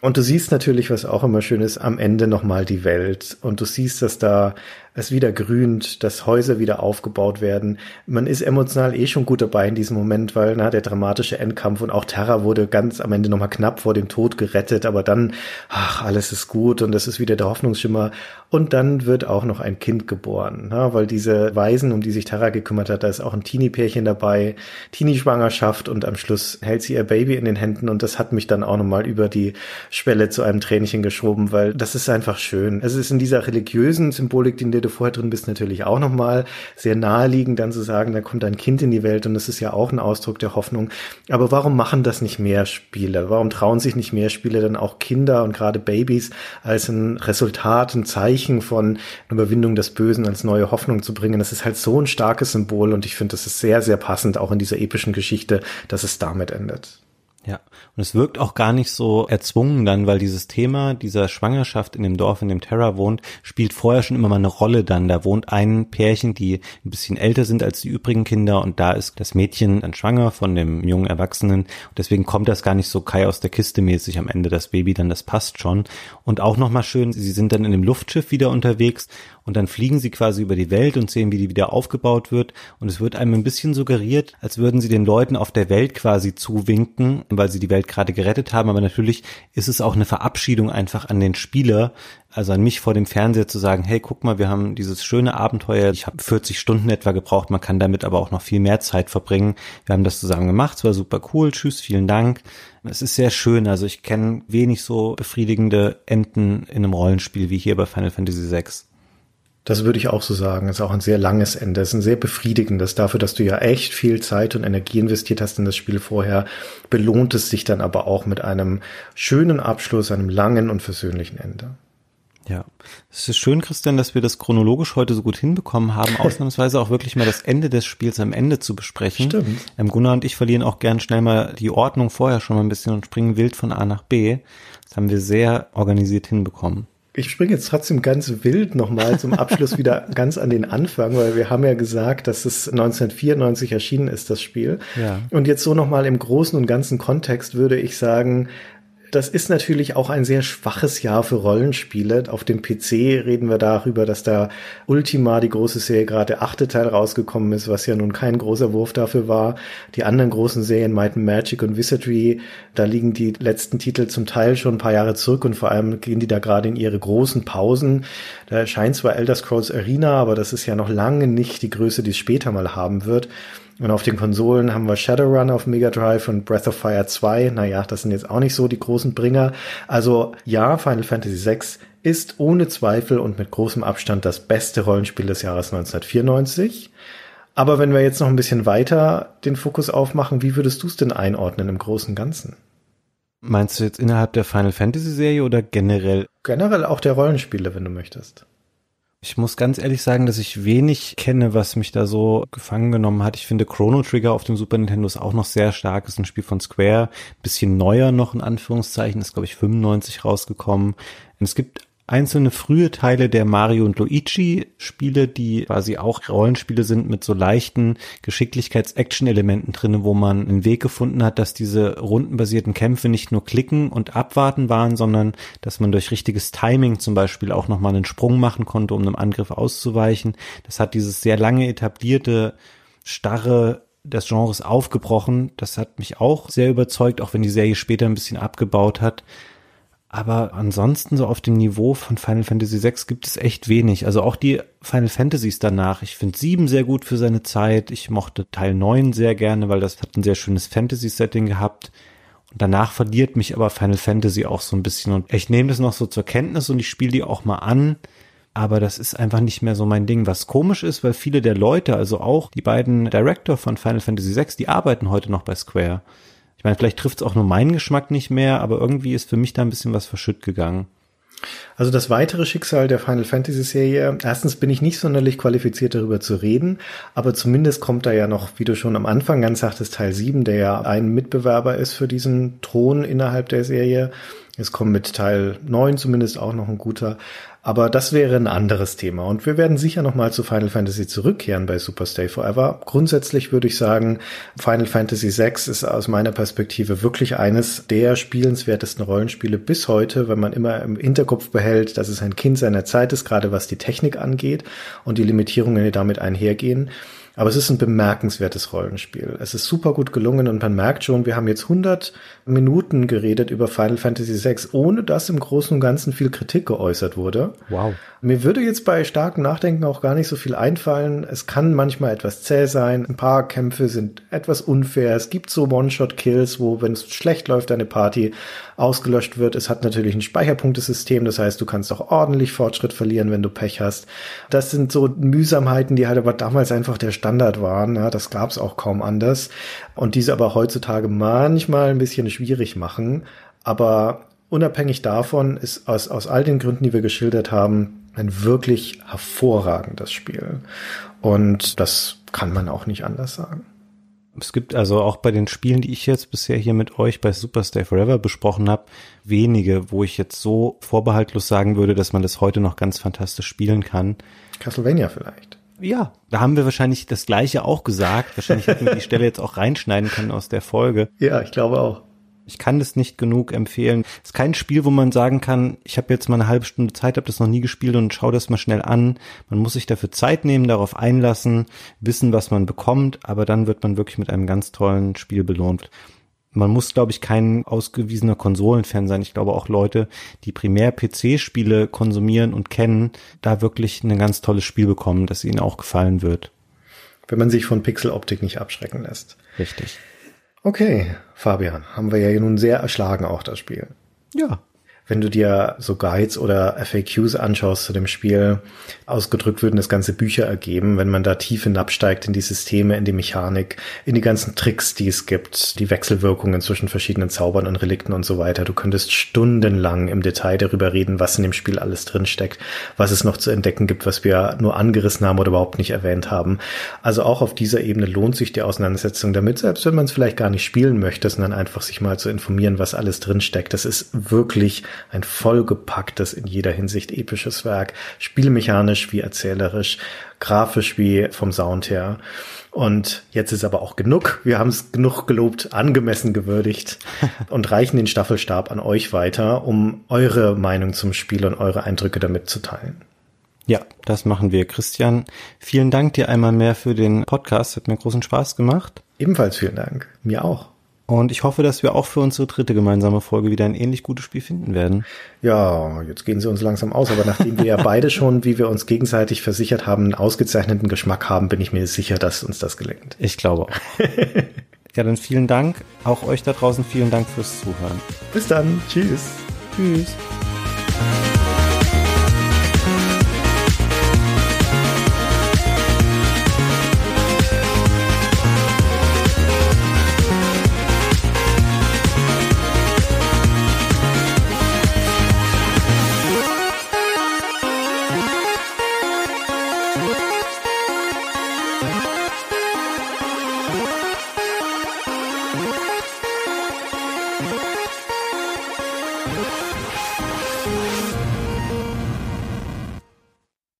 Und du siehst natürlich, was auch immer schön ist, am Ende nochmal die Welt. Und du siehst, dass da es wieder grünt, dass Häuser wieder aufgebaut werden. Man ist emotional eh schon gut dabei in diesem Moment, weil na, der dramatische Endkampf und auch Terra wurde ganz am Ende nochmal knapp vor dem Tod gerettet, aber dann, ach, alles ist gut und das ist wieder der Hoffnungsschimmer. Und dann wird auch noch ein Kind geboren, na, weil diese Waisen, um die sich Terra gekümmert hat, da ist auch ein Teenie-Pärchen dabei, Teenie-Schwangerschaft und am Schluss hält sie ihr Baby in den Händen und das hat mich dann auch nochmal über die Schwelle zu einem Tränchen geschoben, weil das ist einfach schön. Es ist in dieser religiösen Symbolik, in der du vorher drin bist, natürlich auch nochmal sehr naheliegend, dann zu sagen, da kommt ein Kind in die Welt und das ist ja auch ein Ausdruck der Hoffnung. Aber warum machen das nicht mehr Spiele? Warum trauen sich nicht mehr Spiele dann auch Kinder und gerade Babys als ein Resultat, ein Zeichen von Überwindung des Bösen als neue Hoffnung zu bringen? Das ist halt so ein starkes Symbol und ich finde, das ist sehr, sehr passend auch in dieser epischen Geschichte, dass es damit endet. Ja, und es wirkt auch gar nicht so erzwungen dann, weil dieses Thema dieser Schwangerschaft in dem Dorf, in dem Terra wohnt, spielt vorher schon immer mal eine Rolle dann. Da wohnt ein Pärchen, die ein bisschen älter sind als die übrigen Kinder und da ist das Mädchen dann schwanger von dem jungen Erwachsenen und deswegen kommt das gar nicht so Kai aus der Kiste mäßig am Ende, das Baby dann, das passt schon. Und auch nochmal schön, sie sind dann in dem Luftschiff wieder unterwegs und dann fliegen sie quasi über die Welt und sehen, wie die wieder aufgebaut wird. Und es wird einem ein bisschen suggeriert, als würden sie den Leuten auf der Welt quasi zuwinken, weil sie die Welt gerade gerettet haben, aber natürlich ist es auch eine Verabschiedung einfach an den Spieler, also an mich vor dem Fernseher zu sagen, hey, guck mal, wir haben dieses schöne Abenteuer, ich habe 40 Stunden etwa gebraucht, man kann damit aber auch noch viel mehr Zeit verbringen. Wir haben das zusammen gemacht, es war super cool, tschüss, vielen Dank. Es ist sehr schön, also ich kenne wenig so befriedigende Enden in einem Rollenspiel wie hier bei Final Fantasy VI. Das würde ich auch so sagen. Es ist auch ein sehr langes Ende. Es ist ein sehr befriedigendes dafür, dass du ja echt viel Zeit und Energie investiert hast in das Spiel vorher. Belohnt es sich dann aber auch mit einem schönen Abschluss, einem langen und versöhnlichen Ende. Ja, es ist schön, Christian, dass wir das chronologisch heute so gut hinbekommen haben, (laughs) ausnahmsweise auch wirklich mal das Ende des Spiels am Ende zu besprechen. Stimmt. Ähm, Gunnar und ich verlieren auch gern schnell mal die Ordnung vorher schon mal ein bisschen und springen wild von A nach B. Das haben wir sehr organisiert hinbekommen. Ich springe jetzt trotzdem ganz wild nochmal zum Abschluss (laughs) wieder ganz an den Anfang, weil wir haben ja gesagt, dass es 1994 erschienen ist, das Spiel. Ja. Und jetzt so nochmal im großen und ganzen Kontext würde ich sagen, das ist natürlich auch ein sehr schwaches Jahr für Rollenspiele. Auf dem PC reden wir darüber, dass da Ultima, die große Serie, gerade der achte Teil rausgekommen ist, was ja nun kein großer Wurf dafür war. Die anderen großen Serien, Might and Magic und Wizardry, da liegen die letzten Titel zum Teil schon ein paar Jahre zurück und vor allem gehen die da gerade in ihre großen Pausen. Da erscheint zwar Elder Scrolls Arena, aber das ist ja noch lange nicht die Größe, die es später mal haben wird. Und auf den Konsolen haben wir Shadowrun auf Mega Drive und Breath of Fire 2. Naja, das sind jetzt auch nicht so die großen Bringer. Also ja, Final Fantasy VI ist ohne Zweifel und mit großem Abstand das beste Rollenspiel des Jahres 1994. Aber wenn wir jetzt noch ein bisschen weiter den Fokus aufmachen, wie würdest du es denn einordnen im Großen und Ganzen? Meinst du jetzt innerhalb der Final Fantasy Serie oder generell? Generell auch der Rollenspiele, wenn du möchtest. Ich muss ganz ehrlich sagen, dass ich wenig kenne, was mich da so gefangen genommen hat. Ich finde Chrono Trigger auf dem Super Nintendo ist auch noch sehr stark. Ist ein Spiel von Square. Bisschen neuer noch in Anführungszeichen. Ist, glaube ich, 95 rausgekommen. Und es gibt einzelne frühe Teile der Mario und Luigi Spiele, die quasi auch Rollenspiele sind mit so leichten Geschicklichkeits-Action-Elementen drinne, wo man einen Weg gefunden hat, dass diese rundenbasierten Kämpfe nicht nur klicken und abwarten waren, sondern dass man durch richtiges Timing zum Beispiel auch nochmal einen Sprung machen konnte, um einem Angriff auszuweichen. Das hat dieses sehr lange etablierte, starre des Genres aufgebrochen. Das hat mich auch sehr überzeugt, auch wenn die Serie später ein bisschen abgebaut hat. Aber ansonsten so auf dem Niveau von Final Fantasy VI gibt es echt wenig. Also auch die Final Fantasies danach. Ich finde sieben sehr gut für seine Zeit. Ich mochte Teil neun sehr gerne, weil das hat ein sehr schönes Fantasy-Setting gehabt. Und danach verliert mich aber Final Fantasy auch so ein bisschen. Und ich nehme das noch so zur Kenntnis und ich spiele die auch mal an. Aber das ist einfach nicht mehr so mein Ding. Was komisch ist, weil viele der Leute, also auch die beiden Director von Final Fantasy VI, die arbeiten heute noch bei Square meine, vielleicht trifft es auch nur meinen Geschmack nicht mehr, aber irgendwie ist für mich da ein bisschen was verschütt gegangen. Also das weitere Schicksal der Final Fantasy Serie, erstens bin ich nicht sonderlich qualifiziert darüber zu reden, aber zumindest kommt da ja noch, wie du schon am Anfang ganz sagtest, Teil 7, der ja ein Mitbewerber ist für diesen Thron innerhalb der Serie. Es kommt mit Teil 9 zumindest auch noch ein guter. Aber das wäre ein anderes Thema. Und wir werden sicher nochmal zu Final Fantasy zurückkehren bei Super Stay Forever. Grundsätzlich würde ich sagen, Final Fantasy VI ist aus meiner Perspektive wirklich eines der spielenswertesten Rollenspiele bis heute, wenn man immer im Hinterkopf behält, dass es ein Kind seiner Zeit ist, gerade was die Technik angeht und die Limitierungen, die damit einhergehen. Aber es ist ein bemerkenswertes Rollenspiel. Es ist super gut gelungen und man merkt schon, wir haben jetzt 100 Minuten geredet über Final Fantasy VI, ohne dass im Großen und Ganzen viel Kritik geäußert wurde. Wow. Mir würde jetzt bei starkem Nachdenken auch gar nicht so viel einfallen. Es kann manchmal etwas zäh sein. Ein paar Kämpfe sind etwas unfair. Es gibt so One-Shot-Kills, wo, wenn es schlecht läuft, eine Party ausgelöscht wird. Es hat natürlich ein Speicherpunktesystem. Das heißt, du kannst auch ordentlich Fortschritt verlieren, wenn du Pech hast. Das sind so Mühsamkeiten, die halt aber damals einfach der Standard waren. Ja, das gab es auch kaum anders. Und diese aber heutzutage manchmal ein bisschen schwierig machen. Aber unabhängig davon ist aus, aus all den Gründen, die wir geschildert haben, ein wirklich hervorragendes Spiel. Und das kann man auch nicht anders sagen. Es gibt also auch bei den Spielen, die ich jetzt bisher hier mit euch bei Super Stay Forever besprochen habe, wenige, wo ich jetzt so vorbehaltlos sagen würde, dass man das heute noch ganz fantastisch spielen kann. Castlevania vielleicht. Ja, da haben wir wahrscheinlich das gleiche auch gesagt. Wahrscheinlich hätten wir die Stelle jetzt auch reinschneiden können aus der Folge. Ja, ich glaube auch. Ich kann das nicht genug empfehlen. Es ist kein Spiel, wo man sagen kann, ich habe jetzt mal eine halbe Stunde Zeit, habe das noch nie gespielt und schau das mal schnell an. Man muss sich dafür Zeit nehmen, darauf einlassen, wissen, was man bekommt, aber dann wird man wirklich mit einem ganz tollen Spiel belohnt. Man muss, glaube ich, kein ausgewiesener Konsolenfan sein. Ich glaube auch Leute, die primär PC-Spiele konsumieren und kennen, da wirklich ein ganz tolles Spiel bekommen, das ihnen auch gefallen wird. Wenn man sich von Pixeloptik nicht abschrecken lässt. Richtig. Okay, Fabian, haben wir ja nun sehr erschlagen auch das Spiel. Ja, wenn du dir so Guides oder FAQs anschaust zu dem Spiel, ausgedrückt würden das ganze Bücher ergeben, wenn man da tief hinabsteigt in die Systeme, in die Mechanik, in die ganzen Tricks, die es gibt, die Wechselwirkungen zwischen verschiedenen Zaubern und Relikten und so weiter. Du könntest stundenlang im Detail darüber reden, was in dem Spiel alles drinsteckt, was es noch zu entdecken gibt, was wir nur angerissen haben oder überhaupt nicht erwähnt haben. Also auch auf dieser Ebene lohnt sich die Auseinandersetzung damit, selbst wenn man es vielleicht gar nicht spielen möchte, sondern einfach sich mal zu informieren, was alles drinsteckt. Das ist wirklich ein vollgepacktes, in jeder Hinsicht episches Werk, spielmechanisch wie erzählerisch, grafisch wie vom Sound her. Und jetzt ist aber auch genug. Wir haben es genug gelobt, angemessen gewürdigt (laughs) und reichen den Staffelstab an euch weiter, um eure Meinung zum Spiel und eure Eindrücke damit zu teilen. Ja, das machen wir. Christian, vielen Dank dir einmal mehr für den Podcast. Hat mir großen Spaß gemacht. Ebenfalls vielen Dank. Mir auch. Und ich hoffe, dass wir auch für unsere dritte gemeinsame Folge wieder ein ähnlich gutes Spiel finden werden. Ja, jetzt gehen sie uns langsam aus, aber nachdem wir ja beide schon, wie wir uns gegenseitig versichert haben, einen ausgezeichneten Geschmack haben, bin ich mir sicher, dass uns das gelingt. Ich glaube auch. (laughs) ja, dann vielen Dank. Auch euch da draußen vielen Dank fürs Zuhören. Bis dann. Tschüss. Tschüss.